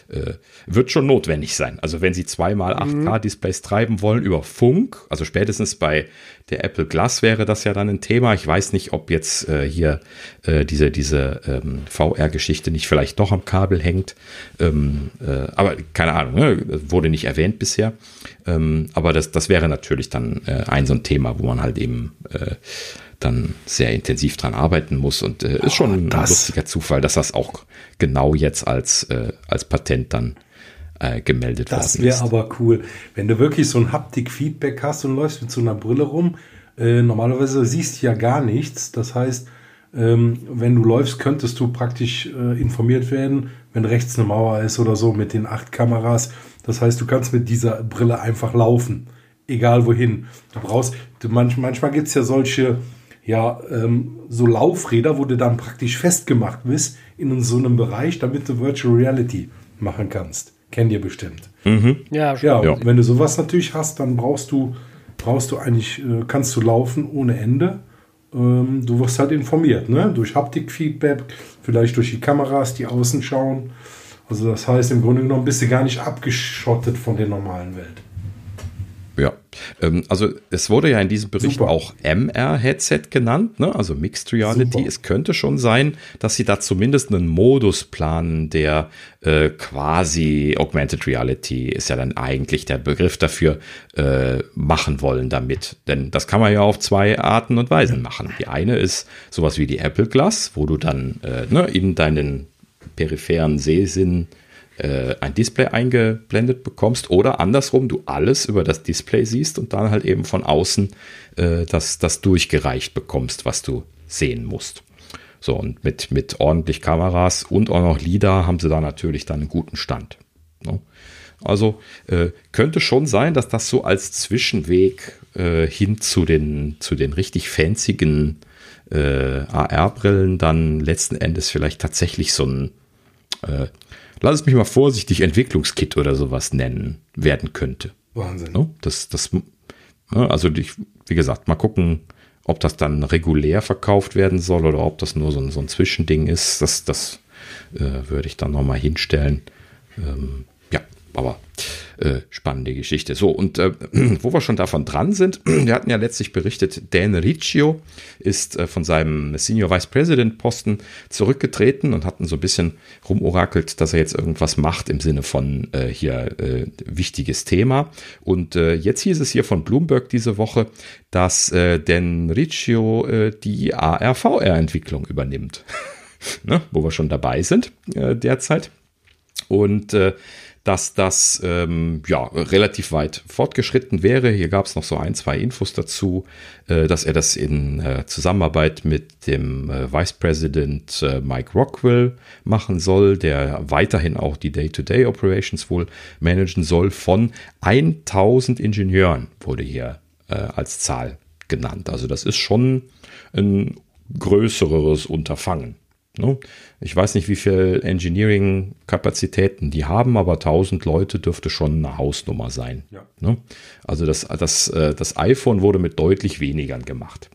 äh, wird schon notwendig sein. Also wenn Sie zweimal 8K-Displays mhm. treiben wollen über Funk, also spätestens bei der Apple Glass wäre das ja dann ein Thema. Ich weiß nicht, ob jetzt äh, hier äh, diese, diese ähm, VR-Geschichte nicht vielleicht doch am Kabel hängt. Ähm, äh, aber keine Ahnung, ne? wurde nicht erwähnt bisher. Ähm, aber das, das wäre natürlich dann äh, ein so ein Thema, wo man halt eben äh, dann sehr intensiv dran arbeiten muss. Und äh, ist schon oh, ein lustiger Zufall, dass das auch genau jetzt als, äh, als Patent dann äh, gemeldet das worden ist. Das wäre aber cool, wenn du wirklich so ein Haptik-Feedback hast und läufst mit so einer Brille rum. Äh, normalerweise siehst du ja gar nichts. Das heißt, ähm, wenn du läufst, könntest du praktisch äh, informiert werden, wenn rechts eine Mauer ist oder so mit den acht Kameras. Das heißt, du kannst mit dieser Brille einfach laufen, egal wohin. Du brauchst, du, manch, manchmal gibt es ja solche ja, ähm, so Laufräder, wo du dann praktisch festgemacht bist in so einem Bereich, damit du Virtual Reality machen kannst. Kennt ihr bestimmt. Mhm. Ja, ja, ja. wenn du sowas natürlich hast, dann brauchst du, brauchst du eigentlich, äh, kannst du laufen ohne Ende. Ähm, du wirst halt informiert, ne? Durch Haptikfeedback, vielleicht durch die Kameras, die außen schauen. Also das heißt, im Grunde genommen bist du gar nicht abgeschottet von der normalen Welt. Ähm, also es wurde ja in diesem Bericht Super. auch MR-Headset genannt, ne? also Mixed Reality. Super. Es könnte schon sein, dass sie da zumindest einen Modus planen, der äh, quasi Augmented Reality ist ja dann eigentlich der Begriff dafür, äh, machen wollen damit. Denn das kann man ja auf zwei Arten und Weisen machen. Die eine ist sowas wie die Apple Glass, wo du dann äh, ne, in deinen peripheren Sehsinn äh, ein Display eingeblendet bekommst oder andersrum, du alles über das Display siehst und dann halt eben von außen äh, das, das durchgereicht bekommst, was du sehen musst. So, und mit, mit ordentlich Kameras und auch noch LIDAR haben sie da natürlich dann einen guten Stand. Ne? Also äh, könnte schon sein, dass das so als Zwischenweg äh, hin zu den, zu den richtig fanzigen äh, AR-Brillen dann letzten Endes vielleicht tatsächlich so ein äh, lass es mich mal vorsichtig Entwicklungskit oder sowas nennen, werden könnte. Wahnsinn. Das, das, also ich, wie gesagt, mal gucken, ob das dann regulär verkauft werden soll oder ob das nur so ein, so ein Zwischending ist. Das, das äh, würde ich dann nochmal hinstellen. Ähm, aber äh, spannende Geschichte. So, und äh, [CLEARS THROAT] wo wir schon davon dran sind, [CLEARS THROAT] wir hatten ja letztlich berichtet, Dan Riccio ist äh, von seinem Senior Vice President Posten zurückgetreten und hatten so ein bisschen rumorakelt, dass er jetzt irgendwas macht im Sinne von äh, hier äh, wichtiges Thema. Und äh, jetzt hieß es hier von Bloomberg diese Woche, dass Dan Riccio die ARVR-Entwicklung übernimmt. [LAUGHS] ne? Wo wir schon dabei sind derzeit. Und äh, dass das ähm, ja relativ weit fortgeschritten wäre. Hier gab es noch so ein, zwei Infos dazu, äh, dass er das in äh, Zusammenarbeit mit dem äh, Vice President äh, Mike Rockwell machen soll, der weiterhin auch die Day-to-Day -Day Operations wohl managen soll. Von 1000 Ingenieuren wurde hier äh, als Zahl genannt. Also das ist schon ein größeres Unterfangen. Ne? Ich weiß nicht, wie viel Engineering-Kapazitäten die haben, aber 1000 Leute dürfte schon eine Hausnummer sein. Ja. Ne? Also das, das, äh, das iPhone wurde mit deutlich weniger gemacht.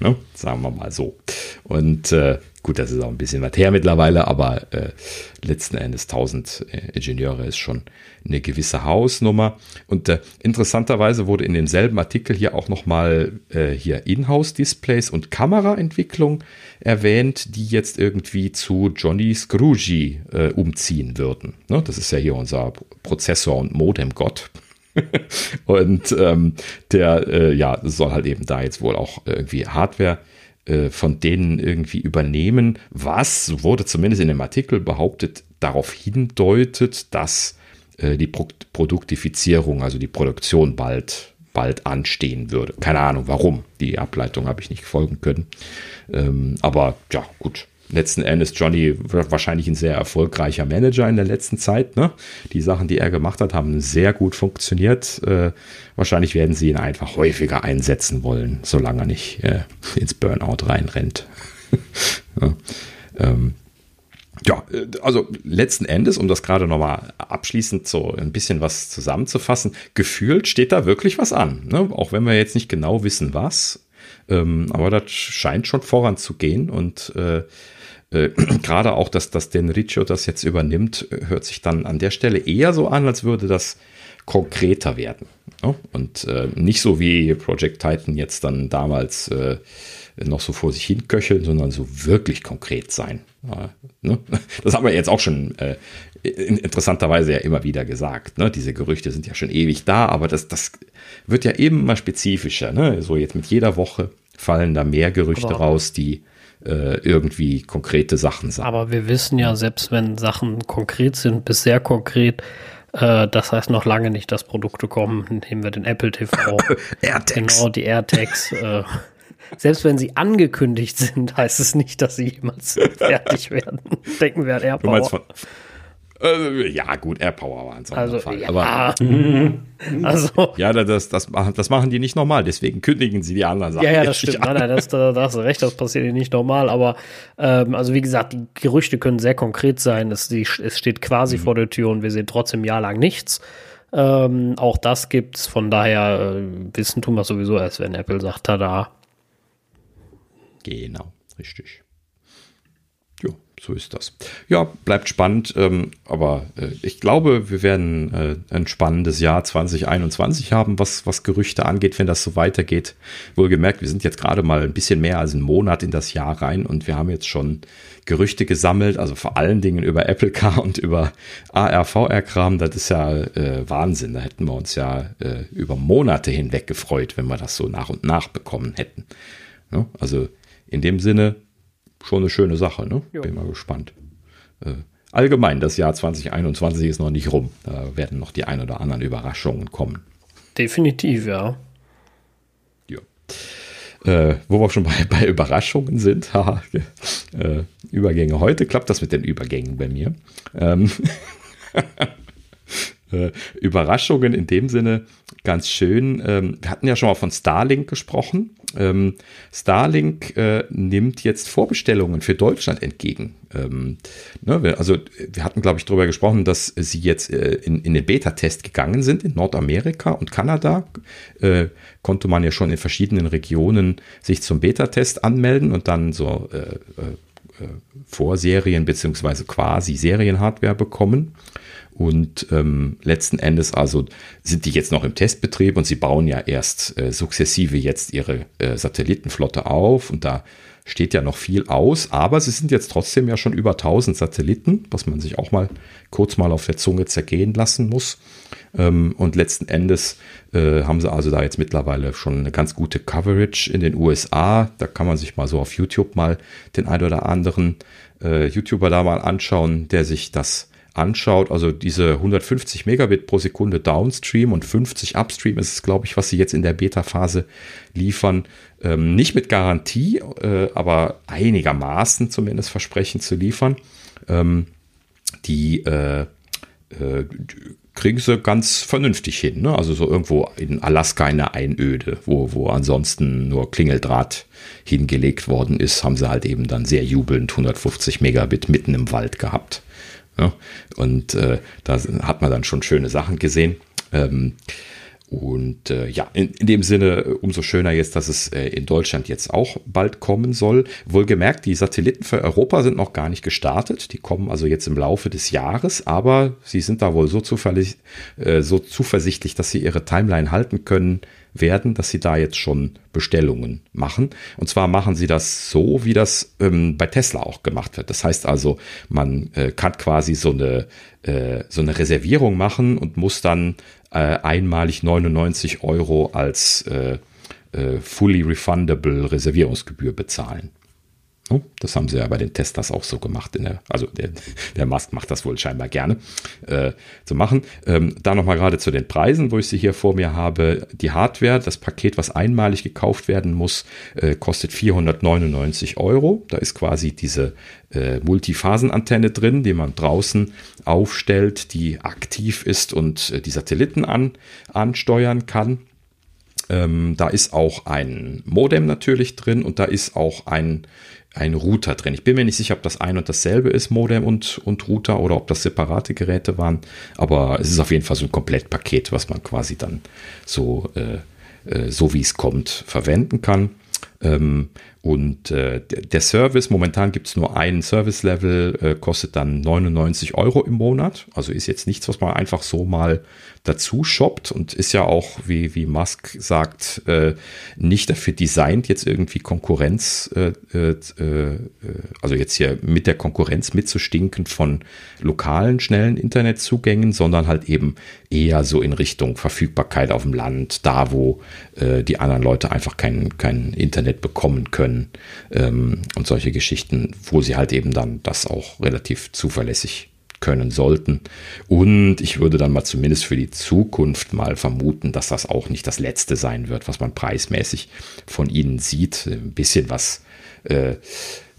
Ne? Sagen wir mal so. Und äh, gut, das ist auch ein bisschen was her mittlerweile, aber äh, letzten Endes 1000 äh, Ingenieure ist schon eine gewisse Hausnummer. Und äh, interessanterweise wurde in demselben Artikel hier auch nochmal äh, hier Inhouse-Displays und Kameraentwicklung erwähnt, die jetzt irgendwie zu Johnny Scrooge äh, umziehen würden. Ne? Das ist ja hier unser Prozessor- und Modem-Gott. [LAUGHS] und ähm, der äh, ja soll halt eben da jetzt wohl auch irgendwie Hardware äh, von denen irgendwie übernehmen, was wurde zumindest in dem Artikel behauptet, darauf hindeutet, dass äh, die Pro Produktifizierung, also die Produktion bald, bald anstehen würde. Keine Ahnung warum. Die Ableitung habe ich nicht folgen können. Ähm, aber ja, gut. Letzten Endes Johnny wahrscheinlich ein sehr erfolgreicher Manager in der letzten Zeit. Ne? Die Sachen, die er gemacht hat, haben sehr gut funktioniert. Äh, wahrscheinlich werden sie ihn einfach häufiger einsetzen wollen, solange er nicht äh, ins Burnout reinrennt. [LAUGHS] ja. Ähm, ja, äh, also letzten Endes, um das gerade nochmal abschließend so ein bisschen was zusammenzufassen, gefühlt steht da wirklich was an. Ne? Auch wenn wir jetzt nicht genau wissen, was. Ähm, aber das scheint schon voranzugehen und äh, äh, [CLEARS THROAT] gerade auch, dass, dass den Riccio das jetzt übernimmt, hört sich dann an der Stelle eher so an, als würde das konkreter werden. Ne? Und äh, nicht so wie Project Titan jetzt dann damals äh, noch so vor sich hin köcheln, sondern so wirklich konkret sein. Ne? [LAUGHS] Das haben wir jetzt auch schon äh, interessanterweise ja immer wieder gesagt. Ne? Diese Gerüchte sind ja schon ewig da, aber das, das wird ja eben mal spezifischer. Ne? So jetzt mit jeder Woche fallen da mehr Gerüchte aber raus, die äh, irgendwie konkrete Sachen sagen. Aber wir wissen ja, selbst wenn Sachen konkret sind, bis sehr konkret, äh, das heißt noch lange nicht, dass Produkte kommen. Nehmen wir den Apple TV. [LAUGHS] AirTags. Genau, die AirTags. Äh, selbst wenn sie angekündigt sind, [LAUGHS] heißt es nicht, dass sie jemals [LAUGHS] fertig werden. Denken wir an AirPower. Äh, ja, gut, AirPower war ein Sonderfall. Also, ja. Aber, [LAUGHS] also. ja, das, das, das machen die nicht normal, deswegen kündigen sie die anderen Sachen. Ja, ja, das stimmt. Nein, nein, das, da, da hast du recht, das passiert nicht normal. Aber ähm, also wie gesagt, die Gerüchte können sehr konkret sein. Es, die, es steht quasi mhm. vor der Tür und wir sehen trotzdem jahrelang nichts. Ähm, auch das gibt's, von daher äh, wissen tun wir sowieso erst, wenn Apple sagt, tada, Genau, richtig. So ist das. Ja, bleibt spannend, ähm, aber äh, ich glaube, wir werden äh, ein spannendes Jahr 2021 haben, was, was Gerüchte angeht, wenn das so weitergeht. Wohlgemerkt, wir sind jetzt gerade mal ein bisschen mehr als einen Monat in das Jahr rein und wir haben jetzt schon Gerüchte gesammelt, also vor allen Dingen über Apple Car und über AR, VR-Kram. Das ist ja äh, Wahnsinn. Da hätten wir uns ja äh, über Monate hinweg gefreut, wenn wir das so nach und nach bekommen hätten. Ja, also in dem Sinne schon eine schöne Sache. Ne? Bin mal gespannt. Äh, allgemein, das Jahr 2021 ist noch nicht rum. Da werden noch die ein oder anderen Überraschungen kommen. Definitiv, ja. Ja. Äh, wo wir schon bei, [LAUGHS] bei Überraschungen sind, [LAUGHS] haha, äh, Übergänge. Heute klappt das mit den Übergängen bei mir. Ähm [LAUGHS] äh, Überraschungen in dem Sinne ganz schön. Ähm, wir hatten ja schon mal von Starlink gesprochen. Ähm, Starlink äh, nimmt jetzt Vorbestellungen für Deutschland entgegen. Ähm, ne, also wir hatten, glaube ich, darüber gesprochen, dass sie jetzt äh, in, in den Beta-Test gegangen sind in Nordamerika und Kanada. Äh, konnte man ja schon in verschiedenen Regionen sich zum Beta-Test anmelden und dann so äh, äh, Vorserien beziehungsweise quasi Serienhardware bekommen. Und ähm, letzten Endes also sind die jetzt noch im Testbetrieb und sie bauen ja erst äh, sukzessive jetzt ihre äh, Satellitenflotte auf und da steht ja noch viel aus, aber sie sind jetzt trotzdem ja schon über 1000 Satelliten, was man sich auch mal kurz mal auf der Zunge zergehen lassen muss. Ähm, und letzten Endes äh, haben sie also da jetzt mittlerweile schon eine ganz gute Coverage in den USA. Da kann man sich mal so auf YouTube mal den ein oder anderen äh, YouTuber da mal anschauen, der sich das anschaut, also diese 150 Megabit pro Sekunde Downstream und 50 Upstream ist es, glaube ich, was sie jetzt in der Beta-Phase liefern. Ähm, nicht mit Garantie, äh, aber einigermaßen zumindest versprechen zu liefern. Ähm, die äh, äh, kriegen sie ganz vernünftig hin. Ne? Also so irgendwo in Alaska in einer Einöde, wo, wo ansonsten nur Klingeldraht hingelegt worden ist, haben sie halt eben dann sehr jubelnd 150 Megabit mitten im Wald gehabt. Ja? Und äh, da hat man dann schon schöne Sachen gesehen. Ähm, und äh, ja, in, in, dem Sinne umso schöner jetzt, dass es äh, in Deutschland jetzt auch bald kommen soll. Wohlgemerkt, die Satelliten für Europa sind noch gar nicht gestartet. Die kommen also jetzt im Laufe des Jahres, aber sie sind da wohl so, äh, so zuversichtlich, dass sie ihre Timeline halten können werden, dass sie da jetzt schon Bestellungen machen. Und zwar machen sie das so, wie das ähm, bei Tesla auch gemacht wird. Das heißt also, man äh, kann quasi so eine, äh, so eine Reservierung machen und muss dann äh, einmalig 99 Euro als äh, äh, fully refundable Reservierungsgebühr bezahlen. Das haben sie ja bei den Testers auch so gemacht. Der, also der, der Musk macht das wohl scheinbar gerne äh, zu machen. Ähm, da nochmal gerade zu den Preisen, wo ich sie hier vor mir habe. Die Hardware, das Paket, was einmalig gekauft werden muss, äh, kostet 499 Euro. Da ist quasi diese äh, Multiphasenantenne drin, die man draußen aufstellt, die aktiv ist und äh, die Satelliten an, ansteuern kann. Ähm, da ist auch ein Modem natürlich drin und da ist auch ein ein Router drin. Ich bin mir nicht sicher, ob das ein und dasselbe ist, Modem und, und Router, oder ob das separate Geräte waren. Aber es ist auf jeden Fall so ein Komplettpaket, was man quasi dann so, äh, äh, so wie es kommt, verwenden kann. Ähm, und äh, der Service, momentan gibt es nur einen Service-Level, äh, kostet dann 99 Euro im Monat. Also ist jetzt nichts, was man einfach so mal dazu shoppt und ist ja auch, wie, wie Musk sagt, äh, nicht dafür designt, jetzt irgendwie Konkurrenz, äh, äh, äh, also jetzt hier mit der Konkurrenz mitzustinken von lokalen, schnellen Internetzugängen, sondern halt eben eher so in Richtung Verfügbarkeit auf dem Land, da wo äh, die anderen Leute einfach kein, kein Internet bekommen können ähm, und solche Geschichten, wo sie halt eben dann das auch relativ zuverlässig können sollten. Und ich würde dann mal zumindest für die Zukunft mal vermuten, dass das auch nicht das letzte sein wird, was man preismäßig von ihnen sieht. Ein bisschen was äh,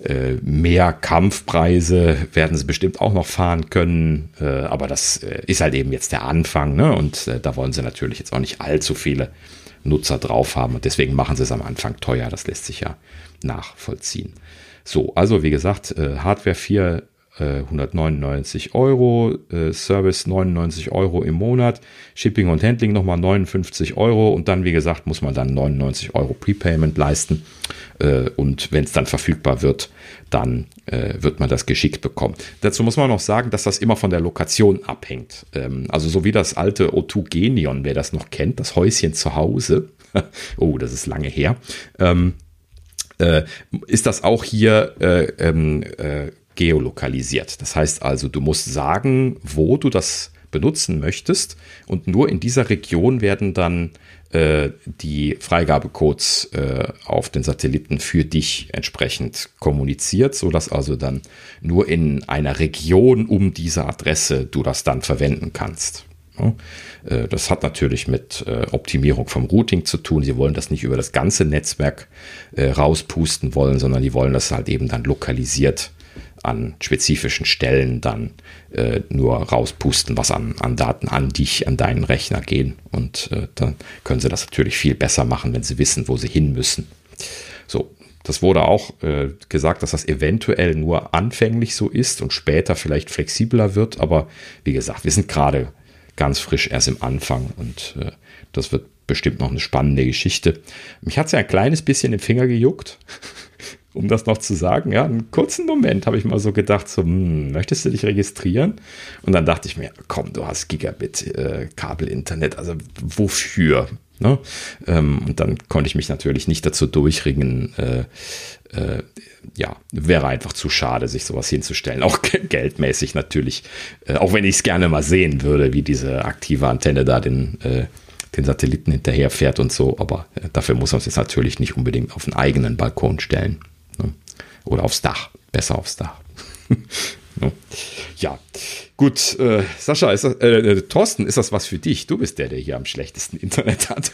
äh, mehr Kampfpreise werden sie bestimmt auch noch fahren können, äh, aber das äh, ist halt eben jetzt der Anfang, ne? Und äh, da wollen sie natürlich jetzt auch nicht allzu viele Nutzer drauf haben und deswegen machen sie es am Anfang teuer. Das lässt sich ja nachvollziehen. So, also wie gesagt, äh, Hardware 4 199 äh, Euro, äh, Service 99 Euro im Monat, Shipping und Handling nochmal 59 Euro und dann, wie gesagt, muss man dann 99 Euro Prepayment leisten äh, und wenn es dann verfügbar wird, dann wird man das geschickt bekommen. Dazu muss man noch sagen, dass das immer von der Lokation abhängt. Ähm, also so wie das alte O2 Genion, wer das noch kennt, das Häuschen zu Hause. [LAUGHS] oh, das ist lange her. Ähm, ist das auch hier äh, ähm, äh, geolokalisiert. Das heißt also, du musst sagen, wo du das benutzen möchtest und nur in dieser Region werden dann äh, die Freigabecodes äh, auf den Satelliten für dich entsprechend kommuniziert, sodass also dann nur in einer Region um diese Adresse du das dann verwenden kannst. Äh, das hat natürlich mit äh, Optimierung vom Routing zu tun. Sie wollen das nicht über das ganze Netzwerk äh, rauspusten wollen, sondern die wollen das halt eben dann lokalisiert an spezifischen Stellen dann äh, nur rauspusten, was an, an Daten an dich, an deinen Rechner gehen. Und äh, dann können sie das natürlich viel besser machen, wenn sie wissen, wo sie hin müssen. So, das wurde auch äh, gesagt, dass das eventuell nur anfänglich so ist und später vielleicht flexibler wird. Aber wie gesagt, wir sind gerade ganz frisch erst im Anfang und äh, das wird bestimmt noch eine spannende Geschichte. Mich hat es ja ein kleines bisschen im Finger gejuckt um das noch zu sagen, ja, einen kurzen Moment habe ich mal so gedacht, so, hm, möchtest du dich registrieren? Und dann dachte ich mir, komm, du hast Gigabit äh, also wofür? Ne? Ähm, und dann konnte ich mich natürlich nicht dazu durchringen, äh, äh, ja, wäre einfach zu schade, sich sowas hinzustellen. Auch geldmäßig natürlich, äh, auch wenn ich es gerne mal sehen würde, wie diese aktive Antenne da den, äh, den Satelliten hinterherfährt und so, aber äh, dafür muss man es jetzt natürlich nicht unbedingt auf einen eigenen Balkon stellen. Oder aufs Dach. Besser aufs Dach. [LAUGHS] Ja, gut. Äh, Sascha, ist das, äh, äh, Thorsten, ist das was für dich? Du bist der, der hier am schlechtesten [LAUGHS] Internet hat.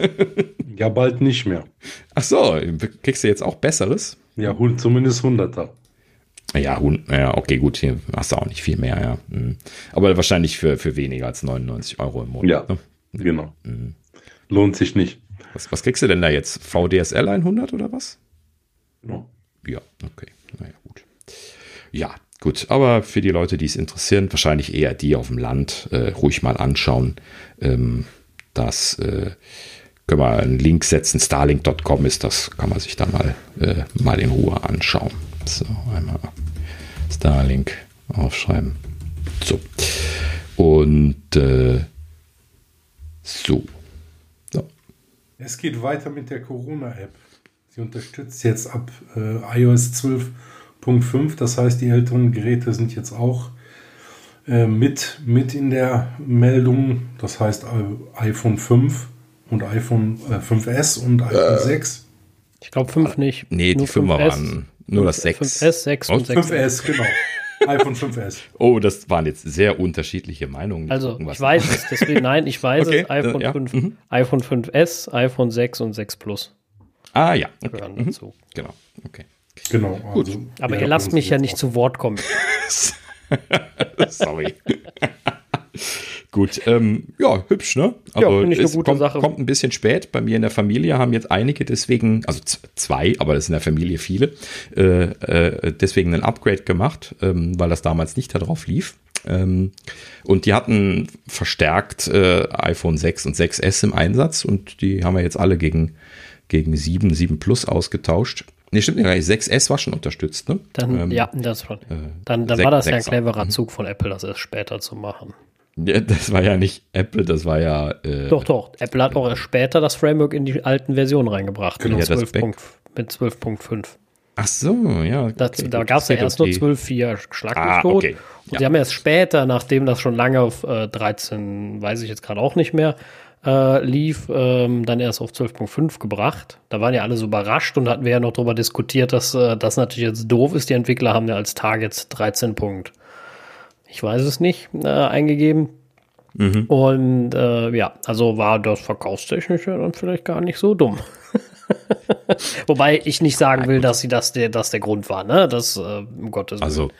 ja, bald nicht mehr. Ach so, kriegst du jetzt auch Besseres? Ja, zumindest 100er. Ja, ja, okay, gut, hier hast du auch nicht viel mehr, ja. Mhm. Aber wahrscheinlich für, für weniger als 99 Euro im Monat. Ja, ne? genau. Mhm. Lohnt sich nicht. Was, was kriegst du denn da jetzt? VDSL 100 oder was? Ja. Ja, okay. Naja, gut. Ja, gut. Aber für die Leute, die es interessieren, wahrscheinlich eher die auf dem Land, äh, ruhig mal anschauen. Ähm, das äh, können wir einen Link setzen. Starlink.com ist das, kann man sich da mal, äh, mal in Ruhe anschauen. So, einmal Starlink aufschreiben. So. Und äh, so. so. Es geht weiter mit der Corona-App. Sie unterstützt jetzt ab äh, iOS 12.5. Das heißt, die älteren Geräte sind jetzt auch äh, mit, mit in der Meldung. Das heißt, äh, iPhone 5 und iPhone 5S und iPhone 6. Ich glaube 5 nicht. Nee, die 5 waren nur das 6. 5S, 6 und 6. 5S, genau. iPhone 5S. [LAUGHS] Oh, das waren jetzt sehr unterschiedliche Meinungen. Also, ich weiß es, deswegen, nein, ich weiß okay, es. iPhone, ja. 5, mhm. iPhone 5S, iPhone 6 und 6 Plus. Ah ja. Okay. Gehören mhm. dazu. Genau, okay. Genau. Gut. Also, Aber ihr lasst mich ja nicht zu Wort kommen. [LAUGHS] Sorry. [LAUGHS] Gut, ähm, ja, hübsch, ne? Also ja, es kommt, Sache. kommt, ein bisschen spät. Bei mir in der Familie haben jetzt einige deswegen, also zwei, aber das ist in der Familie viele, äh, äh, deswegen ein Upgrade gemacht, ähm, weil das damals nicht darauf lief. Ähm, und die hatten verstärkt äh, iPhone 6 und 6S im Einsatz und die haben wir jetzt alle gegen gegen 7, 7 Plus ausgetauscht. Nee, stimmt nicht, 6S war schon unterstützt, ne? Dann, ähm, ja, das schon. Äh, dann, dann 6, war das ja ein cleverer mhm. Zug von Apple, das erst später zu machen. Ja, das war ja nicht Apple, das war ja. Äh, doch, doch. Apple hat auch erst später das Framework in die alten Versionen reingebracht. Genau, mit 12.5. Ach so, ja. Okay, das, da gab es ja erst nur 12.4 Schlag ah, okay. Und ja. sie haben erst später, nachdem das schon lange auf äh, 13, weiß ich jetzt gerade auch nicht mehr, äh, lief, ähm, dann erst auf 12.5 gebracht. Da waren ja alle so überrascht und hatten wir ja noch darüber diskutiert, dass äh, das natürlich jetzt doof ist. Die Entwickler haben ja als Targets 13 Punkt. Ich weiß es nicht, äh, eingegeben. Mhm. Und äh, ja, also war das Verkaufstechnische dann vielleicht gar nicht so dumm. [LAUGHS] Wobei ich nicht sagen will, dass sie das der, das der Grund war, ne? Das, äh, um Gottes Willen. Also,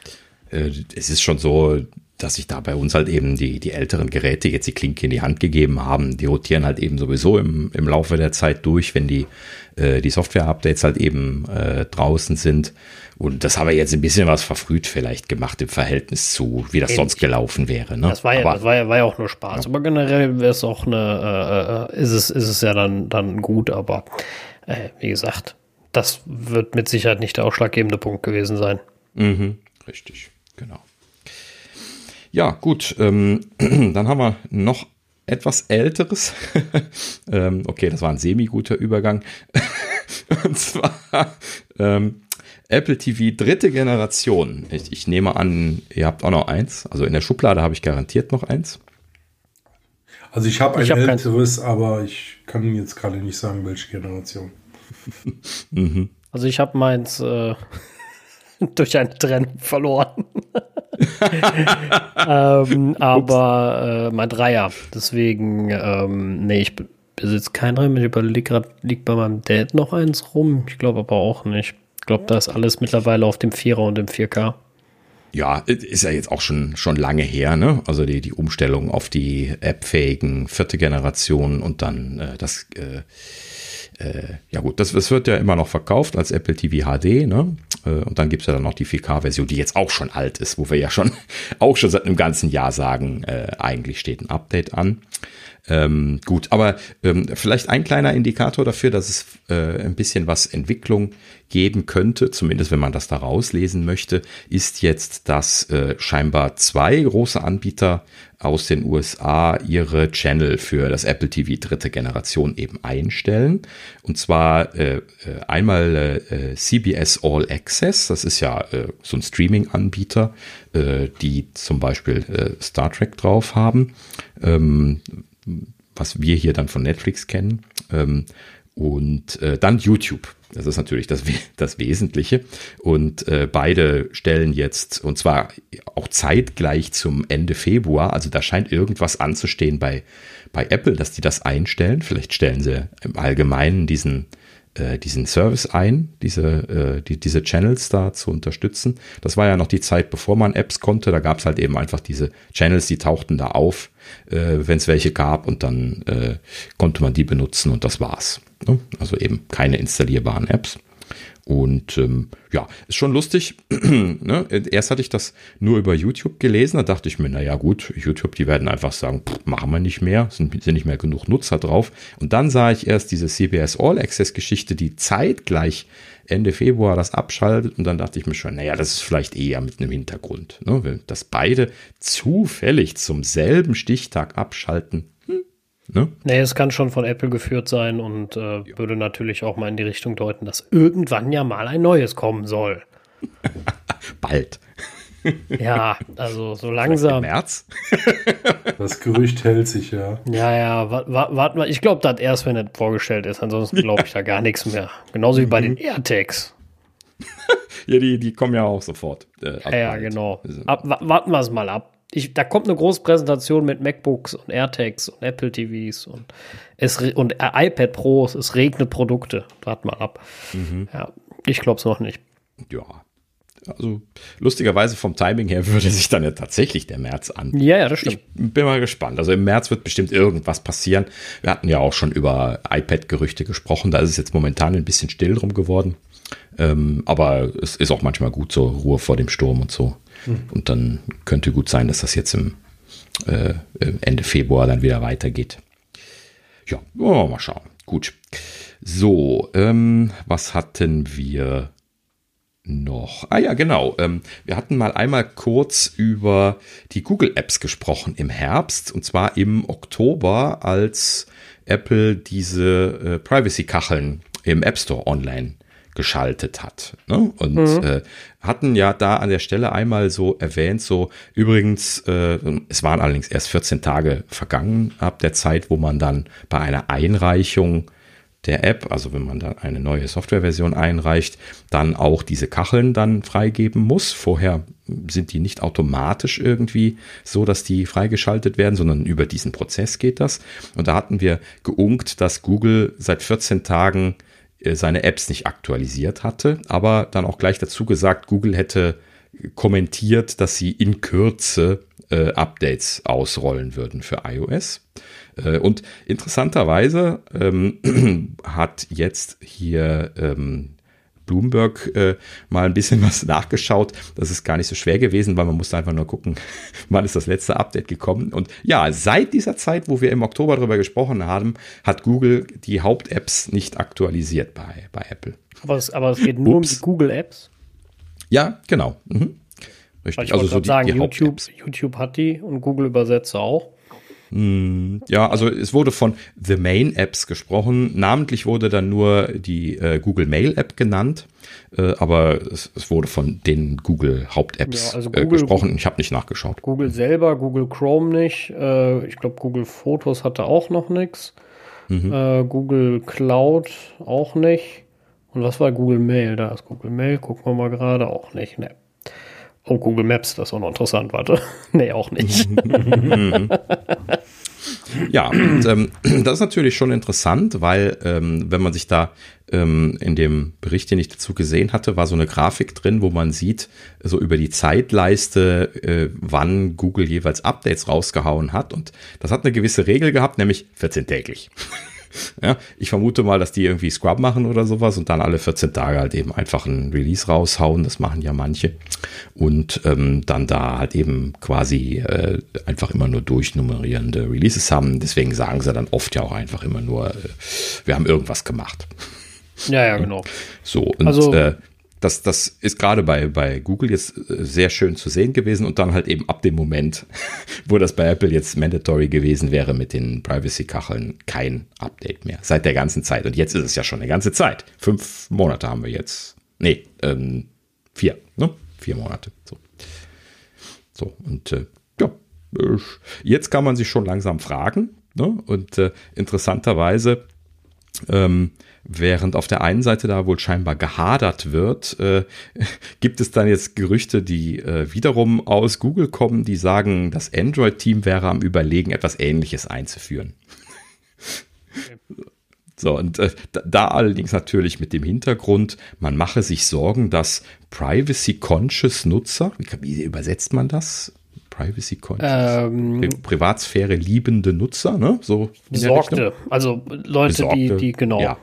äh, es ist schon so, dass sich da bei uns halt eben die, die älteren Geräte jetzt die Klinke in die Hand gegeben haben. Die rotieren halt eben sowieso im, im Laufe der Zeit durch, wenn die, äh, die Software-Updates halt eben äh, draußen sind. Und das haben wir jetzt ein bisschen was verfrüht vielleicht gemacht im Verhältnis zu, wie das Ähnlich. sonst gelaufen wäre. Ne? Das war ja, Aber, das war ja, war ja auch nur Spaß. Ja. Aber generell wäre es auch eine, äh, äh, ist es, ist es ja dann, dann gut. Aber äh, wie gesagt, das wird mit Sicherheit nicht der ausschlaggebende Punkt gewesen sein. Mhm, richtig, genau. Ja, gut. Ähm, [CLEARS THROAT] dann haben wir noch etwas älteres. [LAUGHS] ähm, okay, das war ein semi-guter Übergang. [LAUGHS] Und zwar ähm, Apple TV dritte Generation. Ich, ich, nehme an, ihr habt auch noch eins. Also in der Schublade habe ich garantiert noch eins. Also ich habe ein hab älteres, aber ich kann jetzt gerade nicht sagen, welche Generation. [LAUGHS] mhm. Also ich habe meins äh, durch eine Trennung verloren. Ähm, aber äh, mein Dreier. Deswegen, ähm, nee, ich besitze kein Dreier. Ich überlege gerade, liegt bei meinem Dad noch eins rum. Ich glaube aber auch nicht. Ich glaube, da ist alles mittlerweile auf dem Vierer und dem 4K. Ja, ist ja jetzt auch schon, schon lange her, ne? Also die, die Umstellung auf die appfähigen vierte Generation und dann äh, das äh, äh, ja gut, das, das wird ja immer noch verkauft als Apple TV HD, ne? Äh, und dann gibt es ja dann noch die 4K-Version, die jetzt auch schon alt ist, wo wir ja schon [LAUGHS] auch schon seit einem ganzen Jahr sagen, äh, eigentlich steht ein Update an. Ähm, gut, aber ähm, vielleicht ein kleiner Indikator dafür, dass es äh, ein bisschen was Entwicklung geben könnte, zumindest wenn man das da rauslesen möchte, ist jetzt, dass äh, scheinbar zwei große Anbieter aus den USA ihre Channel für das Apple TV dritte Generation eben einstellen. Und zwar äh, äh einmal äh, CBS All Access, das ist ja äh, so ein Streaming-Anbieter, äh, die zum Beispiel äh, Star Trek drauf haben, ähm, was wir hier dann von Netflix kennen. Ähm, Und äh, dann YouTube. Das ist natürlich das, [LAUGHS] das Wesentliche. Und äh, beide stellen jetzt, und zwar auch zeitgleich zum Ende Februar, also da scheint irgendwas anzustehen bei, bei Apple, dass die das einstellen. Vielleicht stellen sie im Allgemeinen diesen, äh, diesen Service ein, diese, äh, die, diese Channels da zu unterstützen. Das war ja noch die Zeit, bevor man Apps konnte. Da gab es halt eben einfach diese Channels, die tauchten da auf, äh, wenn es welche gab und dann äh, konnte man die benutzen und das war's. Ne? Also eben keine installierbaren Apps. Und ähm, ja, ist schon lustig. [CLEARS THROAT] ne? Erst hatte ich das nur über YouTube gelesen, da dachte ich mir, naja gut, YouTube, die werden einfach sagen, pff, machen wir nicht mehr, sind, sind nicht mehr genug Nutzer drauf. Und dann sah ich erst diese CBS All Access Geschichte, die zeitgleich Ende Februar das abschaltet und dann dachte ich mir schon, naja, das ist vielleicht eher mit einem Hintergrund. Ne? Dass beide zufällig zum selben Stichtag abschalten, Ne? Nee, es kann schon von Apple geführt sein und äh, ja. würde natürlich auch mal in die Richtung deuten, dass irgendwann ja mal ein neues kommen soll. [LAUGHS] Bald. [LAUGHS] ja, also so langsam. Im März? [LAUGHS] das Gerücht hält sich, ja. Ja, ja, warten wir. Ich glaube, das erst, wenn es vorgestellt ist. Ansonsten glaube ich da gar nichts mehr. Genauso wie bei den mhm. AirTags. ja, die, die kommen ja auch sofort. Äh, ja, ja, genau. Ab, warten wir es mal ab ich, da kommt eine große Präsentation mit MacBooks und AirTags und Apple TVs und, es, und iPad Pros. Es regnet Produkte. Wart mal ab. Mhm. Ja, ich glaube es noch nicht. Ja. Also lustigerweise vom Timing her [LAUGHS] würde sich dann ja tatsächlich der März an. Ja, ja, das stimmt. Ich bin mal gespannt. Also im März wird bestimmt irgendwas passieren. Wir hatten ja auch schon über iPad-Gerüchte gesprochen. Da ist es jetzt momentan ein bisschen still drum geworden. Ähm, aber es ist auch manchmal gut, so Ruhe vor dem Sturm und so. Mhm. Und dann könnte gut sein, dass das jetzt im äh, Ende Februar dann wieder weitergeht. Ja, mal schauen. Gut. So, ähm, was hatten wir noch? Ah ja, genau. Ähm, wir hatten mal einmal kurz über die Google Apps gesprochen im Herbst und zwar im Oktober, als Apple diese äh, Privacy-Kacheln im App Store online geschaltet hat. Ne? Und mhm. äh, hatten ja da an der Stelle einmal so erwähnt, so übrigens, äh, es waren allerdings erst 14 Tage vergangen ab der Zeit, wo man dann bei einer Einreichung der App, also wenn man dann eine neue Softwareversion einreicht, dann auch diese Kacheln dann freigeben muss. Vorher sind die nicht automatisch irgendwie so, dass die freigeschaltet werden, sondern über diesen Prozess geht das. Und da hatten wir geunkt, dass Google seit 14 Tagen seine Apps nicht aktualisiert hatte, aber dann auch gleich dazu gesagt, Google hätte kommentiert, dass sie in Kürze äh, Updates ausrollen würden für iOS. Äh, und interessanterweise ähm, [CLEARS THROAT] hat jetzt hier ähm, Bloomberg äh, mal ein bisschen [LAUGHS] was nachgeschaut. Das ist gar nicht so schwer gewesen, weil man musste einfach nur gucken, [LAUGHS] wann ist das letzte Update gekommen. Und ja, seit dieser Zeit, wo wir im Oktober darüber gesprochen haben, hat Google die Haupt-Apps nicht aktualisiert bei, bei Apple. Aber es, aber es geht nur Ups. um die Google-Apps? Ja, genau. Mhm. Richtig. Ich also so die, sagen, die YouTube, YouTube hat die und Google Übersetzer auch. Hm, ja, also es wurde von The Main Apps gesprochen. Namentlich wurde dann nur die äh, Google Mail App genannt, äh, aber es, es, wurde von den Google Haupt-Apps ja, also äh, gesprochen. Ich habe nicht nachgeschaut. Google selber, Google Chrome nicht. Äh, ich glaube, Google Fotos hatte auch noch nichts. Mhm. Äh, Google Cloud auch nicht. Und was war Google Mail? Da ist Google Mail, gucken wir mal gerade, auch nicht. Ne. Oh, Google Maps, das auch noch interessant, warte. [LAUGHS] nee, auch nicht. [LAUGHS] ja, und, ähm, [CLEARS THROAT] das ist natürlich schon interessant, weil ähm, wenn man sich da ähm, in dem Bericht, den ich dazu gesehen hatte, war so eine Grafik drin, wo man sieht, so über die Zeitleiste, äh, wann Google jeweils Updates rausgehauen hat. Und das hat eine gewisse Regel gehabt, nämlich 14 täglich. [LAUGHS] Ja, ich vermute mal, dass die irgendwie Scrub machen oder sowas und dann alle 14 Tage halt eben einfach ein Release raushauen. Das machen ja manche. Und ähm, dann da halt eben quasi äh, einfach immer nur durchnummerierende Releases haben. Deswegen sagen sie dann oft ja auch einfach immer nur, äh, wir haben irgendwas gemacht. Ja, ja, genau. So, und also, äh, das, das ist gerade bei, bei Google jetzt äh, sehr schön zu sehen gewesen und dann halt eben ab dem Moment, [LAUGHS] wo das bei Apple jetzt mandatory gewesen wäre mit den Privacy-Kacheln, kein Update mehr. Seit der ganzen Zeit. Und jetzt ist es ja schon eine ganze Zeit. Fünf Monate haben wir jetzt. Nee, ähm, vier, ne? Vier Monate. So. So, und äh, ja, jetzt kann man sich schon langsam fragen. Ne? Und äh, interessanterweise Ähm, während auf der einen Seite da wohl scheinbar gehadert wird, äh, [LAUGHS] gibt es dann jetzt Gerüchte, die äh, wiederum aus Google kommen, die sagen, das Android-Team wäre am Überlegen, etwas Ähnliches einzuführen. Okay. So, und äh, da allerdings natürlich mit dem Hintergrund, man mache sich Sorgen, dass Privacy-Conscious Nutzer, wie, wie, übersetzt man das? Privacy-Conscious? Ähm, Pri Privatsphäre liebende Nutzer, ne? So Besorgte, also Leute, Besorgte, die, die genau ja.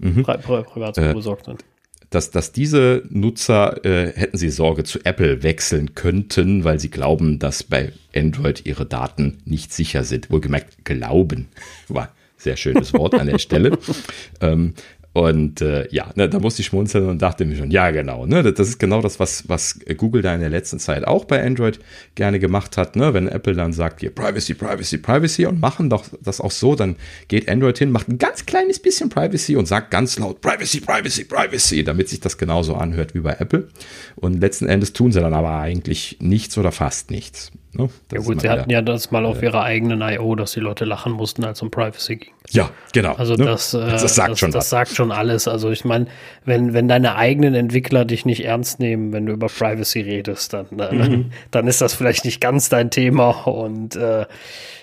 Mhm. Pri Pri Privatsphäre äh, besorgt sind dass, dass diese Nutzer, äh, hätten sie Sorge, zu Apple wechseln könnten, weil sie glauben, dass bei Android ihre Daten nicht sicher sind. Wohlgemerkt, glauben. [LAUGHS] War sehr schönes Wort an der Stelle. [LAUGHS] ähm, und äh, ja, ne, da musste ich schmunzeln und dachte mir schon, ja, genau, ne, das ist genau das, was, was Google da in der letzten Zeit auch bei Android gerne gemacht hat, ne, wenn Apple dann sagt, hier Privacy, Privacy, Privacy und machen doch das auch so, dann geht Android hin, macht ein ganz kleines bisschen Privacy und sagt ganz laut Privacy, Privacy, Privacy, damit sich das genauso anhört wie bei Apple. Und letzten Endes tun sie dann aber eigentlich nichts oder fast nichts. Ne? Ja gut, sie hatten ja das mal auf äh, ihrer eigenen I.O., dass die Leute lachen mussten, als es um Privacy ging. Ja, genau. Also ne? das, äh, das, sagt das, schon das sagt schon alles. Also ich meine, wenn, wenn deine eigenen Entwickler dich nicht ernst nehmen, wenn du über Privacy redest, dann, äh, mhm. [LAUGHS] dann ist das vielleicht nicht ganz dein Thema. Und äh,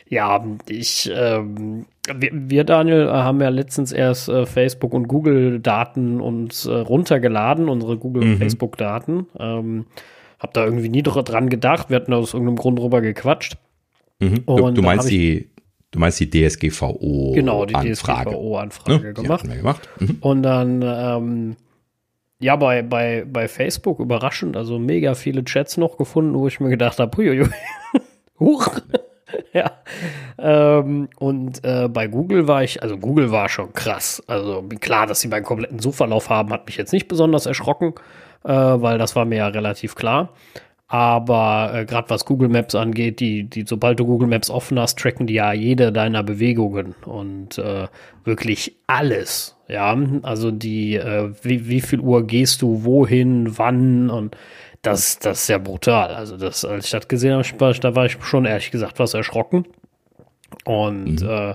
ja, ich, ähm, wir, wir, Daniel, haben ja letztens erst äh, Facebook und Google-Daten uns äh, runtergeladen, unsere Google-Facebook-Daten. Mhm. Ähm, hab da irgendwie nie dran gedacht. Wir hatten aus irgendeinem Grund drüber gequatscht. Mhm. Du, du meinst die, du meinst die DSGVO genau die DSGVO-Anfrage ne? gemacht. gemacht. Mhm. Und dann ähm, ja bei bei bei Facebook überraschend, also mega viele Chats noch gefunden, wo ich mir gedacht habe, huiuiui, [LAUGHS] huch. [LAUGHS] ja. Ähm, und äh, bei Google war ich, also Google war schon krass. Also klar, dass sie meinen kompletten Suchverlauf haben, hat mich jetzt nicht besonders erschrocken äh, weil das war mir ja relativ klar. Aber äh, gerade was Google Maps angeht, die, die, sobald du Google Maps offen hast, tracken die ja jede deiner Bewegungen und äh, wirklich alles. Ja, also die, äh, wie, wie viel Uhr gehst du, wohin, wann und das, das ist ja brutal. Also das, als ich das gesehen habe, da war ich schon ehrlich gesagt was erschrocken. Und mhm. äh,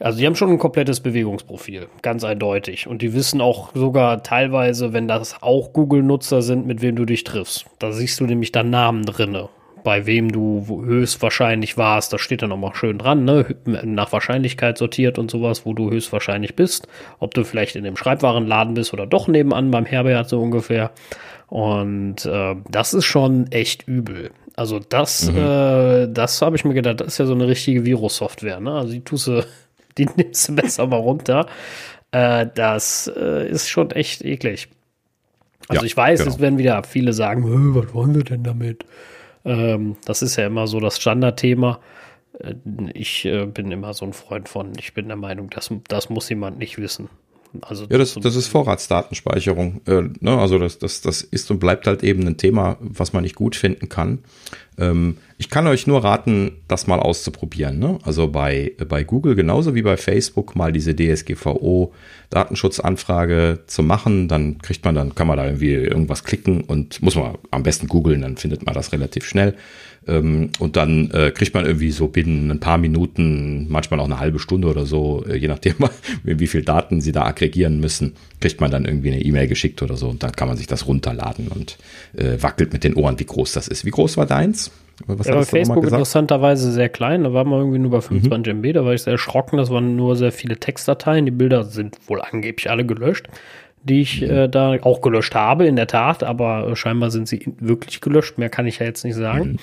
also die haben schon ein komplettes Bewegungsprofil, ganz eindeutig. Und die wissen auch sogar teilweise, wenn das auch Google-Nutzer sind, mit wem du dich triffst. Da siehst du nämlich dann Namen drinne, bei wem du höchstwahrscheinlich warst. Da steht dann auch mal schön dran, ne? nach Wahrscheinlichkeit sortiert und sowas, wo du höchstwahrscheinlich bist. Ob du vielleicht in dem Schreibwarenladen bist oder doch nebenan beim Herbert so ungefähr. Und äh, das ist schon echt übel. Also das, mhm. äh, das habe ich mir gedacht, das ist ja so eine richtige Virus-Software. Ne? Also die tust du [LAUGHS] die nimmst du besser mal runter. Äh, das äh, ist schon echt eklig. Also ja, ich weiß, genau. es werden wieder viele sagen, was wollen wir denn damit? Ähm, das ist ja immer so das Standardthema. Äh, ich äh, bin immer so ein Freund von, ich bin der Meinung, das, das muss jemand nicht wissen. Also ja, das, das ist Vorratsdatenspeicherung. Äh, ne? Also das, das, das ist und bleibt halt eben ein Thema, was man nicht gut finden kann. Ähm, ich kann euch nur raten, das mal auszuprobieren. Ne? Also bei, bei Google genauso wie bei Facebook mal diese DSGVO-Datenschutzanfrage zu machen. Dann kriegt man, dann kann man da irgendwie irgendwas klicken und muss man am besten googeln, dann findet man das relativ schnell. Ähm, und dann äh, kriegt man irgendwie so binnen ein paar Minuten, manchmal auch eine halbe Stunde oder so, äh, je nachdem, [LAUGHS] wie viel Daten sie da aggregieren müssen, kriegt man dann irgendwie eine E-Mail geschickt oder so und dann kann man sich das runterladen und äh, wackelt mit den Ohren, wie groß das ist. Wie groß war deins? Was ja, bei Facebook interessanterweise sehr klein, da war man irgendwie nur bei 25 mhm. MB, da war ich sehr erschrocken, das waren nur sehr viele Textdateien, die Bilder sind wohl angeblich alle gelöscht die ich mhm. äh, da auch gelöscht habe, in der Tat, aber scheinbar sind sie wirklich gelöscht, mehr kann ich ja jetzt nicht sagen. Mhm.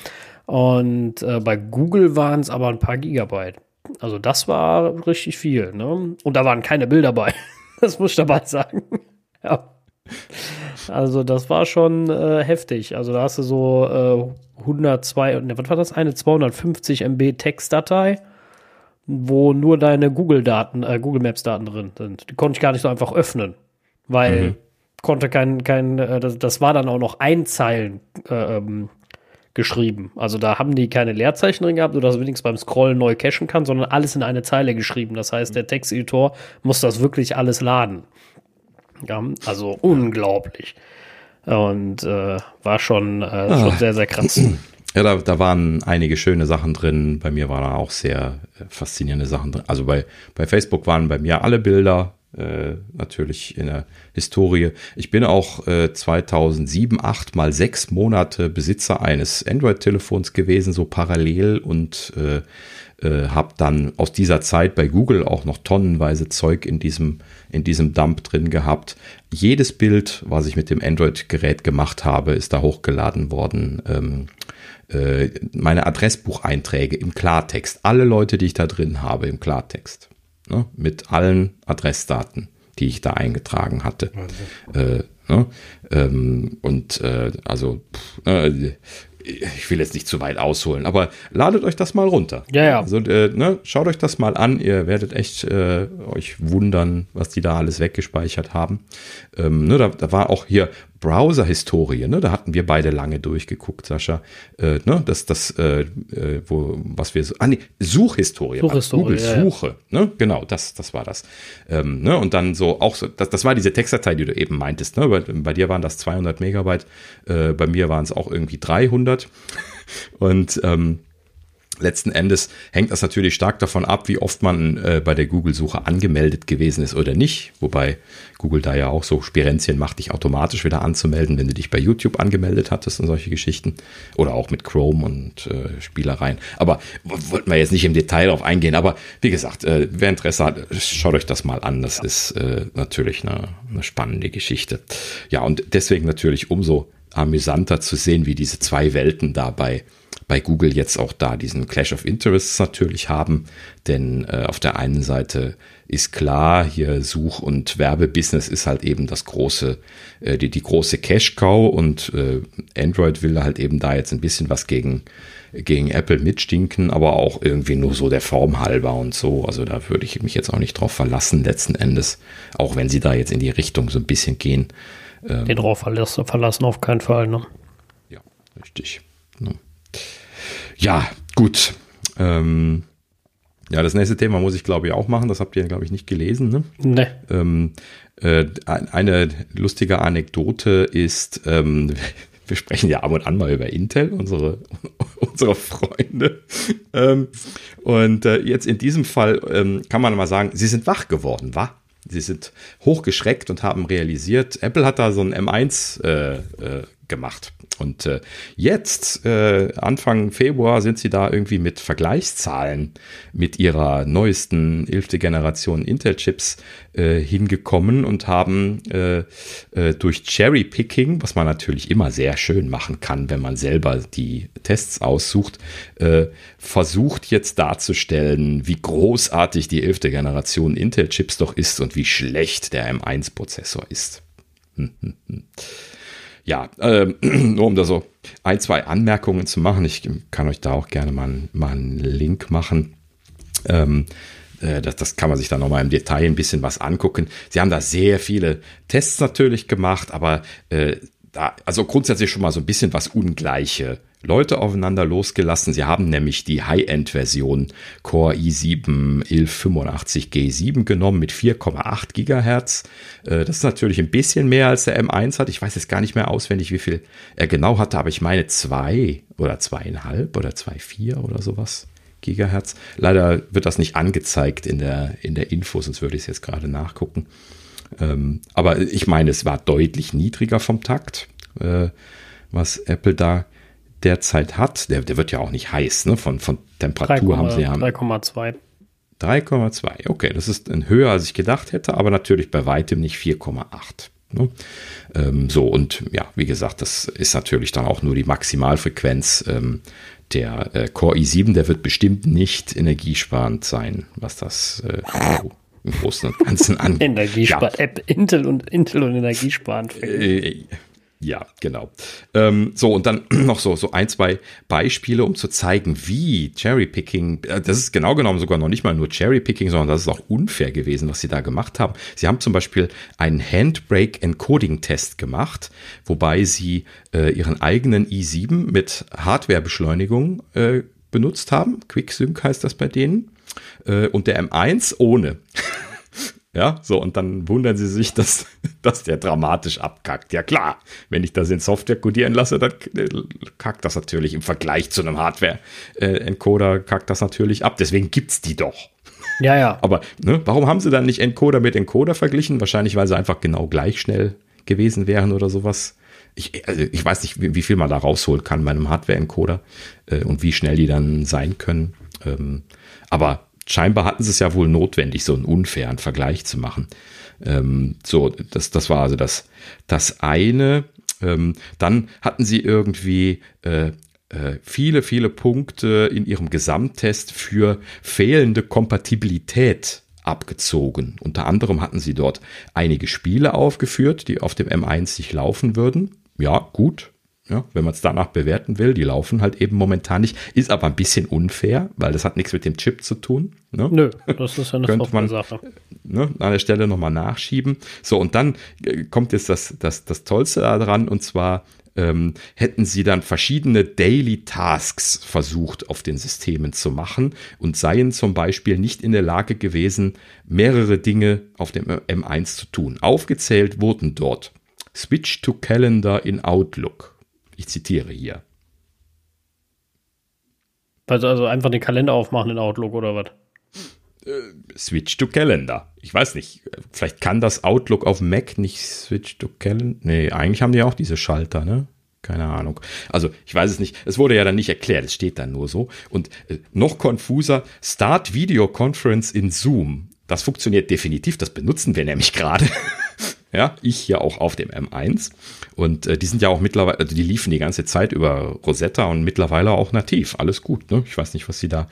Und äh, bei Google waren es aber ein paar Gigabyte. Also das war richtig viel. Ne? Und da waren keine Bilder bei. [LAUGHS] Das muss ich dabei sagen. [LAUGHS] ja. Also das war schon äh, heftig. Also da hast du so äh, 102, ne, was war das? Eine 250 MB Textdatei, wo nur deine Google-Daten, äh, Google Maps-Daten drin sind. Die konnte ich gar nicht so einfach öffnen, weil mhm. konnte kein, kein, äh, das, das, war dann auch noch Einzeilen äh, ähm, geschrieben. Also da haben die keine Leerzeichen drin gehabt, sodass du wenigstens beim Scrollen neu cachen kann, sondern alles in eine Zeile geschrieben. Das heißt, der Texteditor muss das wirklich alles laden. Ja, also unglaublich. Und äh, war schon, äh, ah. schon sehr, sehr krass. [CLEARS THROAT] ja, da, da waren einige schöne Sachen drin. Bei mir waren da auch sehr äh, faszinierende Sachen drin. Also bei, bei Facebook waren bei mir alle Bilder äh, natürlich in der Historie. Ich bin auch äh, 2007, 8 mal sechs Monate Besitzer eines Android-Telefons gewesen, so parallel und äh, äh, habe dann aus dieser Zeit bei Google auch noch tonnenweise Zeug in diesem, in diesem Dump drin gehabt. Jedes Bild, was ich mit dem Android-Gerät gemacht habe, ist da hochgeladen worden. Ähm, äh, meine Adressbucheinträge im Klartext, alle Leute, die ich da drin habe im Klartext ne, mit allen Adressdaten, die ich da eingetragen hatte. Äh, ne, ähm, und äh, also pff, äh, ich will jetzt nicht zu weit ausholen, aber ladet euch das mal runter. Ja, ja. Also, äh, ne, schaut euch das mal an. Ihr werdet echt äh, euch wundern, was die da alles weggespeichert haben. Ähm, ne, da, da war auch hier Browser-Historie, ne? Da hatten wir beide lange durchgeguckt, Sascha. Äh, ne? Das, das, äh, äh wo, was wir so. Ah, nee, Suchhistorie. Suchhistorie Google-Suche, ja, ja. ne? Genau, das, das war das. Ähm, ne? Und dann so auch so, das, das war diese Textdatei, die du eben meintest, ne? Bei, bei dir waren das 200 Megabyte, äh, bei mir waren es auch irgendwie 300. [LAUGHS] Und ähm, letzten Endes hängt das natürlich stark davon ab, wie oft man äh, bei der Google-Suche angemeldet gewesen ist oder nicht. Wobei Google da ja auch so Spirenzien macht, dich automatisch wieder anzumelden, wenn du dich bei YouTube angemeldet hattest und solche Geschichten. Oder auch mit Chrome und äh, Spielereien. Aber wollten wir jetzt nicht im Detail darauf eingehen. Aber wie gesagt, äh, wer Interesse hat, schaut euch das mal an. Das ist äh, natürlich eine, eine spannende Geschichte. Ja, und deswegen natürlich umso amüsanter zu sehen, wie diese zwei Welten dabei bei Google jetzt auch da diesen Clash of Interests natürlich haben. Denn äh, auf der einen Seite ist klar, hier Such- und Werbebusiness ist halt eben das große, äh, die, die große Cash-Cow und äh, Android will halt eben da jetzt ein bisschen was gegen, gegen Apple mitstinken, aber auch irgendwie nur so der Form halber und so. Also da würde ich mich jetzt auch nicht drauf verlassen, letzten Endes, auch wenn sie da jetzt in die Richtung so ein bisschen gehen. Ähm, Den drauf verlassen, verlassen auf keinen Fall, ne? Ja, richtig. Ne? Ja, gut. Ähm, ja, das nächste Thema muss ich, glaube ich, auch machen. Das habt ihr, glaube ich, nicht gelesen. Ne? Nee. Ähm, äh, eine lustige Anekdote ist, ähm, [LAUGHS] wir sprechen ja ab und an mal über Intel, unsere, [LAUGHS] unsere Freunde. Ähm, und äh, jetzt in diesem Fall ähm, kann man mal sagen, sie sind wach geworden, wa? Sie sind hochgeschreckt und haben realisiert, Apple hat da so ein M1 äh, äh, gemacht. Und äh, jetzt, äh, Anfang Februar, sind sie da irgendwie mit Vergleichszahlen mit ihrer neuesten 11. Generation Intel-Chips äh, hingekommen und haben äh, äh, durch Cherry-Picking, was man natürlich immer sehr schön machen kann, wenn man selber die Tests aussucht, äh, versucht jetzt darzustellen, wie großartig die 11. Generation Intel-Chips doch ist und wie schlecht der M1-Prozessor ist. Ja, äh, [CLEARS THROAT] nur um da so ein, zwei Anmerkungen zu machen. Ich kann euch da auch gerne mal, mal einen Link machen. Ähm, äh, das, das kann man sich dann nochmal im Detail ein bisschen was angucken. Sie haben da sehr viele Tests natürlich gemacht, aber äh, da, also grundsätzlich schon mal so ein bisschen was Ungleiche Leute aufeinander losgelassen. Sie haben nämlich die High-End-Version Core i7 1185G7 genommen mit 4,8 Gigahertz. Äh, das ist natürlich ein bisschen mehr als der M1 hat. Ich weiß jetzt gar nicht mehr auswendig, wie viel er genau hatte, aber ich meine zwei oder zweieinhalb oder zwei vier oder sowas. Gigahertz. Leider wird das nicht angezeigt in der, in der Info, sonst würde ich es jetzt gerade nachgucken. Ähm, aber ich meine, es war deutlich niedriger vom Takt, äh, was Apple da derzeit hat, der, der wird ja auch nicht heiß, ne? Von, von Temperatur 3, haben sie ja. 3,2. 3,2, okay, das ist höher, als ich gedacht hätte, aber natürlich bei weitem nicht 4,8. Ne? Ähm, so, und ja, wie gesagt, das ist natürlich dann auch nur die Maximalfrequenz. Ähm, der äh, Core i7, der wird bestimmt nicht energiesparend sein, was das äh, [LAUGHS] im Großen und Ganzen angeht. [LAUGHS] Energiesparend, ja. App, Intel und Intel und energiesparend. Äh, ja, genau. Ähm, so, und dann [CLEARS THROAT] noch so, so ein, zwei Beispiele, um zu zeigen, wie Cherrypicking, äh, das ist genau genommen sogar noch nicht mal nur Cherrypicking, sondern das ist auch unfair gewesen, was sie da gemacht haben. Sie haben zum Beispiel einen Handbrake Encoding Test gemacht, wobei sie äh, ihren eigenen i7 mit Hardwarebeschleunigung äh, benutzt haben. QuickSync heißt das bei denen. Äh, und der M1 ohne. [LAUGHS] Ja, so, und dann wundern sie sich, dass, [LAUGHS] dass der dramatisch abkackt. Ja klar, wenn ich das in Software codieren lasse, dann äh, kackt das natürlich im Vergleich zu einem Hardware-Encoder, kackt das natürlich ab. Deswegen gibt's die doch. [LAUGHS] Ja, ja. Aber ne, warum haben sie dann nicht Encoder mit Encoder verglichen? Wahrscheinlich, weil sie einfach genau gleich schnell gewesen wären oder sowas. Ich, also ich weiß nicht, wie, wie viel man da rausholen kann bei einem Hardware-Encoder äh, und wie schnell die dann sein können. Ähm, aber scheinbar hatten sie es ja wohl notwendig, so einen unfairen Vergleich zu machen. Ähm, so, das, das war also das, das eine. Ähm, dann hatten sie irgendwie äh, äh, viele, viele Punkte in ihrem Gesamttest für fehlende Kompatibilität abgezogen. Unter anderem hatten sie dort einige Spiele aufgeführt, die auf dem M1 sich laufen würden. Ja, gut, ja, wenn man es danach bewerten will, die laufen halt eben momentan nicht. Ist aber ein bisschen unfair, weil das hat nichts mit dem Chip zu tun. Ne? Nö, das ist ja eine [LAUGHS] Könnte man Sache. Ne, an der Stelle nochmal nachschieben. So, und dann äh, kommt jetzt das, das, das Tollste daran, und zwar ähm, hätten sie dann verschiedene Daily Tasks versucht auf den Systemen zu machen und seien zum Beispiel nicht in der Lage gewesen, mehrere Dinge auf dem M1 zu tun. Aufgezählt wurden dort Switch to Calendar in Outlook. Ich zitiere hier. Also, also einfach den Kalender aufmachen in Outlook oder was? Äh, Switch to Calendar. Ich weiß nicht, vielleicht kann das Outlook auf Mac nicht Switch to Calendar. Nee, eigentlich haben die auch diese Schalter, ne? Keine Ahnung. Also, ich weiß es nicht. Es wurde ja dann nicht erklärt, es steht dann nur so. Und äh, noch konfuser, Start Video Conference in Zoom. Das funktioniert definitiv, das benutzen wir nämlich [LAUGHS] gerade. Ja, ich hier auch auf dem M1. Und äh, die sind ja auch mittlerweile, also die liefen die ganze Zeit über Rosetta und mittlerweile auch nativ. Alles gut, ne? Ich weiß nicht, was sie da,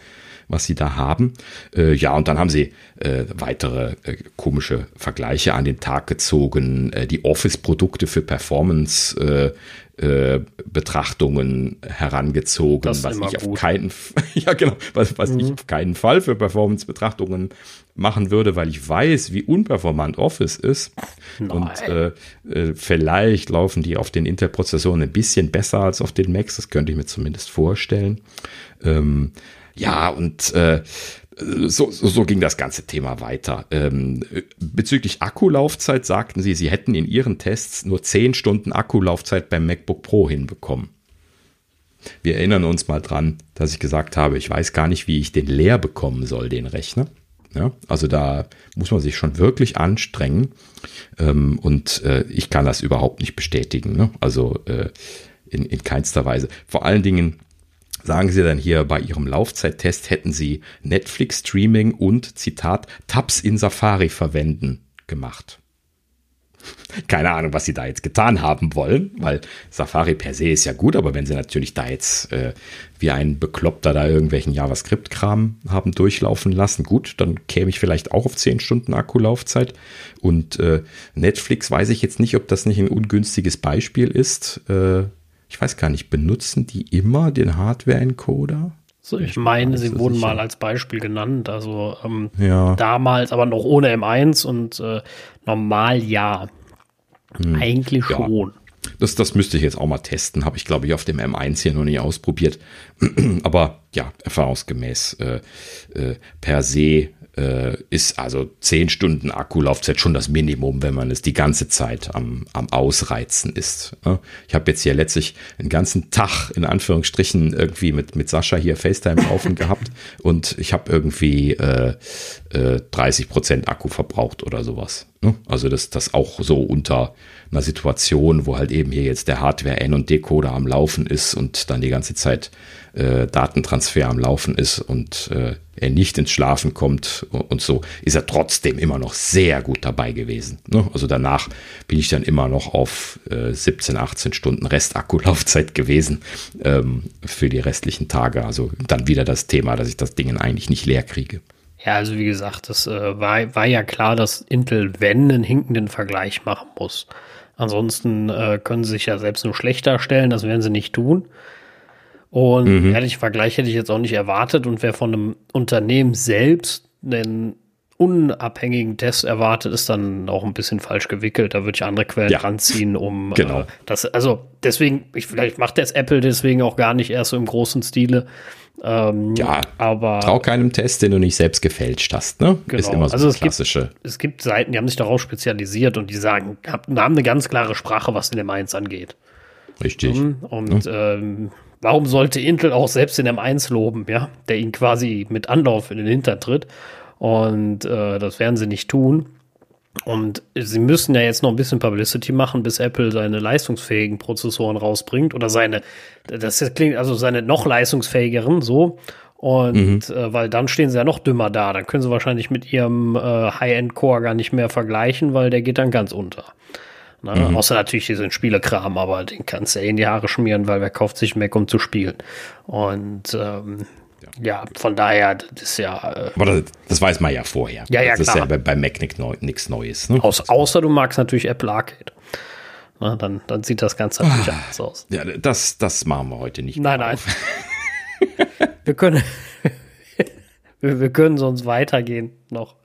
was sie da haben. Äh, ja, und dann haben sie äh, weitere äh, komische Vergleiche an den Tag gezogen. Äh, die Office-Produkte für Performance äh, äh, Betrachtungen herangezogen, was ich auf keinen [LAUGHS] ja genau, was, was mhm. ich auf keinen Fall für Performance Betrachtungen machen würde, weil ich weiß, wie unperformant Office ist Nein. und äh, äh, vielleicht laufen die auf den Intel-Prozessoren ein bisschen besser als auf den Macs, das könnte ich mir zumindest vorstellen. Ähm, ja, und äh, so, so, so ging das ganze Thema weiter. Ähm, bezüglich Akkulaufzeit sagten sie, sie hätten in ihren Tests nur 10 Stunden Akkulaufzeit beim MacBook Pro hinbekommen. Wir erinnern uns mal dran, dass ich gesagt habe, ich weiß gar nicht, wie ich den leer bekommen soll, den Rechner. Ja, also da muss man sich schon wirklich anstrengen. Ähm, und äh, ich kann das überhaupt nicht bestätigen. Ne? Also äh, in, in keinster Weise. Vor allen Dingen sagen sie dann hier bei ihrem Laufzeittest hätten sie Netflix Streaming und Zitat Tabs in Safari verwenden gemacht. [LAUGHS] Keine Ahnung, was sie da jetzt getan haben wollen, weil Safari per se ist ja gut, aber wenn sie natürlich da jetzt äh, wie ein Bekloppter da irgendwelchen JavaScript-Kram haben durchlaufen lassen, gut, dann käme ich vielleicht auch auf 10 Stunden Akkulaufzeit. Und äh, Netflix weiß ich jetzt nicht, ob das nicht ein ungünstiges Beispiel ist. Äh, ich weiß gar nicht, benutzen die immer den Hardware-Encoder? So, ich meine, sie wurden sicher. mal als Beispiel genannt. Also ähm, ja. damals aber noch ohne M1 und äh, normal ja. Hm. Eigentlich ja. schon. Das, das müsste ich jetzt auch mal testen. Habe ich, glaube ich, auf dem M1 hier noch nicht ausprobiert. [CLEARS THROAT] aber ja, erfahrungsgemäß äh, äh, per se äh, ist also 10 Stunden Akkulaufzeit schon das Minimum, wenn man es die ganze Zeit am, am Ausreizen ist. Ne? Ich habe jetzt hier letztlich einen ganzen Tag in Anführungsstrichen irgendwie mit, mit Sascha hier FaceTime laufen [LAUGHS] gehabt und ich habe irgendwie äh, äh, 30 Prozent Akku verbraucht oder sowas. Ne? Also das, das auch so unter einer Situation, wo halt eben hier jetzt der Hardware N und Decoder am Laufen ist und dann die ganze Zeit äh, Datentransfer am Laufen ist und äh, er nicht ins Schlafen kommt und so, ist er trotzdem immer noch sehr gut dabei gewesen. Ne? Also danach bin ich dann immer noch auf äh, 17, 18 Stunden Restakkulaufzeit gewesen ähm, für die restlichen Tage. Also dann wieder das Thema, dass ich das Ding eigentlich nicht leer kriege. Ja, also wie gesagt, das äh, war, war ja klar, dass Intel, wenn, einen hinkenden Vergleich machen muss. Ansonsten äh, können sie sich ja selbst nur schlechter stellen, das werden sie nicht tun. Und mhm. ehrlich, Vergleich hätte ich jetzt auch nicht erwartet. Und wer von einem Unternehmen selbst einen unabhängigen Test erwartet, ist dann auch ein bisschen falsch gewickelt. Da würde ich andere Quellen ja. ranziehen, um [LAUGHS] äh, genau. Äh, das, also deswegen, ich, vielleicht macht das Apple deswegen auch gar nicht erst so im großen Stile. Ähm, ja, aber trau keinem Test, den du nicht selbst gefälscht hast, ne? Genau. Ist immer so also es klassische. Gibt, es gibt Seiten, die haben sich darauf spezialisiert und die sagen, haben eine ganz klare Sprache, was in dem 1 angeht. Richtig. Mhm. Und ja. ähm, warum sollte Intel auch selbst in M1 loben, ja, der ihn quasi mit Anlauf in den Hintern tritt? Und äh, das werden sie nicht tun. Und sie müssen ja jetzt noch ein bisschen Publicity machen, bis Apple seine leistungsfähigen Prozessoren rausbringt oder seine, das klingt also seine noch leistungsfähigeren, so. Und mhm. äh, weil dann stehen sie ja noch dümmer da. Dann können sie wahrscheinlich mit ihrem äh, High-End-Core gar nicht mehr vergleichen, weil der geht dann ganz unter. Ne? Mhm. Außer natürlich diesen Spielekram, aber den kannst du ja in die Haare schmieren, weil wer kauft sich Mac, um zu spielen. Und ähm, ja, von daher, das ist ja. Äh, Aber das, das, weiß man ja vorher. Ja, ja, das klar. ist ja bei, bei Mac nichts Neues. Ne? Außer, außer du magst natürlich Apple Arcade. Na, dann, dann sieht das Ganze natürlich ah, anders aus. Ja, das, das machen wir heute nicht. Nein, nein. [LAUGHS] wir können, [LAUGHS] wir, wir können sonst weitergehen noch.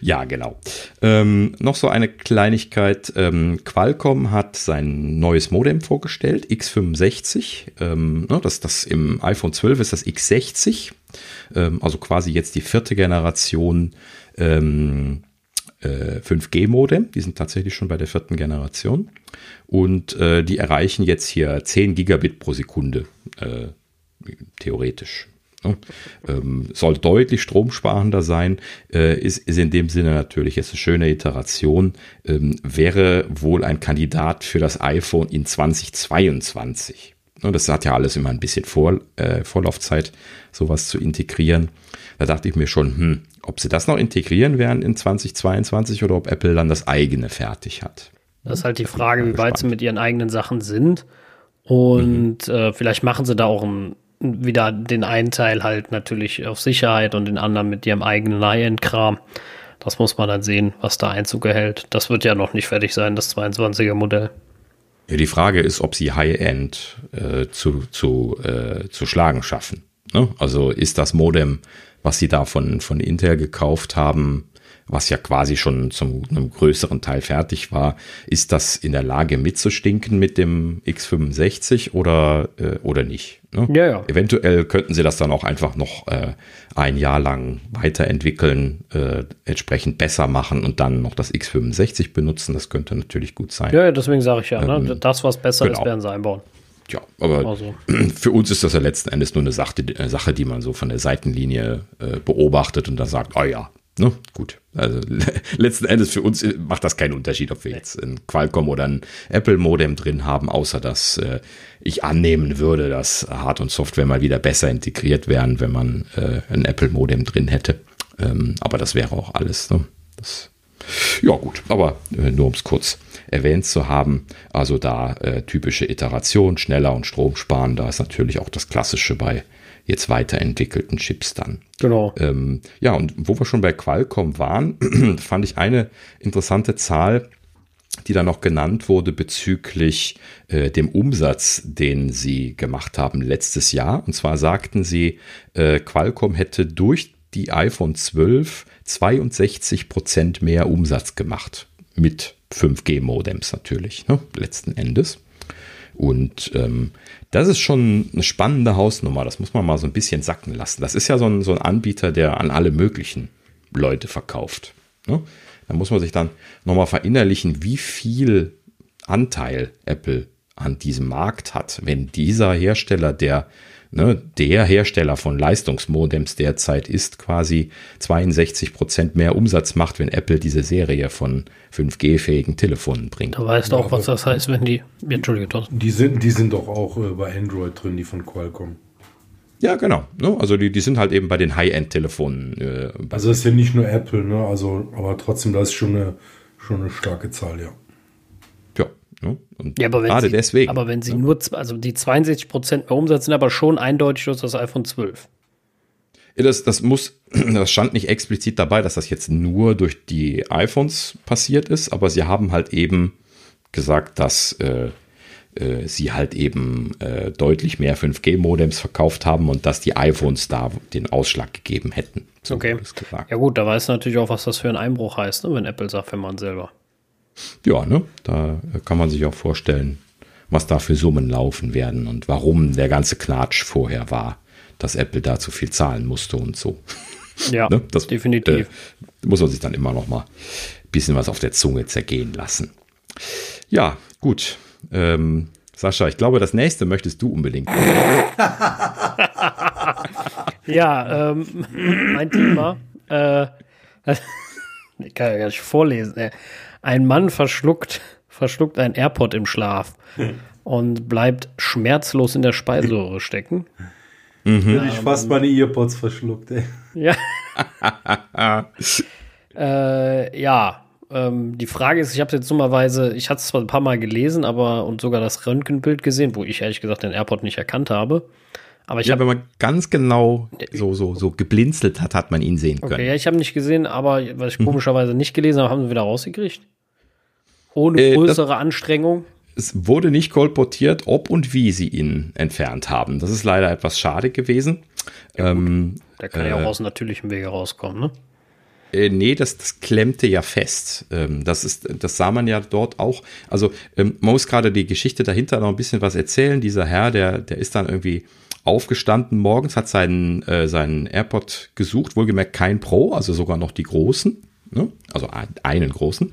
Ja, genau. Ähm, noch so eine Kleinigkeit. Ähm, Qualcomm hat sein neues Modem vorgestellt, X65. Ähm, ne, das, das im iPhone 12 ist das X60. Ähm, also quasi jetzt die vierte Generation ähm, äh, 5G-Modem. Die sind tatsächlich schon bei der vierten Generation. Und äh, die erreichen jetzt hier 10 Gigabit pro Sekunde. Äh, theoretisch. Ne? Ähm, soll deutlich stromsparender sein, äh, ist, ist in dem Sinne natürlich jetzt eine schöne Iteration, ähm, wäre wohl ein Kandidat für das iPhone in 2022. Ne, das hat ja alles immer ein bisschen Vor, äh, Vorlaufzeit, sowas zu integrieren. Da dachte ich mir schon, hm, ob sie das noch integrieren werden in 2022 oder ob Apple dann das eigene fertig hat. Das ist halt die Frage, wie weit sie mit ihren eigenen Sachen sind. Und mhm. äh, vielleicht machen sie da auch ein wieder den einen Teil halt natürlich auf Sicherheit und den anderen mit ihrem eigenen High-End-Kram. Das muss man dann sehen, was da Einzug erhält. Das wird ja noch nicht fertig sein, das 22er Modell. Ja, die Frage ist, ob sie High-End äh, zu, zu, äh, zu schlagen schaffen. Ne? Also ist das Modem, was sie da von, von Intel gekauft haben, was ja quasi schon zum einem größeren Teil fertig war, ist das in der Lage mitzustinken mit dem X65 oder, äh, oder nicht? Ne? Ja, ja. Eventuell könnten sie das dann auch einfach noch äh, ein Jahr lang weiterentwickeln, äh, entsprechend besser machen und dann noch das X65 benutzen. Das könnte natürlich gut sein. Ja, deswegen sage ich ja, ne? ähm, ne? das, was besser genau. ist, werden sie einbauen. Ja, aber also. [CLEARS THROAT] für uns ist das ja letzten Endes nur eine Sache, eine Sache die man so von der Seitenlinie äh, beobachtet und dann sagt, oh ja, Ne? Gut. Also [LAUGHS] letzten Endes für uns macht das keinen Unterschied, ob wir jetzt ein Qualcomm oder ein Apple-Modem drin haben, außer dass äh, ich annehmen würde, dass Hard- und Software mal wieder besser integriert wären, wenn man äh, ein Apple-Modem drin hätte. Ähm, aber das wäre auch alles. Ne? Das, ja gut, aber äh, nur um es kurz erwähnt zu haben. Also da äh, typische Iteration, schneller und stromsparender ist natürlich auch das Klassische bei jetzt weiterentwickelten Chips dann. Genau. Ähm, ja, und wo wir schon bei Qualcomm waren, [CLEARS THROAT] fand ich eine interessante Zahl, die da noch genannt wurde bezüglich äh, dem Umsatz, den sie gemacht haben letztes Jahr. Und zwar sagten sie, äh, Qualcomm hätte durch die iPhone 12 62 Prozent mehr Umsatz gemacht. Mit 5G-Modems natürlich, ne, letzten Endes. Und ähm, das ist schon eine spannende Hausnummer. Das muss man mal so ein bisschen sacken lassen. Das ist ja so ein, so ein Anbieter, der an alle möglichen Leute verkauft. Ne? Da muss man sich dann nochmal verinnerlichen, wie viel Anteil Apple an diesem Markt hat. Wenn dieser Hersteller, der ne, der Hersteller von Leistungsmodems derzeit ist, quasi 62 Prozent mehr Umsatz macht, wenn Apple diese Serie von 5G-fähigen Telefonen bringt. Da weißt du auch, was das heißt, wenn die. Entschuldigung, Die sind, die sind doch auch äh, bei Android drin, die von Qualcomm. Ja, genau. Ne? Also die, die sind halt eben bei den High-End-Telefonen. Äh, also das ist ja nicht nur Apple, ne? Also, aber trotzdem, das ist schon eine, schon eine starke Zahl, ja. Ne? Und ja, aber gerade sie, deswegen. Aber wenn sie ne? nur, also die 62 Prozent mehr Umsatz sind aber schon eindeutig durch das iPhone 12. Ja, das, das muss, [CLEARS THROAT] das stand nicht explizit dabei, dass das jetzt nur durch die iPhones passiert ist, aber sie haben halt eben gesagt, dass äh, äh, sie halt eben äh, deutlich mehr 5G-Modems verkauft haben und dass die iPhones da den Ausschlag gegeben hätten. So okay. Ja gut, da weiß natürlich auch, was das für ein Einbruch heißt, ne, wenn Apple sagt, wenn man selber. Ja, ne? Da kann man sich auch vorstellen, was da für Summen laufen werden und warum der ganze Knatsch vorher war. dass Apple da zu viel zahlen musste und so. [LAUGHS] Ja, ne? das, definitiv. Äh, muss man sich dann immer noch mal ein bisschen was auf der Zunge zergehen lassen. Ja, gut. Ähm, Sascha, ich glaube, das nächste möchtest du unbedingt. [LAUGHS] ja, ähm, mein Thema. Äh, [LAUGHS] ich kann ja gar nicht vorlesen. Ey. Ein Mann verschluckt, verschluckt ein AirPod im Schlaf und bleibt schmerzlos in der Speiseröhre stecken. Mhm. Hätte ich fast meine Earpods verschluckt, ey. Ja. [LAUGHS] äh, ja, ähm, die Frage ist, ich habe jetzt dummerweise, ich hatte es zwar ein paar Mal gelesen, aber und sogar das Röntgenbild gesehen, wo ich ehrlich gesagt den AirPod nicht erkannt habe. Aber ich ja, hab, wenn man ganz genau so, so, so geblinzelt hat, hat man ihn sehen können. Okay, ja, ich habe nicht gesehen, aber was ich mhm. komischerweise nicht gelesen habe, haben sie wieder rausgekriegt. Ohne äh, größere das, Anstrengung. Es wurde nicht kolportiert, ob und wie sie ihn entfernt haben. Das ist leider etwas schade gewesen. Ja, ähm, Der kann äh, ja auch aus natürlichem Wege rauskommen, ne? Äh, nee, das, das klemmte ja fest. Ähm, das, ist, das sah man ja dort auch. Also ähm, man muss gerade die Geschichte dahinter noch ein bisschen was erzählen. Dieser Herr, der, der ist dann irgendwie aufgestanden morgens, hat seinen, äh, seinen AirPod gesucht, wohlgemerkt kein Pro, also sogar noch die großen, ne? also einen großen.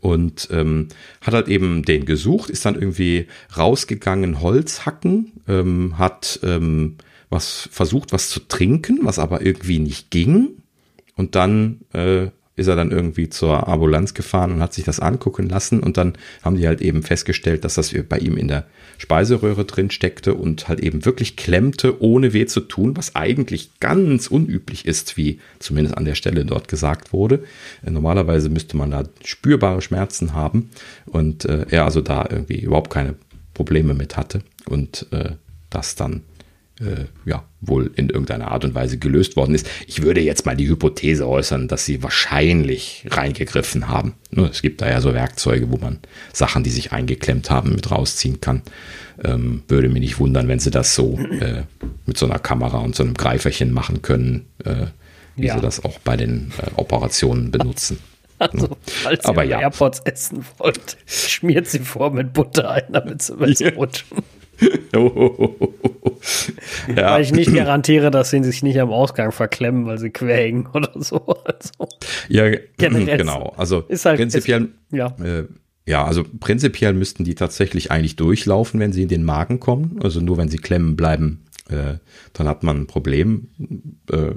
Und ähm, hat halt eben den gesucht, ist dann irgendwie rausgegangen, Holz hacken, ähm, hat ähm, was versucht, was zu trinken, was aber irgendwie nicht ging und dann äh, ist er dann irgendwie zur Ambulanz gefahren und hat sich das angucken lassen. Und dann haben die halt eben festgestellt, dass das bei ihm in der Speiseröhre drin steckte und halt eben wirklich klemmte, ohne weh zu tun, was eigentlich ganz unüblich ist, wie zumindest an der Stelle dort gesagt wurde. Äh, normalerweise müsste man da spürbare Schmerzen haben und äh, er also da irgendwie überhaupt keine Probleme mit hatte und äh, das dann äh, ja, wohl in irgendeiner Art und Weise gelöst worden ist. Ich würde jetzt mal die Hypothese äußern, dass sie wahrscheinlich reingegriffen haben. Es gibt da ja so Werkzeuge, wo man Sachen, die sich eingeklemmt haben, mit rausziehen kann. Ähm, würde mich nicht wundern, wenn sie das so äh, mit so einer Kamera und so einem Greiferchen machen können, äh, wie ja. sie das auch bei den äh, Operationen benutzen. [LAUGHS] Also, falls Aber ihr ja. AirPods essen wollt, schmiert sie vor mit Butter ein, damit sie besser rutschen. [LAUGHS] ja. Weil ich nicht garantiere, dass sie sich nicht am Ausgang verklemmen, weil sie quägen [LAUGHS] oder so. Also, ja, genau. Also halt, prinzipiell, ist, ja. Äh, ja, also prinzipiell müssten die tatsächlich eigentlich durchlaufen, wenn sie in den Magen kommen. Also nur wenn sie klemmen bleiben, äh, dann hat man ein Problem. Äh,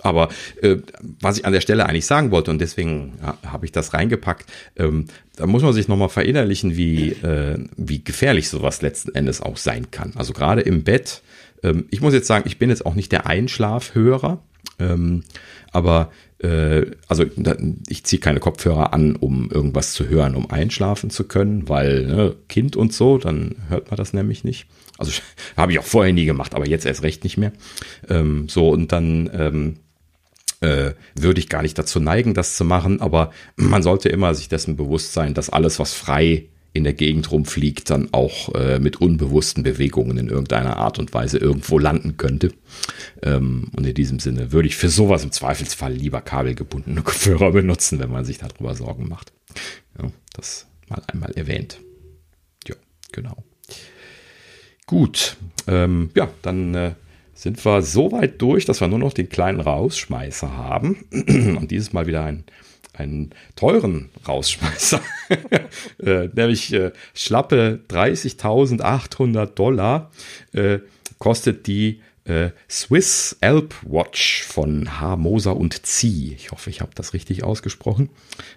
aber äh, was ich an der Stelle eigentlich sagen wollte, und deswegen ja, habe ich das reingepackt, ähm, da muss man sich nochmal verinnerlichen, wie, äh, wie gefährlich sowas letzten Endes auch sein kann. Also gerade im Bett, ähm, ich muss jetzt sagen, ich bin jetzt auch nicht der Einschlafhörer, ähm, aber äh, also ich ziehe keine Kopfhörer an, um irgendwas zu hören, um einschlafen zu können, weil ne, Kind und so, dann hört man das nämlich nicht. Also [LAUGHS] habe ich auch vorher nie gemacht, aber jetzt erst recht nicht mehr. Ähm, so und dann ähm, äh, würde ich gar nicht dazu neigen, das zu machen, aber man sollte immer sich dessen bewusst sein, dass alles, was frei in der Gegend rumfliegt, dann auch äh, mit unbewussten Bewegungen in irgendeiner Art und Weise irgendwo landen könnte. Ähm, und in diesem Sinne würde ich für sowas im Zweifelsfall lieber kabelgebundene [LAUGHS] Kopfhörer benutzen, wenn man sich darüber Sorgen macht. Ja, das mal einmal erwähnt. Ja, genau. Gut, ähm, ja, dann äh, sind wir so weit durch, dass wir nur noch den kleinen Rausschmeißer haben. [CLEARS THROAT] Und dieses Mal wieder einen, einen teuren Rausschmeißer. [LAUGHS] äh, nämlich äh, schlappe 30.800 Dollar äh, kostet die äh, Swiss Alp Watch von H. Moser und Zieh. Ich hoffe, ich habe das richtig ausgesprochen.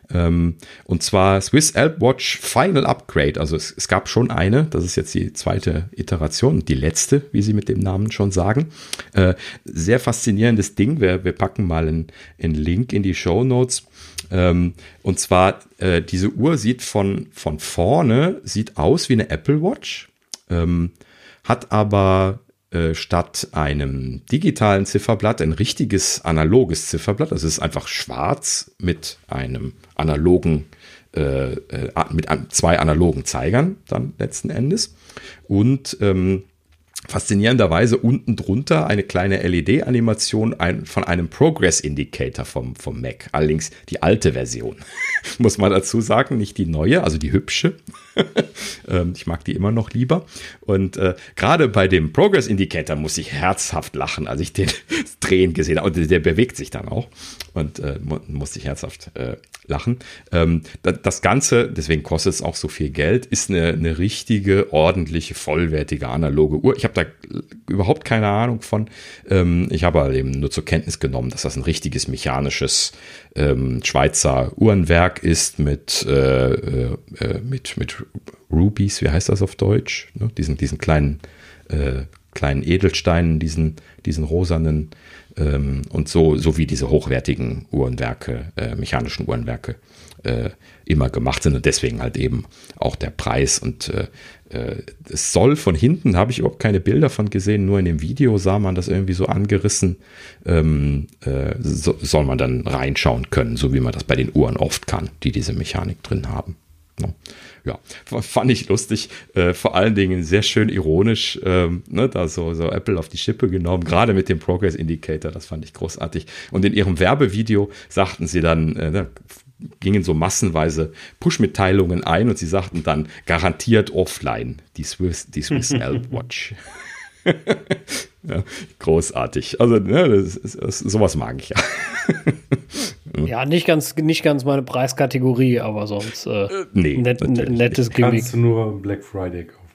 Ähm, und zwar Swiss Alp Watch Final Upgrade. Also es, es, gab schon eine, das ist jetzt die zweite Iteration, die letzte, wie sie mit dem Namen schon sagen. Äh, sehr faszinierendes Ding. Wir, wir packen mal einen, einen Link in die Show Notes. Ähm, und zwar, äh, diese Uhr sieht von, von vorne, sieht aus wie eine Apple Watch, ähm, hat aber äh, statt einem digitalen Zifferblatt ein richtiges analoges Zifferblatt. Das ist einfach schwarz mit einem analogen, äh, äh, mit zwei analogen Zeigern dann letzten Endes. Und ähm, faszinierenderweise unten drunter eine kleine LED-Animation von einem Progress Indicator vom, vom Mac. Allerdings die alte Version. [LAUGHS] Muss man dazu sagen, nicht die neue, also die hübsche. [LAUGHS] Ähm, ich mag die immer noch lieber. Und äh, gerade bei dem Progress Indicator muss ich herzhaft lachen, als ich den [LAUGHS] drehen gesehen habe. Und der bewegt sich dann auch. Und äh, musste ich herzhaft äh, lachen. Ähm, das Ganze, deswegen kostet es auch so viel Geld, ist eine, eine richtige, ordentliche, vollwertige analoge Uhr. Ich habe da überhaupt keine Ahnung von. Ähm, ich habe eben nur zur Kenntnis genommen, dass das ein richtiges mechanisches ähm, Schweizer Uhrenwerk ist mit, äh, äh, äh mit, mit Rubies, wie heißt das auf Deutsch? Ne? Diesen, diesen kleinen, äh, kleinen Edelsteinen, diesen, diesen rosanen ähm, und so, wie diese hochwertigen Uhrenwerke, äh, mechanischen Uhrenwerke äh, immer gemacht sind und deswegen halt eben auch der Preis und äh, äh, es soll von hinten, habe ich überhaupt keine Bilder von gesehen, nur in dem Video sah man das irgendwie so angerissen, ähm, äh, so, soll man dann reinschauen können, so wie man das bei den Uhren oft kann, die diese Mechanik drin haben. No. Ja, fand ich lustig, äh, vor allen Dingen sehr schön ironisch, ähm, ne, da so, so Apple auf die Schippe genommen, gerade mit dem Progress Indicator, das fand ich großartig. Und in ihrem Werbevideo sagten sie dann, äh, ne, gingen so massenweise Push-Mitteilungen ein und sie sagten dann garantiert offline die Swiss, die Swiss [LAUGHS] Elb Watch. [LAUGHS] ja, großartig. Also, ne, das ist, das, sowas mag ich ja. [LAUGHS] ja, nicht ganz, nicht ganz meine Preiskategorie, aber sonst äh, äh nee, net, nettes Gimmick. Kannst du nur Black Friday kaufen.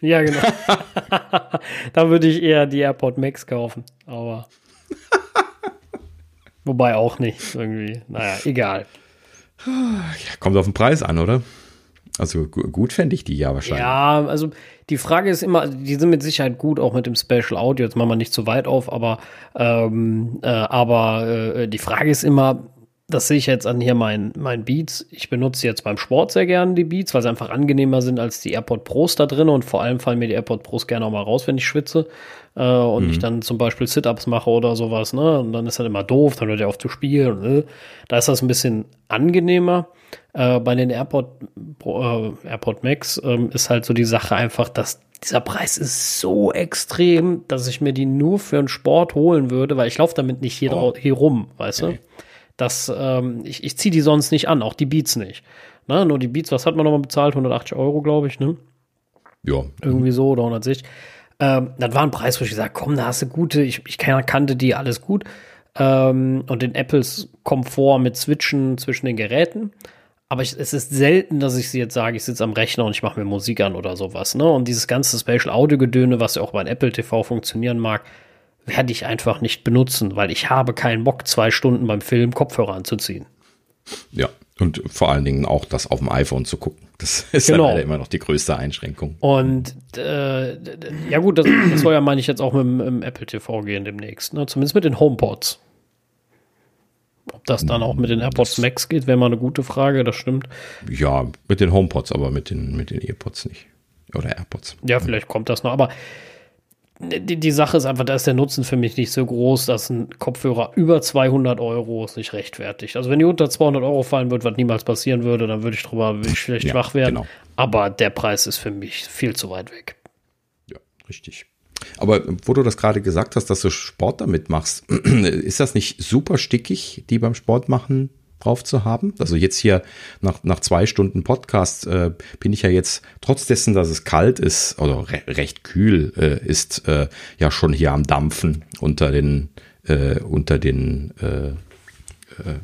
Ja, genau. [LAUGHS] da würde ich eher die AirPod Max kaufen, aber [LAUGHS] wobei auch nicht irgendwie. Naja, egal. Ja, kommt auf den Preis an, oder? Also gut fände ich die ja wahrscheinlich. Ja, also die Frage ist immer, die sind mit Sicherheit gut, auch mit dem Special Audio. Jetzt machen wir nicht zu weit auf, aber, ähm, äh, aber äh, die Frage ist immer, das sehe ich jetzt an hier meinen mein Beats. Ich benutze jetzt beim Sport sehr gerne die Beats, weil sie einfach angenehmer sind als die AirPod Pros da drin und vor allem fallen mir die AirPod Pros gerne auch mal raus, wenn ich schwitze äh, und mhm. ich dann zum Beispiel Sit-Ups mache oder sowas. Ne? Und dann ist das immer doof, dann hört er auf zu spielen. Ne? Da ist das ein bisschen angenehmer. Äh, bei den AirPod, äh, AirPod Max ähm, ist halt so die Sache einfach, dass dieser Preis ist so extrem, dass ich mir die nur für einen Sport holen würde, weil ich laufe damit nicht hier, oh. hier rum, weißt okay. du? Das, ähm, ich, ich ziehe die sonst nicht an, auch die Beats nicht. Ne? Nur die Beats, was hat man nochmal bezahlt? 180 Euro, glaube ich, ne? Ja. Irgendwie so oder 160. Ähm, das war ein Preis, wo ich gesagt komm, da hast du gute, ich, ich kannte die, alles gut. Ähm, und den Apples Komfort mit Switchen zwischen den Geräten. Aber ich, es ist selten, dass ich sie jetzt sage, ich sitze am Rechner und ich mache mir Musik an oder sowas. Ne? Und dieses ganze Spatial Audio Gedöne, was ja auch bei Apple TV funktionieren mag, werde ich einfach nicht benutzen, weil ich habe keinen Bock, zwei Stunden beim Film Kopfhörer anzuziehen. Ja, und vor allen Dingen auch das auf dem iPhone zu gucken. Das [LAUGHS] ist genau. ja immer noch die größte Einschränkung. Und äh, ja gut, das, das soll ja, meine ich, jetzt auch mit dem Apple TV gehen demnächst. Ne? Zumindest mit den HomePods. Ob das dann auch mit den AirPods Max geht, wäre mal eine gute Frage, das stimmt. Ja, mit den HomePods, aber mit den, mit den AirPods nicht. Oder AirPods. Ja, vielleicht kommt das noch. Aber die, die Sache ist einfach, da ist der Nutzen für mich nicht so groß, dass ein Kopfhörer über 200 Euro sich rechtfertigt. Also wenn die unter 200 Euro fallen wird, was niemals passieren würde, dann würde ich drüber würde ich vielleicht ja, schwach werden. Genau. Aber der Preis ist für mich viel zu weit weg. Ja, richtig. Aber wo du das gerade gesagt hast, dass du Sport damit machst, [CLEARS THROAT] ist das nicht super stickig, die beim Sport machen drauf zu haben. Also jetzt hier nach, nach zwei Stunden Podcast äh, bin ich ja jetzt, trotz dessen, dass es kalt ist oder re recht kühl äh, ist, äh, ja schon hier am Dampfen unter den, äh, unter den äh, äh,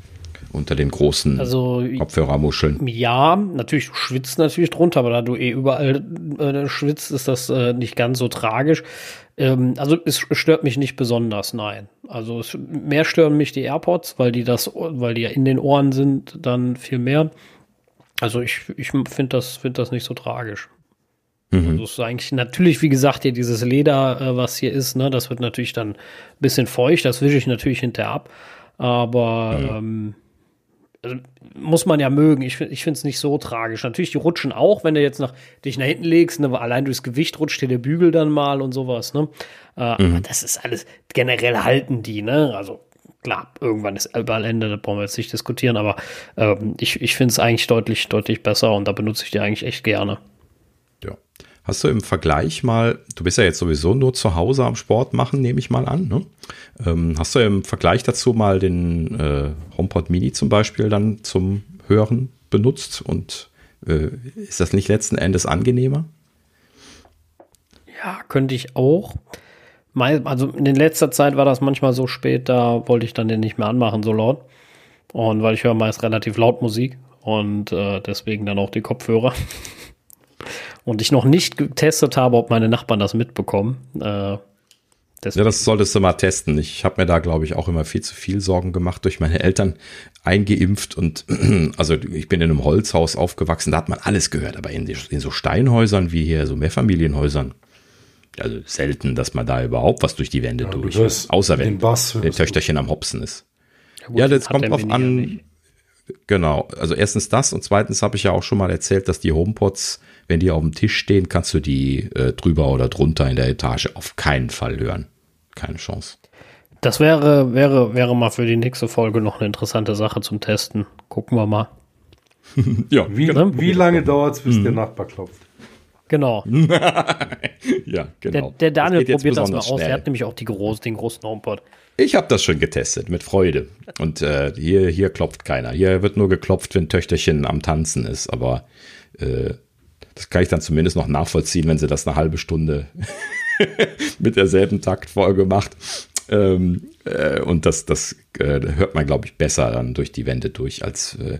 unter den großen also, Kopfhörermuscheln. Ja, natürlich, du schwitzt natürlich drunter, aber da du eh überall äh, schwitzt, ist das äh, nicht ganz so tragisch. Ähm, also es stört mich nicht besonders, nein. Also es, mehr stören mich die AirPods, weil die das, weil die ja in den Ohren sind, dann viel mehr. Also ich, ich finde das, finde das nicht so tragisch. Mhm. Also es ist eigentlich natürlich, wie gesagt, hier dieses Leder, äh, was hier ist, ne, das wird natürlich dann ein bisschen feucht, das wische ich natürlich hinterher ab. Aber mhm. ähm, also muss man ja mögen. Ich, ich finde es nicht so tragisch. Natürlich, die rutschen auch, wenn du jetzt nach, dich nach hinten legst, ne, allein durchs Gewicht rutscht dir der Bügel dann mal und sowas. Ne? Äh, mhm. Aber das ist alles, generell halten die, ne? Also klar, irgendwann ist überall Ende, da brauchen wir jetzt nicht diskutieren, aber ähm, ich, ich finde es eigentlich deutlich, deutlich besser und da benutze ich die eigentlich echt gerne. Hast du im Vergleich mal, du bist ja jetzt sowieso nur zu Hause am Sport machen, nehme ich mal an. Ne? Ähm, hast du im Vergleich dazu mal den äh, HomePod Mini zum Beispiel dann zum Hören benutzt und äh, ist das nicht letzten Endes angenehmer? Ja, könnte ich auch. Also in letzter Zeit war das manchmal so spät, da wollte ich dann den nicht mehr anmachen, so laut. Und weil ich höre meist relativ laut Musik und äh, deswegen dann auch die Kopfhörer. Und ich noch nicht getestet habe, ob meine Nachbarn das mitbekommen. Äh, ja, das solltest du mal testen. Ich habe mir da, glaube ich, auch immer viel zu viel Sorgen gemacht durch meine Eltern eingeimpft und [CLEARS THROAT] also ich bin in einem Holzhaus aufgewachsen, da hat man alles gehört, aber in, in so Steinhäusern wie hier, so Mehrfamilienhäusern, also selten, dass man da überhaupt was durch die Wände ja, durch. Hörst, außer wenn das Töchterchen am Hopsen ist. Ja, gut, ja das kommt drauf an. Genau, also erstens das und zweitens habe ich ja auch schon mal erzählt, dass die HomePods, wenn die auf dem Tisch stehen, kannst du die äh, drüber oder drunter in der Etage auf keinen Fall hören. Keine Chance. Das wäre, wäre, wäre mal für die nächste Folge noch eine interessante Sache zum Testen. Gucken wir mal. [LAUGHS] ja, wie, genau. wie lange dauert es, bis mhm. der Nachbar klopft? Genau. [LAUGHS] ja, genau. Der, der Daniel das probiert das mal aus. Er hat nämlich auch die groß, den großen HomePod. Ich habe das schon getestet, mit Freude. Und äh, hier, hier klopft keiner. Hier wird nur geklopft, wenn Töchterchen am Tanzen ist. Aber äh, das kann ich dann zumindest noch nachvollziehen, wenn sie das eine halbe Stunde [LAUGHS] mit derselben Taktfolge macht. Ähm, äh, und das, das äh, hört man, glaube ich, besser dann durch die Wände durch als äh,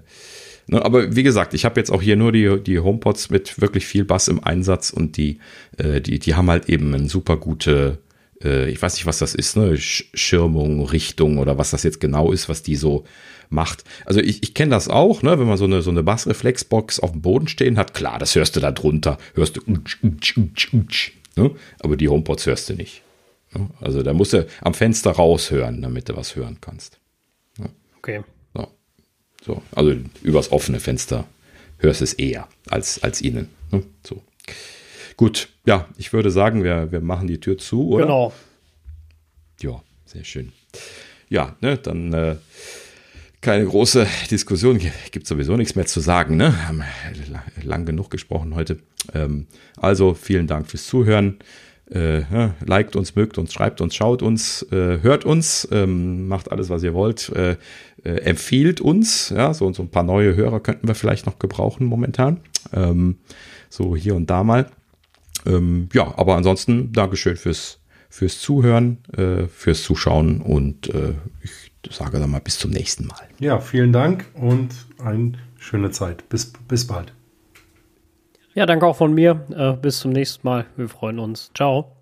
Ne, aber wie gesagt, ich habe jetzt auch hier nur die, die HomePods mit wirklich viel Bass im Einsatz und die, äh, die, die haben halt eben eine super gute, äh, ich weiß nicht, was das ist, ne? Schirmung, Richtung oder was das jetzt genau ist, was die so macht. Also ich, ich kenne das auch, ne? wenn man so eine, so eine Bassreflexbox auf dem Boden stehen hat, klar, das hörst du da drunter, hörst du, utsch, utsch, utsch, utsch, ne? aber die HomePods hörst du nicht. Ne? Also da musst du am Fenster raushören, damit du was hören kannst. Ne? Okay. So, also übers offene Fenster hörst es eher als, als innen. Ne? So. Gut, ja, ich würde sagen, wir, wir machen die Tür zu, oder? Genau. Ja, sehr schön. Ja, ne, dann äh, keine große Diskussion, gibt sowieso nichts mehr zu sagen, ne? Haben lang genug gesprochen heute. Ähm, also vielen Dank fürs Zuhören. Äh, liked uns, mögt uns, schreibt uns, schaut uns, äh, hört uns, ähm, macht alles, was ihr wollt. Äh, empfiehlt uns. Ja, so, so ein paar neue Hörer könnten wir vielleicht noch gebrauchen momentan. Ähm, so hier und da mal. Ja, aber ansonsten Dankeschön fürs, fürs Zuhören, fürs Zuschauen und ich sage dann mal bis zum nächsten Mal. Ja, vielen Dank und eine schöne Zeit. Bis, bis bald. Ja, danke auch von mir. Äh, bis zum nächsten Mal. Wir freuen uns. Ciao.